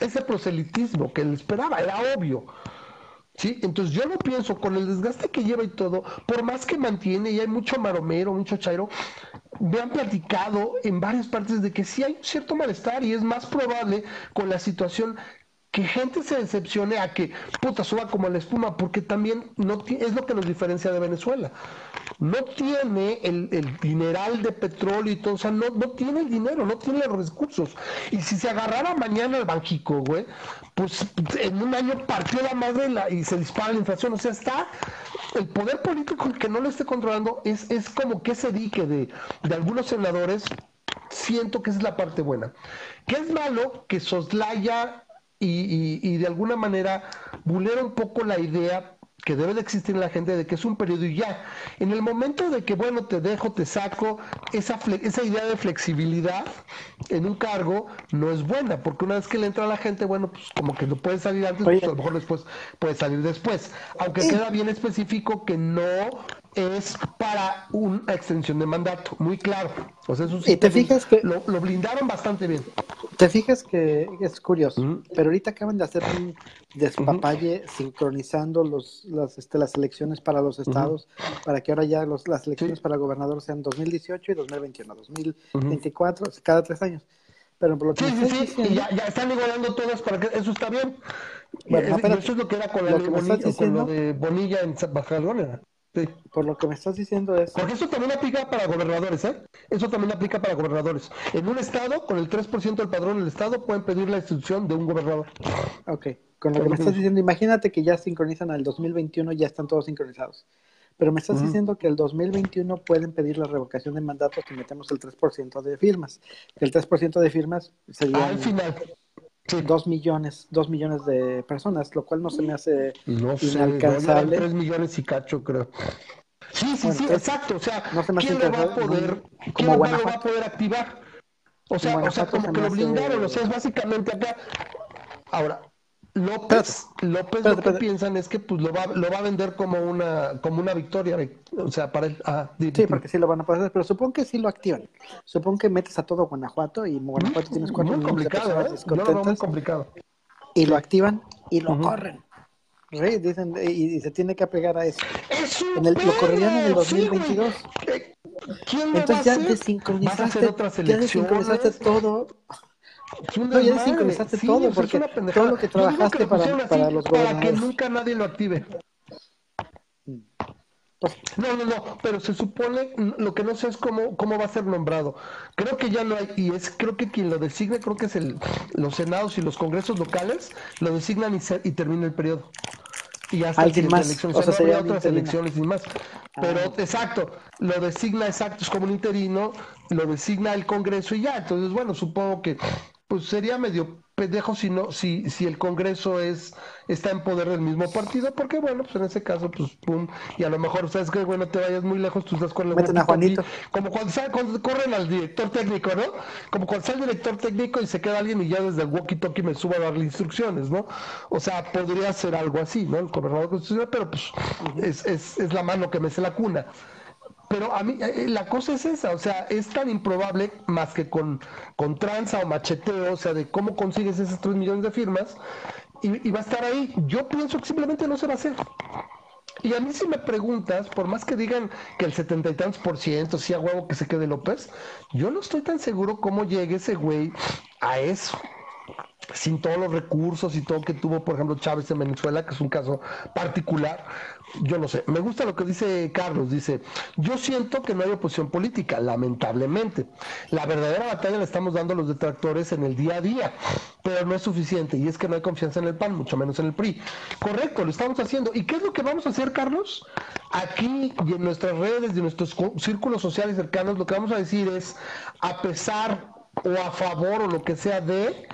ese proselitismo que él esperaba, era obvio. ¿Sí? Entonces yo no pienso, con el desgaste que lleva y todo, por más que mantiene, y hay mucho maromero, mucho chairo, me han platicado en varias partes de que sí hay un cierto malestar y es más probable con la situación que gente se decepcione a que puta suba como la espuma, porque también no es lo que nos diferencia de Venezuela. No tiene el, el dineral de petróleo y todo, o sea, no, no tiene el dinero, no tiene los recursos. Y si se agarrara mañana el banquico, güey, pues en un año partió la madre y se dispara la inflación. O sea, está el poder político que no lo esté controlando, es, es como que ese dique de, de algunos senadores, siento que esa es la parte buena. Que es malo que soslaya y, y, de alguna manera vulnera un poco la idea que debe de existir en la gente de que es un periodo y ya. En el momento de que, bueno, te dejo, te saco, esa, esa idea de flexibilidad en un cargo no es buena, porque una vez que le entra a la gente, bueno, pues como que no puede salir antes, pues a lo mejor después puede salir después. Aunque queda bien específico que no es para una extensión de mandato, muy claro. O sea, eso y te fijas que lo, blindaron bastante bien. Te fijas que es curioso, pero ahorita acaban de hacer un despapalle sincronizando los, las, este, las elecciones para los estados, para que ahora ya los, las elecciones para gobernador sean 2018 y 2021, 2024, cada tres años. Pero por lo que sí, sí, sí, y ya, ya, están igualando todas para que eso está bien. Bueno, eso es lo que era con, la Bonilla, con lo de Bonilla en Baja California. Por lo que me estás diciendo es... Porque eso también aplica para gobernadores, ¿eh? Eso también aplica para gobernadores. En un estado, con el 3% del padrón del estado, pueden pedir la institución de un gobernador. Ok, con lo que me estás diciendo, imagínate que ya sincronizan al 2021, ya están todos sincronizados. Pero me estás diciendo que el 2021 pueden pedir la revocación de mandato si metemos el 3% de firmas. El 3% de firmas sería... Al final dos millones, dos millones de personas, lo cual no se me hace no inalcanzable. tres millones y cacho, creo. Sí, sí, sí, exacto. O sea, ¿quién lo va a poder, ¿quién lo va a poder activar? O sea, o sea como que lo blindaron, o sea, es básicamente acá. Ahora, López, López lo que piensan es que pues lo va, lo va a vender como una, como una victoria, o sea, para él. Ah, sí, porque sí lo van a hacer, pero supongo que sí lo activan. Supongo que metes a todo Guanajuato y Guanajuato tienes cuatro muy complicado, ¿eh? no, muy complicado. Y lo activan y lo corren. Dicen, y, se tiene que apegar a eso. en el, lo correrían en el 2022. ¿Quién Entonces ya desincronizaste, ya desincronizaste todo. No, ya desincronizaste todo, porque todo lo que trabajaste para, para los Para que nunca nadie lo active. Pues, no, no, no, pero se supone, lo que no sé es cómo, cómo va a ser nombrado. Creo que ya no hay, y es creo que quien lo designe, creo que es el, los senados y los congresos locales, lo designan y, y termina el periodo. Y hasta ¿Alguien más? Elecciones. O sea, otras elecciones y más. Pero ah. exacto, lo designa exacto, es como un interino, lo designa el Congreso y ya. Entonces, bueno, supongo que pues sería medio pendejo si no, si, si el Congreso es, está en poder del mismo partido, porque bueno, pues en ese caso, pues pum, y a lo mejor, sabes que bueno, te vayas muy lejos, tú estás con el Juanito. como cuando, cuando, corren al director técnico, ¿no? Como cuando sale el director técnico y se queda alguien y ya desde el walkie talkie me suba a darle instrucciones, ¿no? O sea, podría ser algo así, ¿no? El gobernador constitucional, pero pues es, es, es la mano que me se la cuna. Pero a mí, eh, la cosa es esa, o sea, es tan improbable más que con, con tranza o macheteo, o sea, de cómo consigues esos 3 millones de firmas y, va a estar ahí. Yo pienso que simplemente no se va a hacer. Y a mí si me preguntas, por más que digan que el setenta y tantos por ciento sea huevo que se quede López, yo no estoy tan seguro cómo llegue ese güey a eso sin todos los recursos y todo que tuvo, por ejemplo, Chávez en Venezuela, que es un caso particular, yo no sé. Me gusta lo que dice Carlos, dice, yo siento que no hay oposición política, lamentablemente. La verdadera batalla la estamos dando los detractores en el día a día, pero no es suficiente, y es que no hay confianza en el PAN, mucho menos en el PRI. Correcto, lo estamos haciendo. ¿Y qué es lo que vamos a hacer, Carlos? Aquí y en nuestras redes y en nuestros círculos sociales cercanos, lo que vamos a decir es, a pesar o a favor o lo que sea de,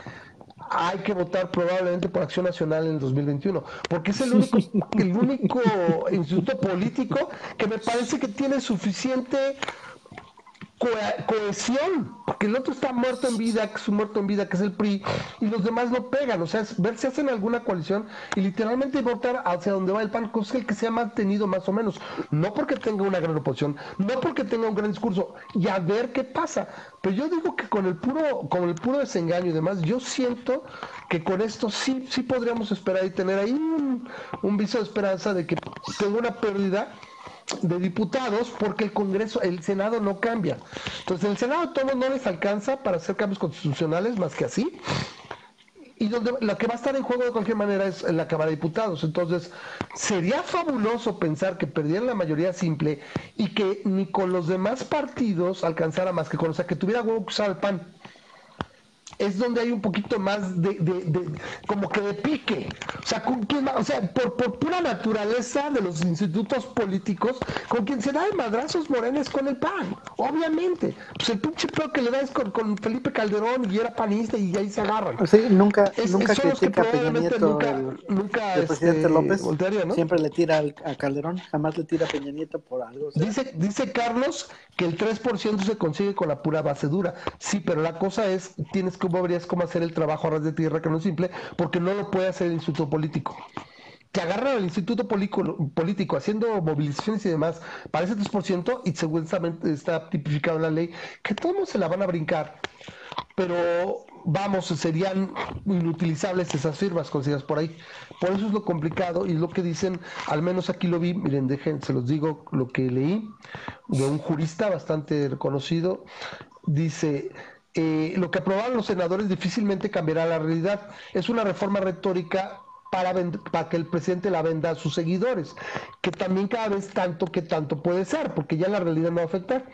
hay que votar probablemente por Acción Nacional en el 2021, porque es el único, el único instituto político que me parece que tiene suficiente cohesión, porque el otro está muerto en vida, que es un muerto en vida, que es el PRI, y los demás no pegan, o sea, ver si hacen alguna coalición y literalmente votar hacia donde va el PAN, cosa el que se ha mantenido más o menos, no porque tenga una gran oposición, no porque tenga un gran discurso, y a ver qué pasa. Pero yo digo que con el puro, con el puro desengaño y demás, yo siento que con esto sí, sí podríamos esperar y tener ahí un, un viso de esperanza de que tenga una pérdida de diputados porque el Congreso, el Senado no cambia. Entonces, el Senado todo no les alcanza para hacer cambios constitucionales más que así. Y donde lo que va a estar en juego de cualquier manera es la Cámara de Diputados. Entonces, sería fabuloso pensar que perdieran la mayoría simple y que ni con los demás partidos alcanzara más que con, o sea, que tuviera huevo que usar el PAN es donde hay un poquito más de, de, como que de pique. O sea, ¿con quién, o sea por, por, pura naturaleza de los institutos políticos, con quien se da de madrazos morenes con el PAN, obviamente. Pues el pinche peor que le da es con, con, Felipe Calderón y era panista y ahí se agarran. O sea, nunca, nunca critica a Peña Nieto nunca, el, nunca, el presidente este, López. ¿no? Siempre le tira al, a Calderón, jamás le tira a Peña Nieto por algo. dice, dice Carlos que el 3% se consigue con la pura base dura. Sí, pero la cosa es, tienes que habrías cómo hacer el trabajo a ras de tierra, que no es simple, porque no lo puede hacer el instituto político. Te agarran al instituto político, haciendo movilizaciones y demás para ese 3% y seguramente está tipificado en la ley que todos se la van a brincar. Pero vamos, serían inutilizables esas firmas consideradas por ahí. Por eso es lo complicado y es lo que dicen, al menos aquí lo vi, miren, dejen, se los digo lo que leí de un jurista bastante reconocido. Dice, eh, lo que aprobaron los senadores difícilmente cambiará la realidad. Es una reforma retórica para, para, que el presidente la venda a sus seguidores, que también cada vez tanto que tanto puede ser, porque ya la realidad no va a afectar.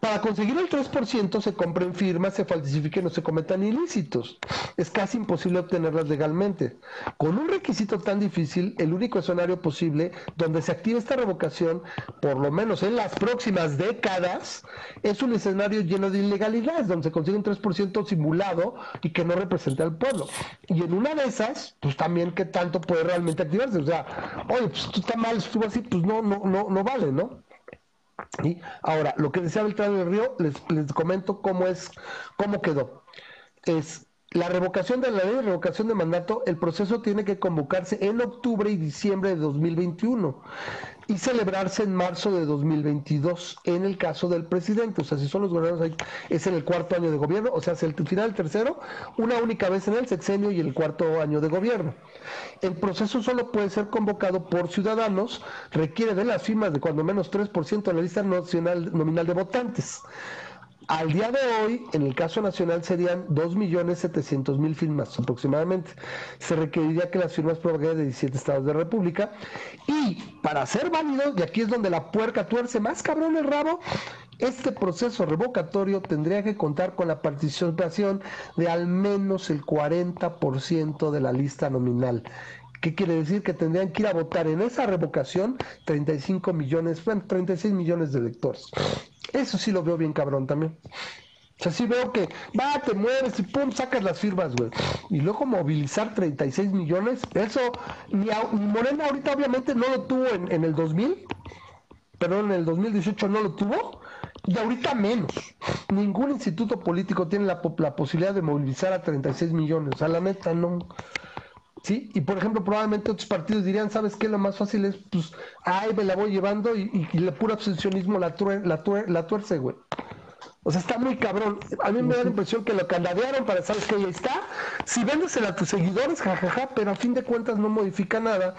Para conseguir el 3% se compren firmas, se falsifiquen o se cometan ilícitos. Es casi imposible obtenerlas legalmente. Con un requisito tan difícil, el único escenario posible donde se active esta revocación, por lo menos en las próximas décadas, es un escenario lleno de ilegalidades, donde se consigue un 3% simulado y que no represente al pueblo. Y en una de esas, pues también qué tanto puede realmente activarse. O sea, oye, pues tú estás mal, estuvo así, pues no, no, no, no vale, ¿no? Y ahora, lo que decía Beltrán del Río, les, les comento cómo es, cómo quedó. Es la revocación de la ley de revocación de mandato, el proceso tiene que convocarse en octubre y diciembre de 2021 y celebrarse en marzo de 2022 en el caso del presidente. O sea, si son los gobernadores, es en el cuarto año de gobierno, o sea, es el final tercero, una única vez en el sexenio y el cuarto año de gobierno. El proceso solo puede ser convocado por ciudadanos, requiere de las firmas de cuando menos 3% de la lista nacional nominal de votantes. Al día de hoy, en el caso nacional serían 2.700.000 firmas aproximadamente. Se requeriría que las firmas provengan de 17 estados de la República. Y para ser válido, y aquí es donde la puerca tuerce más cabrón el rabo, este proceso revocatorio tendría que contar con la participación de al menos el 40% de la lista nominal. ¿Qué quiere decir? Que tendrían que ir a votar en esa revocación 35 millones, bueno, 36 millones de electores. Eso sí lo veo bien cabrón también. O sea, sí veo que va, te mueves y pum, sacas las firmas, güey. Y luego movilizar 36 millones, eso, ni, Morena ahorita obviamente no lo tuvo en, en el 2000, pero en el 2018 no lo tuvo, y ahorita menos. Ningún instituto político tiene la, la posibilidad de movilizar a 36 millones. O sea, la neta, no. ¿Sí? Y por ejemplo, probablemente otros partidos dirían, ¿sabes qué? Lo más fácil es, pues, ay, me la voy llevando y, y, el puro abstencionismo la, la, la tuerce, güey. O sea, está muy cabrón. A mí me da la impresión que lo candadearon para, ¿sabes que Ahí está. Si véndesela a tus seguidores, jajaja, pero a fin de cuentas no modifica nada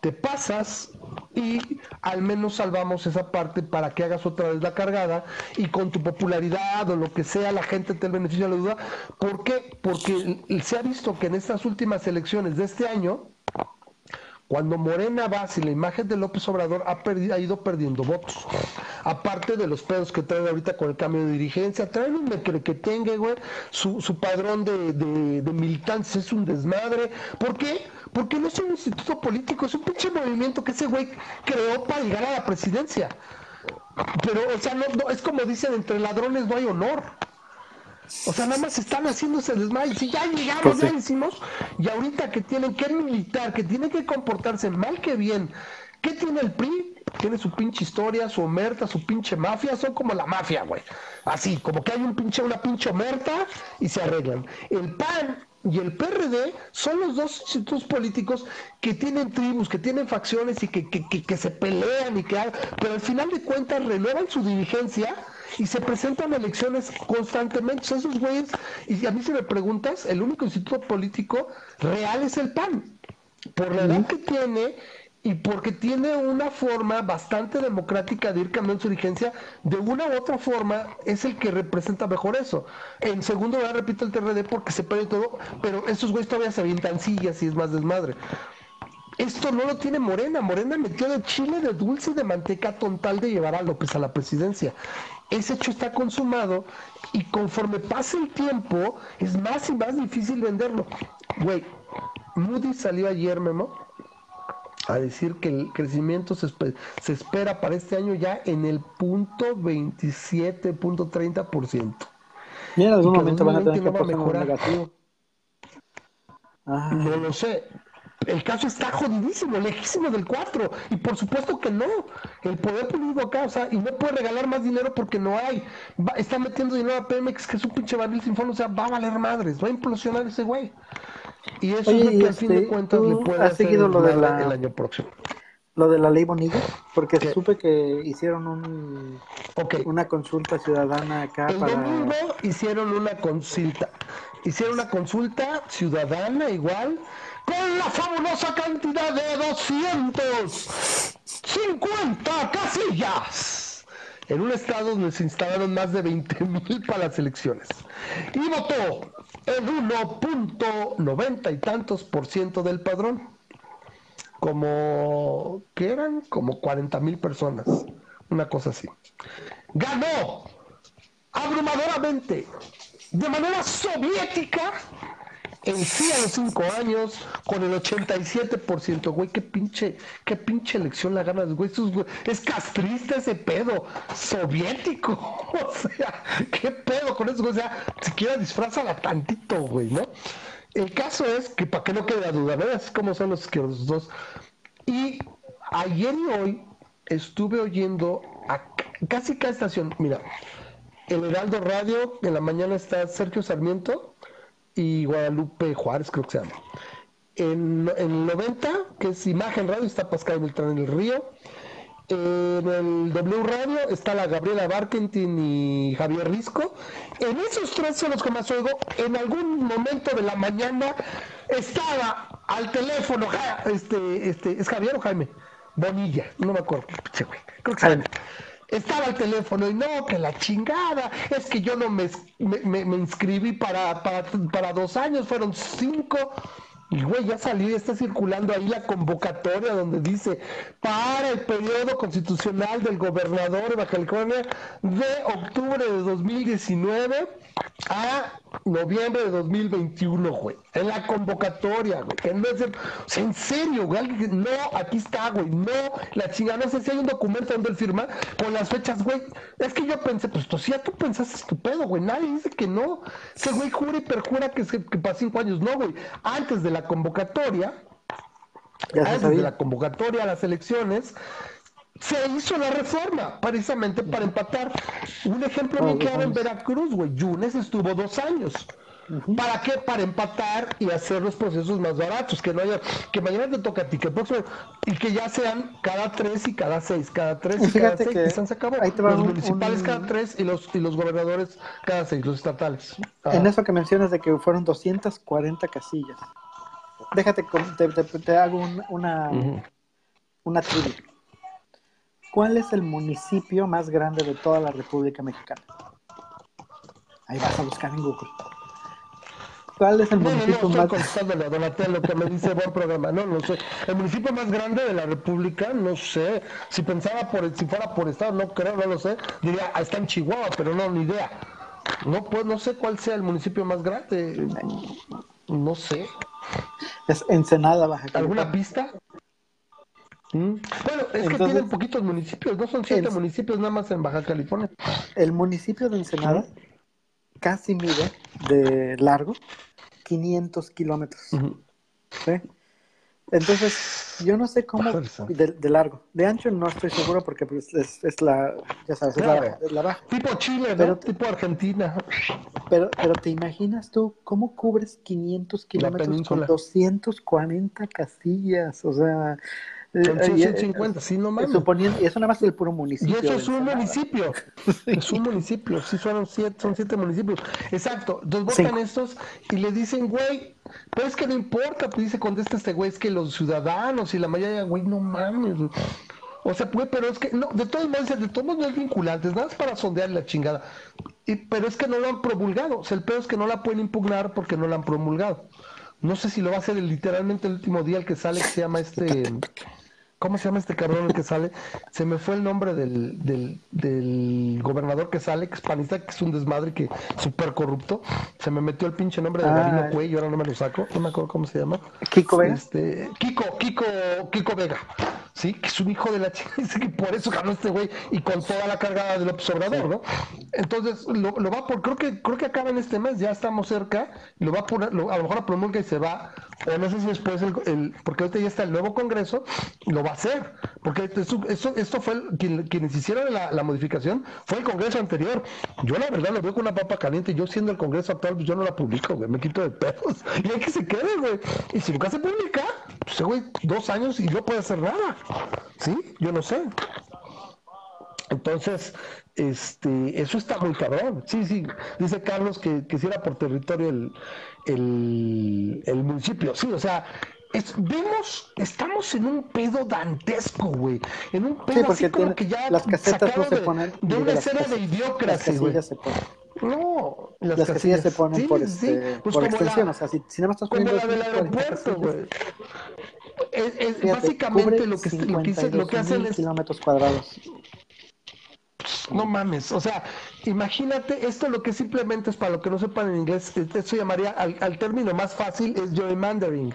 te pasas y al menos salvamos esa parte para que hagas otra vez la cargada y con tu popularidad o lo que sea la gente te beneficia la duda. ¿Por qué? Porque se ha visto que en estas últimas elecciones de este año, cuando Morena va, si la imagen de López Obrador ha, perdido, ha ido perdiendo votos, aparte de los pedos que traen ahorita con el cambio de dirigencia, traen un que tenga, güey, su, su padrón de, de, de militantes es un desmadre. ¿Por qué? Porque no es un instituto político, es un pinche movimiento que ese güey creó para llegar a la presidencia. Pero, o sea, no, es como dicen, entre ladrones no hay honor. O sea, nada más están haciéndose desmadre. Si ya llegamos, pues ya hicimos, y ahorita que tienen que militar, que tienen que comportarse mal que bien, ¿qué tiene el PRI? Tiene su pinche historia, su omerta, su pinche mafia, son como la mafia, güey. Así, como que hay un pinche, una pinche omerta y se arreglan. El PAN y el PRD son los dos institutos políticos que tienen tribus, que tienen facciones y que, que, que, se pelean y que pero al final de cuentas renuevan su dirigencia y se presentan elecciones constantemente. esos güeyes, y a mí si me preguntas, el único instituto político real es el PAN. Por la edad que tiene y porque tiene una forma bastante democrática de ir cambiando su dirigencia, de una u otra forma es el que representa mejor eso. En segundo lugar, repito el TRD porque se pierde todo, pero esos güeyes todavía se avientan sillas y es más desmadre. Esto no lo tiene Morena. Morena metió de chile, de dulce y de manteca tontal de llevar a López a la presidencia. Ese hecho está consumado y conforme pasa el tiempo es más y más difícil venderlo. Güey, Moody salió ayer, Memo, a decir que el crecimiento se, se espera para este año ya en el punto 27, punto 30%. Y en algún momento van a tener que mejorar. Negativo. No lo sé. El caso está jodidísimo, lejísimo del 4. Y por supuesto que no. El poder político acá, o sea, y no puede regalar más dinero porque no hay. está metiendo dinero a Pemex, que es un pinche barril sin fondo, o sea, va a valer madres, va a implosionar ese güey. Y eso es lo que a fin de este, cuentas le puede hacer seguido lo de el año próximo. Lo de la ley Bonilla, porque supe que hicieron un, una consulta ciudadana acá el domingo hicieron una consulta. Hicieron una consulta ciudadana igual con la fabulosa cantidad de 250 casillas en un estado donde se instalaron más de 20 mil para las elecciones. Y votó el 1.90 y tantos por ciento del padrón. Como, que eran? Como 40 mil personas. Una cosa así. Ganó abrumadoramente, de manera soviética, en sí a los 5 años, con el 87%, güey, qué pinche, qué pinche elección la ganas, güey, es castrista ese pedo, soviético, o sea, qué pedo con eso, o sea, siquiera disfrazala tantito, güey, ¿no? El caso es que, para que no quede duda, ¿ves cómo son los, que los dos? Y ayer y hoy estuve oyendo a casi cada estación, mira, el Heraldo Radio, en la mañana está Sergio Sarmiento, y Guadalupe Juárez, creo que se llama. En, el 90, que es Imagen Radio, está Pascal Beltrán en el Río. En el W Radio está la Gabriela Barkentin y Javier Risco. En esos tres son los que más oigo. En algún momento de la mañana estaba al teléfono, este, este, ¿es Javier o Jaime? Bonilla, no me acuerdo, creo que Jaime estaba el teléfono y no, que la chingada, es que yo no me, me, me inscribí para, para, para, dos años, fueron cinco. Y güey, ya salió, está circulando ahí la convocatoria donde dice para el periodo constitucional del gobernador de Baja California de octubre de 2019 a noviembre de 2021, güey. En la convocatoria, güey. Que no es en serio, güey. No, aquí está, güey. No, la chingada. No sé si hay un documento donde él firma con las fechas, güey. Es que yo pensé, pues tú sí, tú pensaste estupendo, güey. Nadie dice que no. Ese güey jura y perjura que, que para cinco años. No, güey. Antes de la convocatoria, antes de la convocatoria a las elecciones, se hizo la reforma precisamente para empatar. Un ejemplo muy claro en Veracruz, güey. Yunes estuvo dos años. ¿Para qué? Para empatar y hacer los procesos más baratos, que no haya, que mañana te toca a ti, que próximo, y que ya sean cada tres y cada seis, cada tres y, cada seis, que se acabó. los municipales cada tres y los, y los gobernadores cada seis, los estatales. En eso que mencionas de que fueron 240 casillas. Déjate, te, te, hago una, una trivia. ¿Cuál es el municipio más grande de toda la República Mexicana? Ahí vas a buscar en Google. ¿Cuál es el municipio no, no, más grande? lo que me dice buen programa. No, no sé. El municipio más grande de la República, no sé. Si pensaba por, si fuera por estado, no creo, no lo sé. Diría, ah, está en Chihuahua, pero no, ni idea. No, pues no sé cuál sea el municipio más grande. No sé. Es Ensenada, Baja ¿Alguna pista? Bueno, es que tienen poquitos municipios, no son siete municipios nada más en Baja California. El municipio de Ensenada casi mide de largo 500 kilómetros. ¿sí? Entonces, yo no sé cómo de, largo. De ancho no estoy seguro porque pues, es, es, la, ya sabes, es la, la, baja. Tipo Chile, pero, tipo Argentina. Pero, pero te imaginas tú cómo cubres 500 kilómetros con 240 casillas, o sea, son 150, sí, no mames. Suponiendo, y eso nada más el puro municipio. Y eso es un municipio. Es un municipio. Sí, son siete, son siete municipios. Exacto. Entonces votan estos y le dicen, güey, pero es que no importa. Pues dice, contesta este güey, es que los ciudadanos y la mayoría, güey, no mames. O sea, pues, pero es que, no, de todos modos, de todos modos no es vinculante, nada más para sondear la chingada. Y, pero es que no lo han promulgado. O sea, el peor es que no la pueden impugnar porque no la han promulgado. No sé si lo va a hacer literalmente el último día el que sale, que se llama este. ¿Cómo se llama este cabrón el que sale? Se me fue el nombre del, del, del gobernador que sale, que es panista, que es un desmadre, que súper corrupto. Se me metió el pinche nombre de Marino ah. Cuey y ahora no me lo saco. No me acuerdo cómo se llama. Kiko Vega. Este, Kiko, Kiko, Kiko Vega. Sí, que es un hijo de la chica, que por eso ganó este güey y con toda la carga del observador, ¿no? Entonces, lo, lo, va por, creo que, creo que acaba en este mes, ya estamos cerca, lo va a poner, a lo mejor a promulga y se va, o no sé si después el, el porque ahorita ya está el nuevo Congreso, lo va a hacer, porque esto, esto, fue quien, quienes hicieron la, la, modificación, fue el Congreso anterior. Yo la verdad lo veo con una papa caliente, yo siendo el Congreso actual, pues yo no la publico, güey, me quito de pedos, y hay que se quede, güey. Y si nunca se publica, pues güey, dos años y no puede hacer nada. ¿Sí? Yo no sé. Entonces, este, eso está muy cabrón. Sí, sí, dice Carlos que, que si era por territorio el, el, el municipio. Sí, o sea, vemos, estamos en un pedo dantesco, güey. En un pedo así como que ya las casetas no se ponen de una escena de idiocracia, güey. No, las, las casillas, se ponen por, este, pues por extensión, o sea, si, si nada más estás poniendo como la del aeropuerto, güey. Es, es básicamente lo que, lo que, lo que hacen es kilómetros cuadrados. No mames, o sea, imagínate, esto lo que simplemente es para lo que no sepan en inglés, esto llamaría al, al término más fácil es gerrymandering.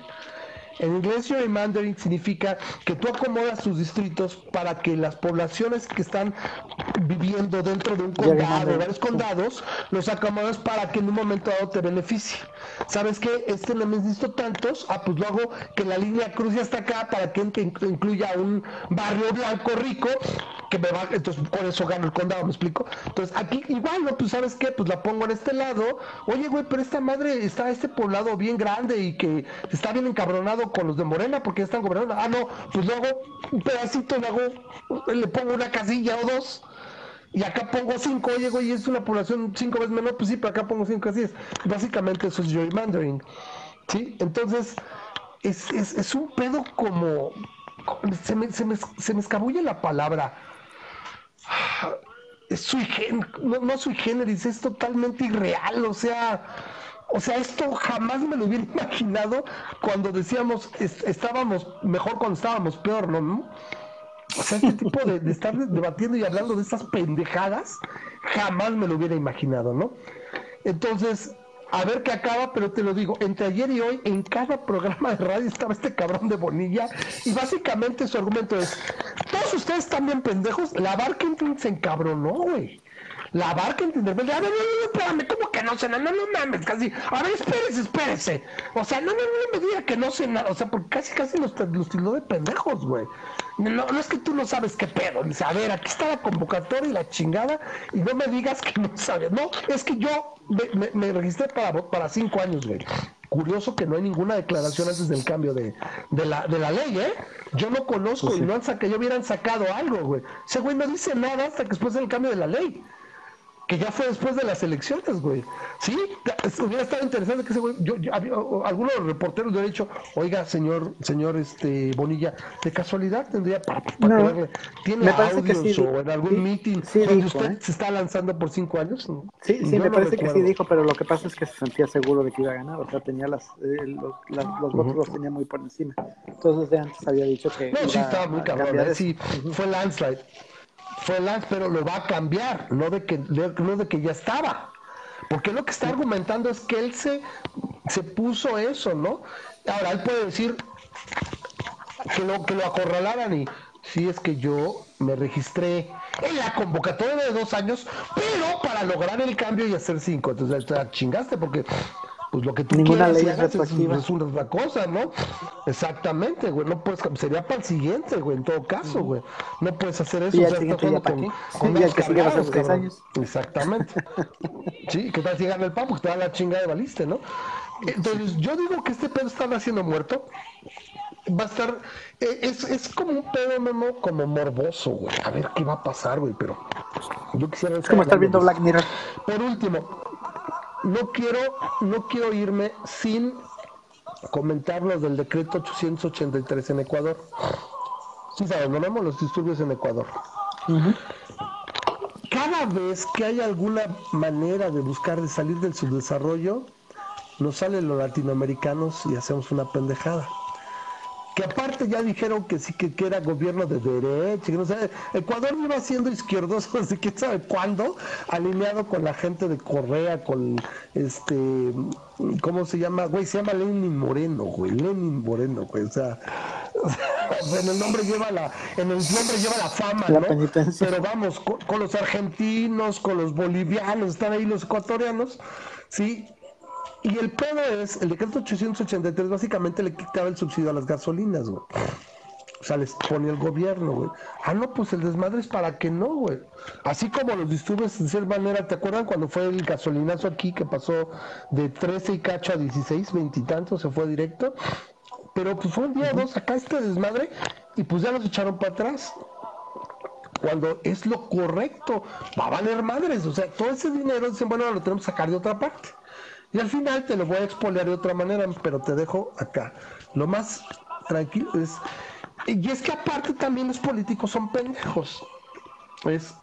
En inglés gerrymandering significa que tú acomodas tus distritos para que las poblaciones que están viviendo dentro de un condado, varios condados, los acomodas para que en un momento dado te beneficie. ¿Sabes qué? Este no me necesito tantos, ah, pues lo hago que la línea cruce hasta acá para que incluya un barrio blanco rico, que me va, entonces con eso gano el condado, ¿me explico? Entonces aquí igual, ¿no? Pues sabes qué, pues la pongo en este lado, oye güey, pero esta madre está este poblado bien grande y que está bien encabronado con los de Morena porque ya están gobernando. Ah, no, pues luego un pedacito, le hago, le pongo una casilla o dos. Y acá pongo cinco, oye, güey, es una población cinco veces menor, pues sí, pero acá pongo cinco casillas. Básicamente eso es gerrymandering. ¿Sí? Entonces, es, es, es un pedo como. Se me, se, me, se me escabulle la palabra. Es sui no, no sui generis, es totalmente irreal, o sea o sea, esto jamás me lo hubiera imaginado cuando decíamos estábamos mejor cuando estábamos peor, ¿no? O sea, este tipo de, estar debatiendo y hablando de estas pendejadas, jamás me lo hubiera imaginado, ¿no? Entonces, a ver qué acaba, pero te lo digo, entre ayer y hoy, en cada programa de radio estaba este cabrón de Bonilla, y básicamente su argumento es, todos ustedes bien pendejos, la Barkentin se encabronó, güey la barca entender. A ver, no, no, espérame, ¿cómo que no sé nada? No, no mames, casi. A ver, espérese, espérese. O sea, no, no, no me diga que no sé nada. O sea, porque casi, casi los, los tildó de pendejos, güey. No, no es que tú no sabes qué pedo. Dice, a ver, aquí está la convocatoria y la chingada, y no me digas que no sabes. No, es que yo me, me, registré para, para cinco años, güey. Curioso que no hay ninguna declaración antes del cambio de, de, la, de la ley, ¿eh? Yo no conozco pues y no han sacado, yo hubieran sacado algo, güey. Ese güey no dice nada hasta que después del cambio de la ley que ya fue después de las elecciones, güey. Sí, hubiera estado interesante que ese güey, yo, algunos reporteros de hecho, oiga, señor, señor este Bonilla, de casualidad tendría para, ¿tiene me audios o en algún meeting donde usted ¿eh? se está lanzando por cinco años? Sí, sí, me parece que sí dijo, pero lo que pasa es que se sentía seguro de que iba a ganar, o sea, tenía las, eh, los, los votos los tenía muy por encima. Entonces de antes había dicho que. No, sí, estaba muy cabrón, ¿eh? sí, fue landslide fue Lance, pero lo va a cambiar, no de que, no de que ya estaba. Porque lo que está argumentando es que él se, se puso eso, ¿no? Ahora, él puede decir que lo, que lo acorralaran y si es que yo me registré en la convocatoria de dos años, pero para lograr el cambio y hacer cinco. Entonces te chingaste porque pues lo que tú Ninguna quieras ley y es hagas es, retroactiva. es una cosa, ¿no? Exactamente, güey, no puedes, sería para el siguiente, güey, en todo caso, güey. No puedes hacer eso. Y sea, siguiente para qué. con Y que sigue tres cabrón. años. Exactamente. Sí, que tal si gana el papo, que te da la chingada de baliste, ¿no? Entonces, yo digo que este pedo está naciendo muerto. Va a estar. eh, Es, es como un pedo, Memo, como morboso, güey. A ver qué va a pasar, güey, pero. Yo quisiera. Es como estar viendo Black Mirror. Por último, no quiero, no quiero irme sin comentar lo del decreto 883 en Ecuador. Sí, sabes, no los disturbios en Ecuador. Cada vez que hay alguna manera de buscar de salir del subdesarrollo, nos salen los latinoamericanos y hacemos una pendejada. Que aparte ya dijeron que sí que, que era gobierno de derecha, que no sé, Ecuador iba siendo izquierdoso desde quién sabe cuándo, alineado con la gente de Correa, con este, ¿cómo se llama? Güey, se llama Lenin Moreno, güey, Lenin Moreno, güey, o sea, en el nombre lleva la, en el nombre lleva la fama, ¿no? Pero vamos, con, con los argentinos, con los bolivianos, están ahí los ecuatorianos, ¿sí? Y el pedo es, el decreto 883 básicamente le quitaba el subsidio a las gasolinas, güey. O sea, les pone el gobierno, güey. Ah, no, pues el desmadre es para que no, güey. Así como los disturbios de cierta manera, ¿te acuerdan cuando fue el gasolinazo aquí que pasó de 13 y cacho a 16, veintitantos, se fue directo? Pero pues fue un día o dos acá este desmadre y pues ya los echaron para atrás cuando es lo correcto, va a valer madres, o sea, todo ese dinero dicen, bueno, lo tenemos que sacar de otra parte. Y al final te lo voy a expoliar de otra manera, pero te dejo acá. Lo más tranquilo es... Y es que aparte también los políticos son pendejos. Es,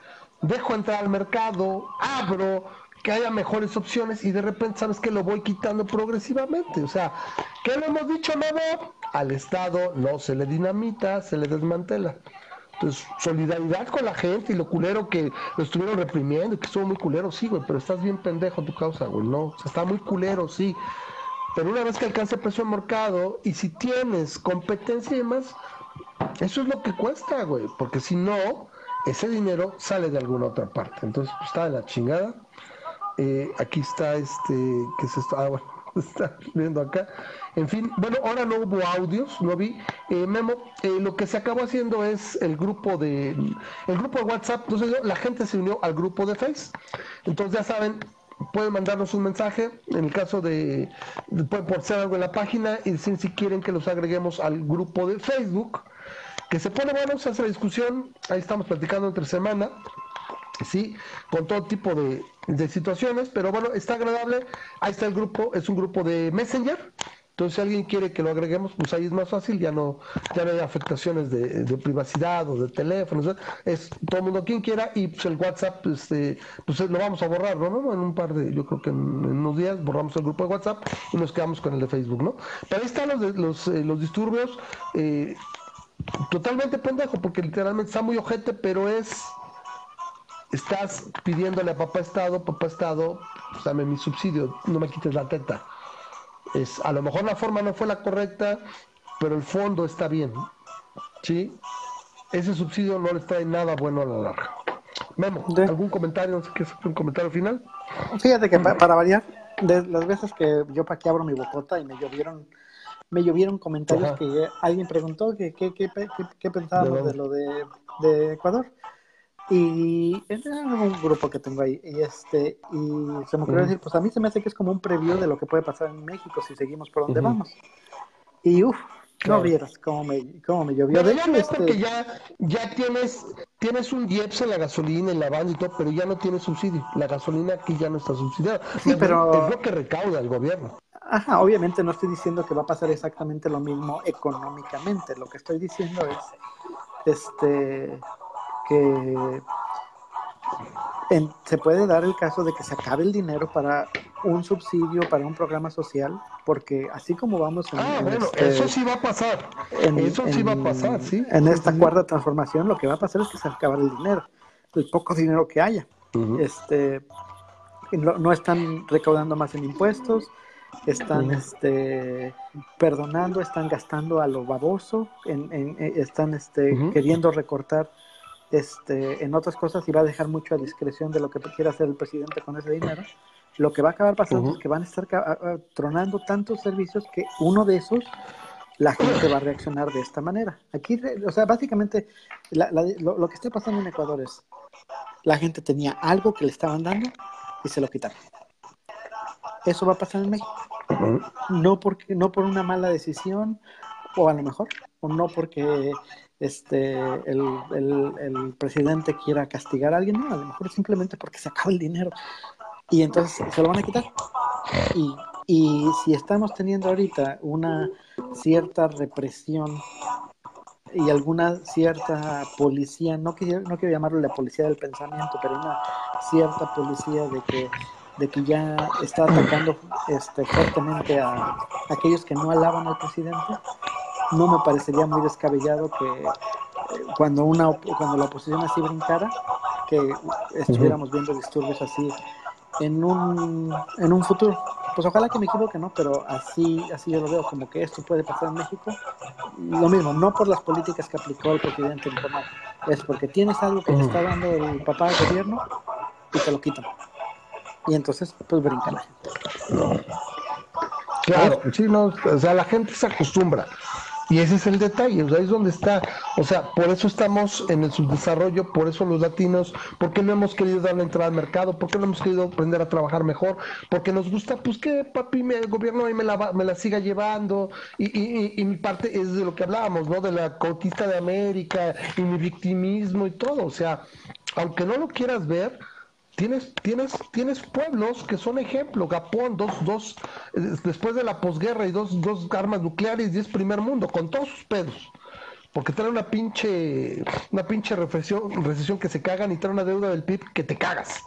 dejo entrar al mercado, abro, que haya mejores opciones y de repente sabes que lo voy quitando progresivamente. O sea, ¿qué le hemos dicho, Nuevo? Al Estado no se le dinamita, se le desmantela. Entonces, solidaridad con la gente y lo culero que lo estuvieron reprimiendo, y que estuvo muy culero, sí, güey, pero estás bien pendejo tu causa, güey, no, o sea, está muy culero, sí. Pero una vez que alcance el precio de mercado y si tienes competencia y demás, eso es lo que cuesta, güey, porque si no, ese dinero sale de alguna otra parte. Entonces, pues está de la chingada. Eh, aquí está este, que es esto? Ah, bueno, está viendo acá. En fin, bueno, ahora no hubo audios, no vi. Eh, Memo, eh, lo que se acabó haciendo es el grupo de el grupo de WhatsApp, entonces la gente se unió al grupo de Face. Entonces ya saben, pueden mandarnos un mensaje, en el caso de, de pueden poner algo en la página y decir si quieren que los agreguemos al grupo de Facebook, que se pone bueno, se hace la discusión, ahí estamos platicando entre semana sí, con todo tipo de situaciones, pero bueno, está agradable. Ahí está el grupo, es un grupo de Messenger. Entonces, si alguien quiere que lo agreguemos, pues ahí es más fácil, ya no, ya no hay afectaciones de, privacidad o de teléfonos, ¿eh? es todo el mundo quien quiera y pues el WhatsApp, este, pues lo vamos a borrar, ¿no? En un par de, yo creo que en, unos días borramos el grupo de WhatsApp y nos quedamos con el de Facebook, ¿no? Pero ahí están los, los, eh, los disturbios, eh, totalmente pendejo, porque literalmente está muy ojete, pero es estás pidiéndole a papá Estado, papá Estado, pues, dame mi subsidio, no me quites la teta. Es, a lo mejor la forma no fue la correcta, pero el fondo está bien. ¿Sí? Ese subsidio no les trae nada bueno a la larga. Memo, ¿algún comentario? No sé qué es un comentario final. Fíjate que pa- para variar, de las veces que yo para que abro mi bocota y me llovieron, me llovieron comentarios Ajá. que alguien preguntó que qué que, qué- qué pensábamos ¿De de lo de, de Ecuador. Y era un grupo que tengo ahí. Y este, y se me ocurrió decir, pues a mí se me hace que es como un preview de lo que puede pasar en México si seguimos por donde vamos. Y uff, Claro. no vieras cómo me, cómo me llovió. Pero De ya hecho, no, este, porque ya, ya tienes, tienes un IEPS en la gasolina, en la banda y todo, pero ya no tienes subsidio. La gasolina aquí ya no está subsidiada. Sí, pero- Es lo que recauda el gobierno. Ajá, obviamente no estoy diciendo que va a pasar exactamente lo mismo económicamente. Lo que estoy diciendo es este que en- se puede dar el caso de que se acabe el dinero para un subsidio, para un programa social, porque así como vamos en, Ah, en bueno, este- eso sí va a pasar. en- eso sí va a pasar, sí. En esta sí, cuarta transformación, lo que va a pasar es que se va a acabar el dinero, el poco dinero que haya. Ujú. Este, no, no están recaudando más en impuestos, están este, perdonando, están gastando a lo baboso, en, en- eh, están este, queriendo recortar este, en otras cosas y va a dejar mucho a discreción de lo que quiera hacer el presidente con ese dinero. Lo que va a acabar pasando es que van a estar tronando tantos servicios que uno de esos la gente va a reaccionar de esta manera. Aquí, o sea, básicamente lo, que está pasando en Ecuador es, la gente tenía algo que le estaban dando y se lo quitaron. Eso va a pasar en México. No, porque, no por una mala decisión, o a lo mejor, o no porque este, el, el, presidente quiera castigar a alguien, no, a lo mejor simplemente porque se acaba el dinero. Y entonces se lo van a quitar. Y, y si estamos teniendo ahorita una cierta represión y alguna cierta policía, no quiero, no quiero llamarlo la policía del pensamiento, pero una cierta policía de que, de que ya está atacando este, fuertemente a, aquellos que no alaban al presidente, no me parecería muy descabellado que eh, cuando, una, cuando la oposición así brincara, que estuviéramos viendo disturbios así en un, en un futuro. Pues ojalá que me equivoque, ¿no? Pero así, así yo lo veo, como que esto puede pasar en México. Lo mismo, no por las políticas que aplicó el presidente es porque tienes algo que te está dando el papá del gobierno y te lo quitan. Y entonces, pues brinca la gente. Claro, sí, no, o sea, la gente se acostumbra. Y ese es el detalle, o sea, es donde está, o sea, por eso estamos en el subdesarrollo, por eso los latinos, porque no hemos querido dar la entrada al mercado, porque no hemos querido aprender a trabajar mejor, porque nos gusta, pues que papi, me, el gobierno ahí me la, me la siga llevando, y, y, y, mi parte es de lo que hablábamos, ¿no? De la conquista de América, y mi victimismo y todo, o sea, aunque no lo quieras ver, Tienes, tienes, tienes pueblos que son ejemplo, Japón, dos, dos, después de la posguerra y dos, dos armas nucleares y es primer mundo, con todos sus pedos. Porque trae una pinche, una pinche recesión, recesión que se cagan y trae una deuda del PIB que te cagas.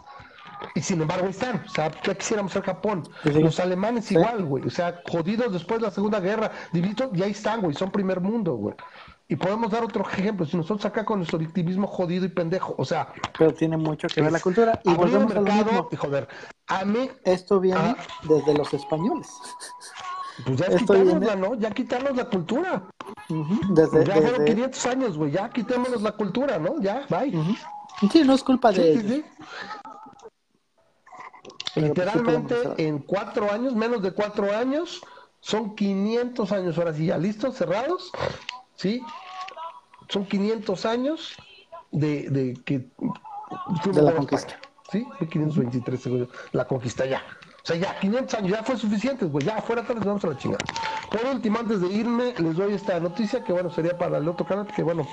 Y sin embargo ahí están, o sea, ya quisiéramos ser Japón. Los alemanes igual, güey, o sea, jodidos después de la Segunda Guerra, divididos, y ahí están, güey, son primer mundo, güey. Y podemos dar otro ejemplo, si nosotros acá con nuestro victimismo jodido y pendejo, o sea... Pero tiene mucho que ver la cultura. Y volvemos al mercado, y joder, a mí... Esto viene desde los españoles. Pues ya quitarnos ¿no? Ya quitarnos la cultura. desde, ya fueron 500 años, güey, ya quitémonos la cultura, ¿no? Ya, bye. Sí, no es culpa de ellos. Literalmente en cuatro años, menos de cuatro años, son 500 años ahora sí ya listos, cerrados, ¿sí? Son 500 años de, de que... De la conquista. ¿Sí? 523 segundos. La conquista ya. O sea, ya 500 años, ya fue suficiente, pues ya fuera les vamos a la chingada. Por último, antes de irme, les doy esta noticia que, bueno, sería para el otro canal, que, bueno,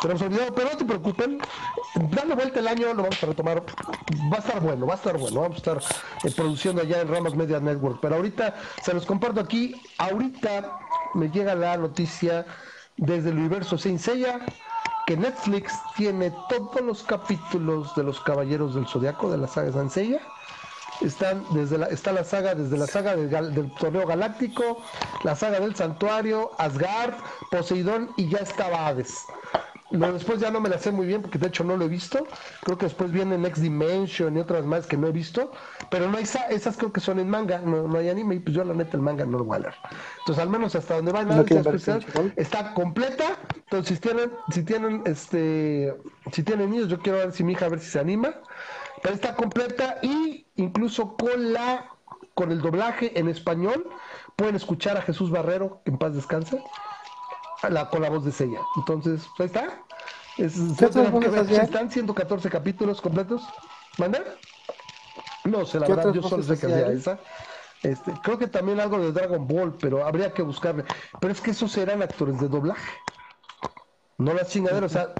tenemos olvidado, pero no te preocupen, dando vuelta el año lo vamos a retomar. Va a estar bueno, va a estar bueno, vamos a estar eh, produciendo allá en Ramas Media Network. Pero ahorita se los comparto aquí, ahorita me llega la noticia desde el universo Seiya que Netflix tiene todos los capítulos de los Caballeros del Zodiaco de la saga Saint Seiya. Están desde la, está la saga desde la saga del, del, torneo galáctico, la saga del santuario, Asgard, Poseidón y ya estaba Hades. Después ya no me la sé muy bien porque de hecho no lo he visto. Creo que después viene Next Dimension y otras más que no he visto. Pero no hay esas creo que son en manga, no, hay anime y pues yo la neta el manga no lo voy a leer. Entonces al menos hasta donde va no especial está completa. Entonces si tienen, si tienen este, si tienen niños, yo quiero ver si mi hija a ver si se anima. Pero está completa y incluso con la con el doblaje en español pueden escuchar a Jesús Barrero, que en paz descanse la, con la voz de Sella. Entonces, ahí está. Es, están 114 capítulos completos. ¿Manda? No sé, la verdad, yo solo sé que hacía esa. Este, creo que también algo de Dragon Ball, pero habría que buscarle. Pero es que esos eran actores de doblaje. No las chingaderas. O sea,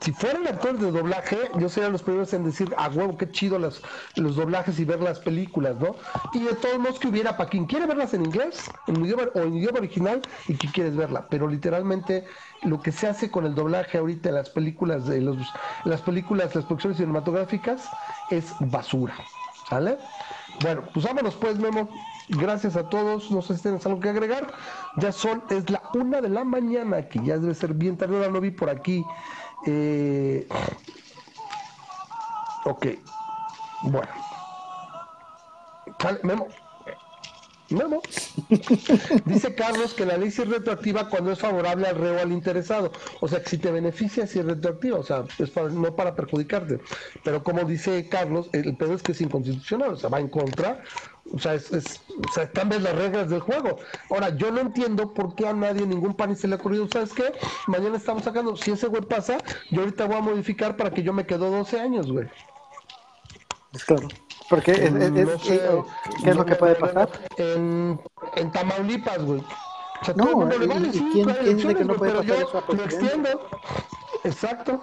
si fueran actores de doblaje, yo sería los primeros en decir, a huevo, qué chido los doblajes y ver las películas, ¿no? Y de todos modos que hubiera para quien quiere verlas en inglés, en idioma, o en idioma original, y que quieres verla. Pero literalmente lo que se hace con el doblaje ahorita en las películas, de los, las películas, las producciones cinematográficas, es basura. ¿Sale? Bueno, pues vámonos pues, Memo. Gracias a todos. No sé si tienes algo que agregar. Ya son, es la una de la mañana, que ya debe ser bien tarde. Ahora lo vi por aquí eh, ok. Bueno. Memo. No, no. Dice Carlos que la ley es retroactiva cuando es favorable al reo al interesado. O sea, que si te beneficia, sí es retroactiva. O sea, es no para perjudicarte. Pero como dice Carlos, el pedo es que es inconstitucional. O sea, va en contra. O sea, es, es o sea, cambias las reglas del juego. Ahora, yo no entiendo por qué a nadie, ningún pan se le ha ocurrido. ¿Sabes qué? Mañana estamos sacando. Si ese güey pasa, yo ahorita voy a modificar para que yo me quedo 12 años, güey. Claro. Porque es, ¿qué es lo que puede pasar? En, en Tamaulipas, güey. O sea, no, todo el mundo le vale, ¿y, sí, ¿quién, ¿quién dice que no puede pero pasar yo lo extiendo. Exacto.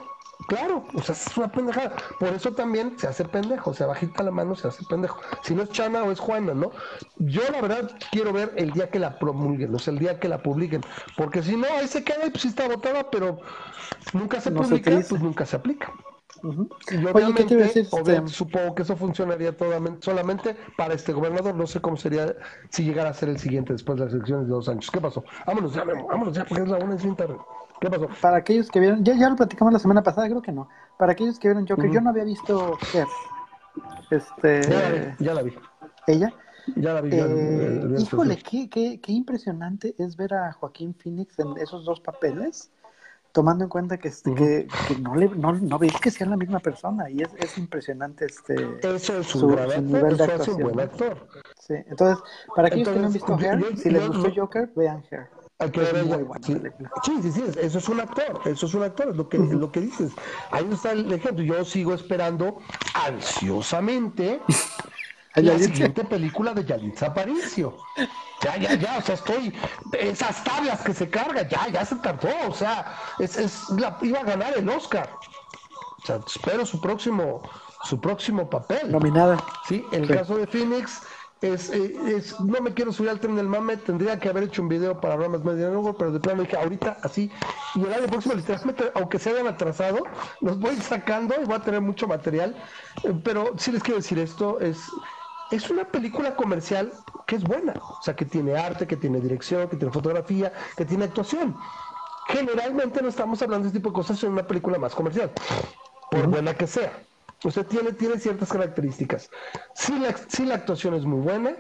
Claro, o sea, es una pendejada. Por eso también se hace pendejo, o sea, bajita la mano se hace pendejo. Si no es Chana o es Juana, ¿no? Yo la verdad quiero ver el día que la promulguen, o sea, el día que la publiquen. Porque si no, ahí se queda y pues sí está votada, pero nunca se publica, pues nunca se aplica. Y obviamente, este, supongo que eso funcionaría solamente para este gobernador. No sé cómo sería si llegara a ser el siguiente después de las elecciones de dos años. ¿Qué pasó? Vámonos ya, vámonos ya, porque es la una y tarde. ¿Qué pasó? Para aquellos que vieron, ya, ya lo platicamos la semana pasada, creo que no. Para aquellos que vieron Joker, yo no había visto Her. Este... Ya la vi. ¿Ella? Ya la vi. Eh, híjole, qué, qué, qué impresionante es ver a Joaquín Phoenix en esos dos papeles tomando en cuenta que, este, que, no, le, no, no ves que sea la misma persona y es, es impresionante este eso es su, su, nivel de actuación. buen actor. Sí, entonces, para aquellos que no han visto Hair, si les gustó Joker, vean Hair. es sí. sí, sí, sí, eso es un actor, eso es un actor, es lo que, lo que dices. Ahí está el ejemplo. Yo sigo esperando ansiosamente la siguiente película de Yalitza Aparicio. Ya, ya, ya, o sea, estoy. Esas tablas que se carga, ya, ya se tardó, o sea, es, es la, iba a ganar el Oscar. O sea, espero su próximo, su próximo papel. Nominada. Sí, en el caso de Phoenix. Es, eh, es, no me quiero subir al tren del mame, tendría que haber hecho un video para hablar más media nuevo, pero de plano dije ahorita así, y el año próximo literalmente, aunque se hayan atrasado, los voy sacando y voy a tener mucho material, eh, pero sí les quiero decir esto, es es una película comercial que es buena, o sea, que tiene arte, que tiene dirección, que tiene fotografía, que tiene actuación. Generalmente no estamos hablando de este tipo de cosas en una película más comercial, por buena que sea. O sea, tiene, tiene ciertas características. Sí la, sí, la actuación es muy buena,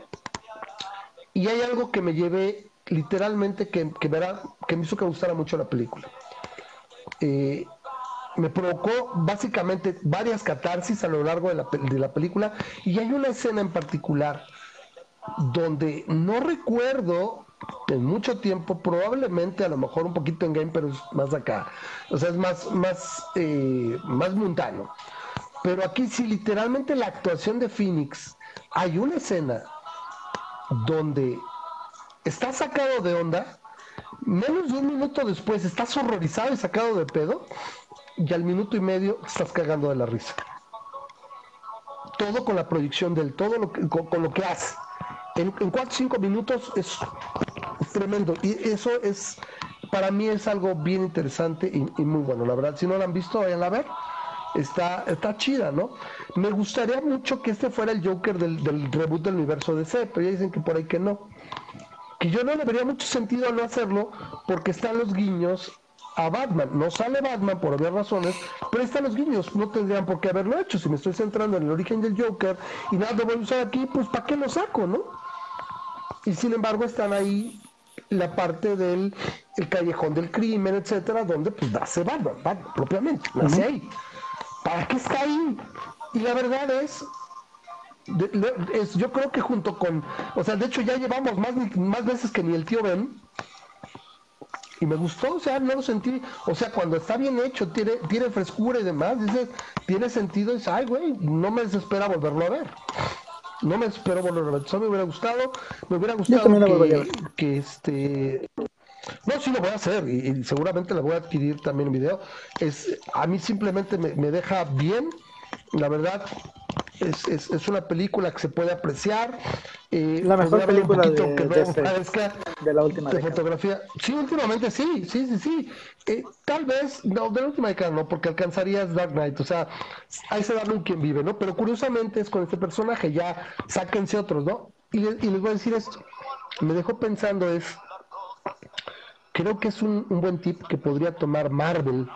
y hay algo que me llevé literalmente que, que, que me hizo que gustara mucho la película. Eh, me provocó básicamente varias catarsis a lo largo de la, de la película y hay una escena en particular donde no recuerdo en mucho tiempo, probablemente a lo mejor un poquito en game, pero es más acá, o sea, es más, más, eh, más mundano. Pero aquí sí, literalmente la actuación de Phoenix, hay una escena donde está sacado de onda, menos de un minuto después estás horrorizado y sacado de pedo, y al minuto y medio estás cagando de la risa. Todo con la proyección del todo, lo con, lo que hace. En, en cuatro cinco minutos es, tremendo. Y eso es, para mí es algo bien interesante y, muy bueno. La verdad, si no la han visto, vayan a ver. Está, está chida, ¿no? Me gustaría mucho que este fuera el Joker del, del reboot del universo DC, pero ya dicen que por ahí que no. Que yo no le vería mucho sentido no hacerlo porque están los guiños a Batman. No sale Batman por obvias razones, pero están los guiños. No tendrían por qué haberlo hecho. Si me estoy centrando en el origen del Joker y nada lo voy a usar aquí, pues ¿para qué lo saco, no? Y sin embargo están ahí la parte del el callejón del crimen, etcétera, donde pues nace Batman, Batman propiamente, nace ahí. ¿Para qué está ahí? Y la verdad es, es, yo creo que junto con, o sea, de hecho ya llevamos más, más veces que ni el tío Ben, y me gustó, o sea, no lo sentí, o sea, cuando está bien hecho, tiene, tiene frescura y demás, dice, tiene sentido, dice, ay, güey, no me desespera volverlo a ver. No me espero volverlo a ver. Eso me hubiera gustado, me hubiera gustado que, que, este no, sí lo voy a hacer y, seguramente lo voy a adquirir también en video. Es, a mí simplemente me, me deja bien, la verdad, es, es, es, una película que se puede apreciar. Eh, la mejor película de, de, la última de fotografía. Sí, últimamente sí, sí, sí, sí. Eh, tal vez, no, de la última década no, porque alcanzarías Dark Knight, o sea, ahí se da un quien vive, ¿no? Pero curiosamente es con este personaje, ya sáquense otros, ¿no? Y, y les voy a decir esto, me dejó pensando es, creo que es un, un buen tip que podría tomar Marvel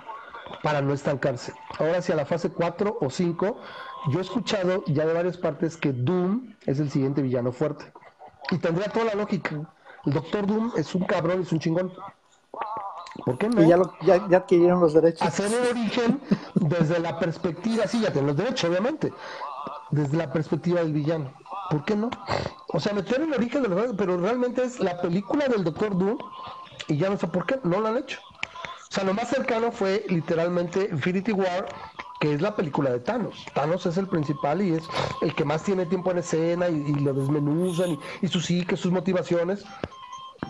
para no estancarse. Ahora hacia la fase 4 o 5 yo he escuchado ya de varias partes que Doom es el siguiente villano fuerte. Y tendría toda la lógica. El Doctor Doom es un cabrón, es un chingón. ¿Por qué no? Y ya, ya, ya, adquirieron los derechos. Hacer el origen desde la perspectiva, sí, ya tienen los derechos, obviamente. Desde la perspectiva del villano. ¿Por qué no? O sea, meter el origen de los pero realmente es la película del Doctor Doom y ya no sé por qué, no lo han hecho. O sea, lo más cercano fue literalmente Infinity War, que es la película de Thanos. Thanos es el principal y es el que más tiene tiempo en escena y, lo desmenuzan y, y sus psique, sus motivaciones.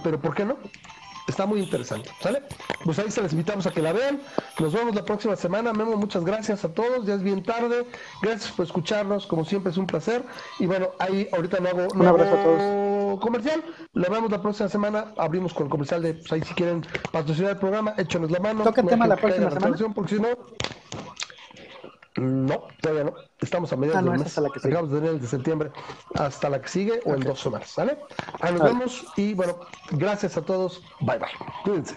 Pero ¿por qué no? Está muy interesante, ¿sale? Pues ahí se les invitamos a que la vean. Nos vemos la próxima semana. Memo, muchas gracias a todos. Ya es bien tarde. Gracias por escucharnos. Como siempre es un placer. Y bueno, ahí ahorita no hago, un abrazo a todos. comercial. Lo vemos la próxima semana. Abrimos con el comercial de, pues ahí si quieren patrocinar el programa, échenos la mano. Toca el tema la próxima semana. Porque si no, no, todavía no. Estamos a mediados ah, no, del mes. La que sigue. Acabamos de tener el de septiembre hasta la que sigue o en dos semanas, ¿sale? Ahí nos vemos y bueno, gracias a todos. Bye bye. Cuídense.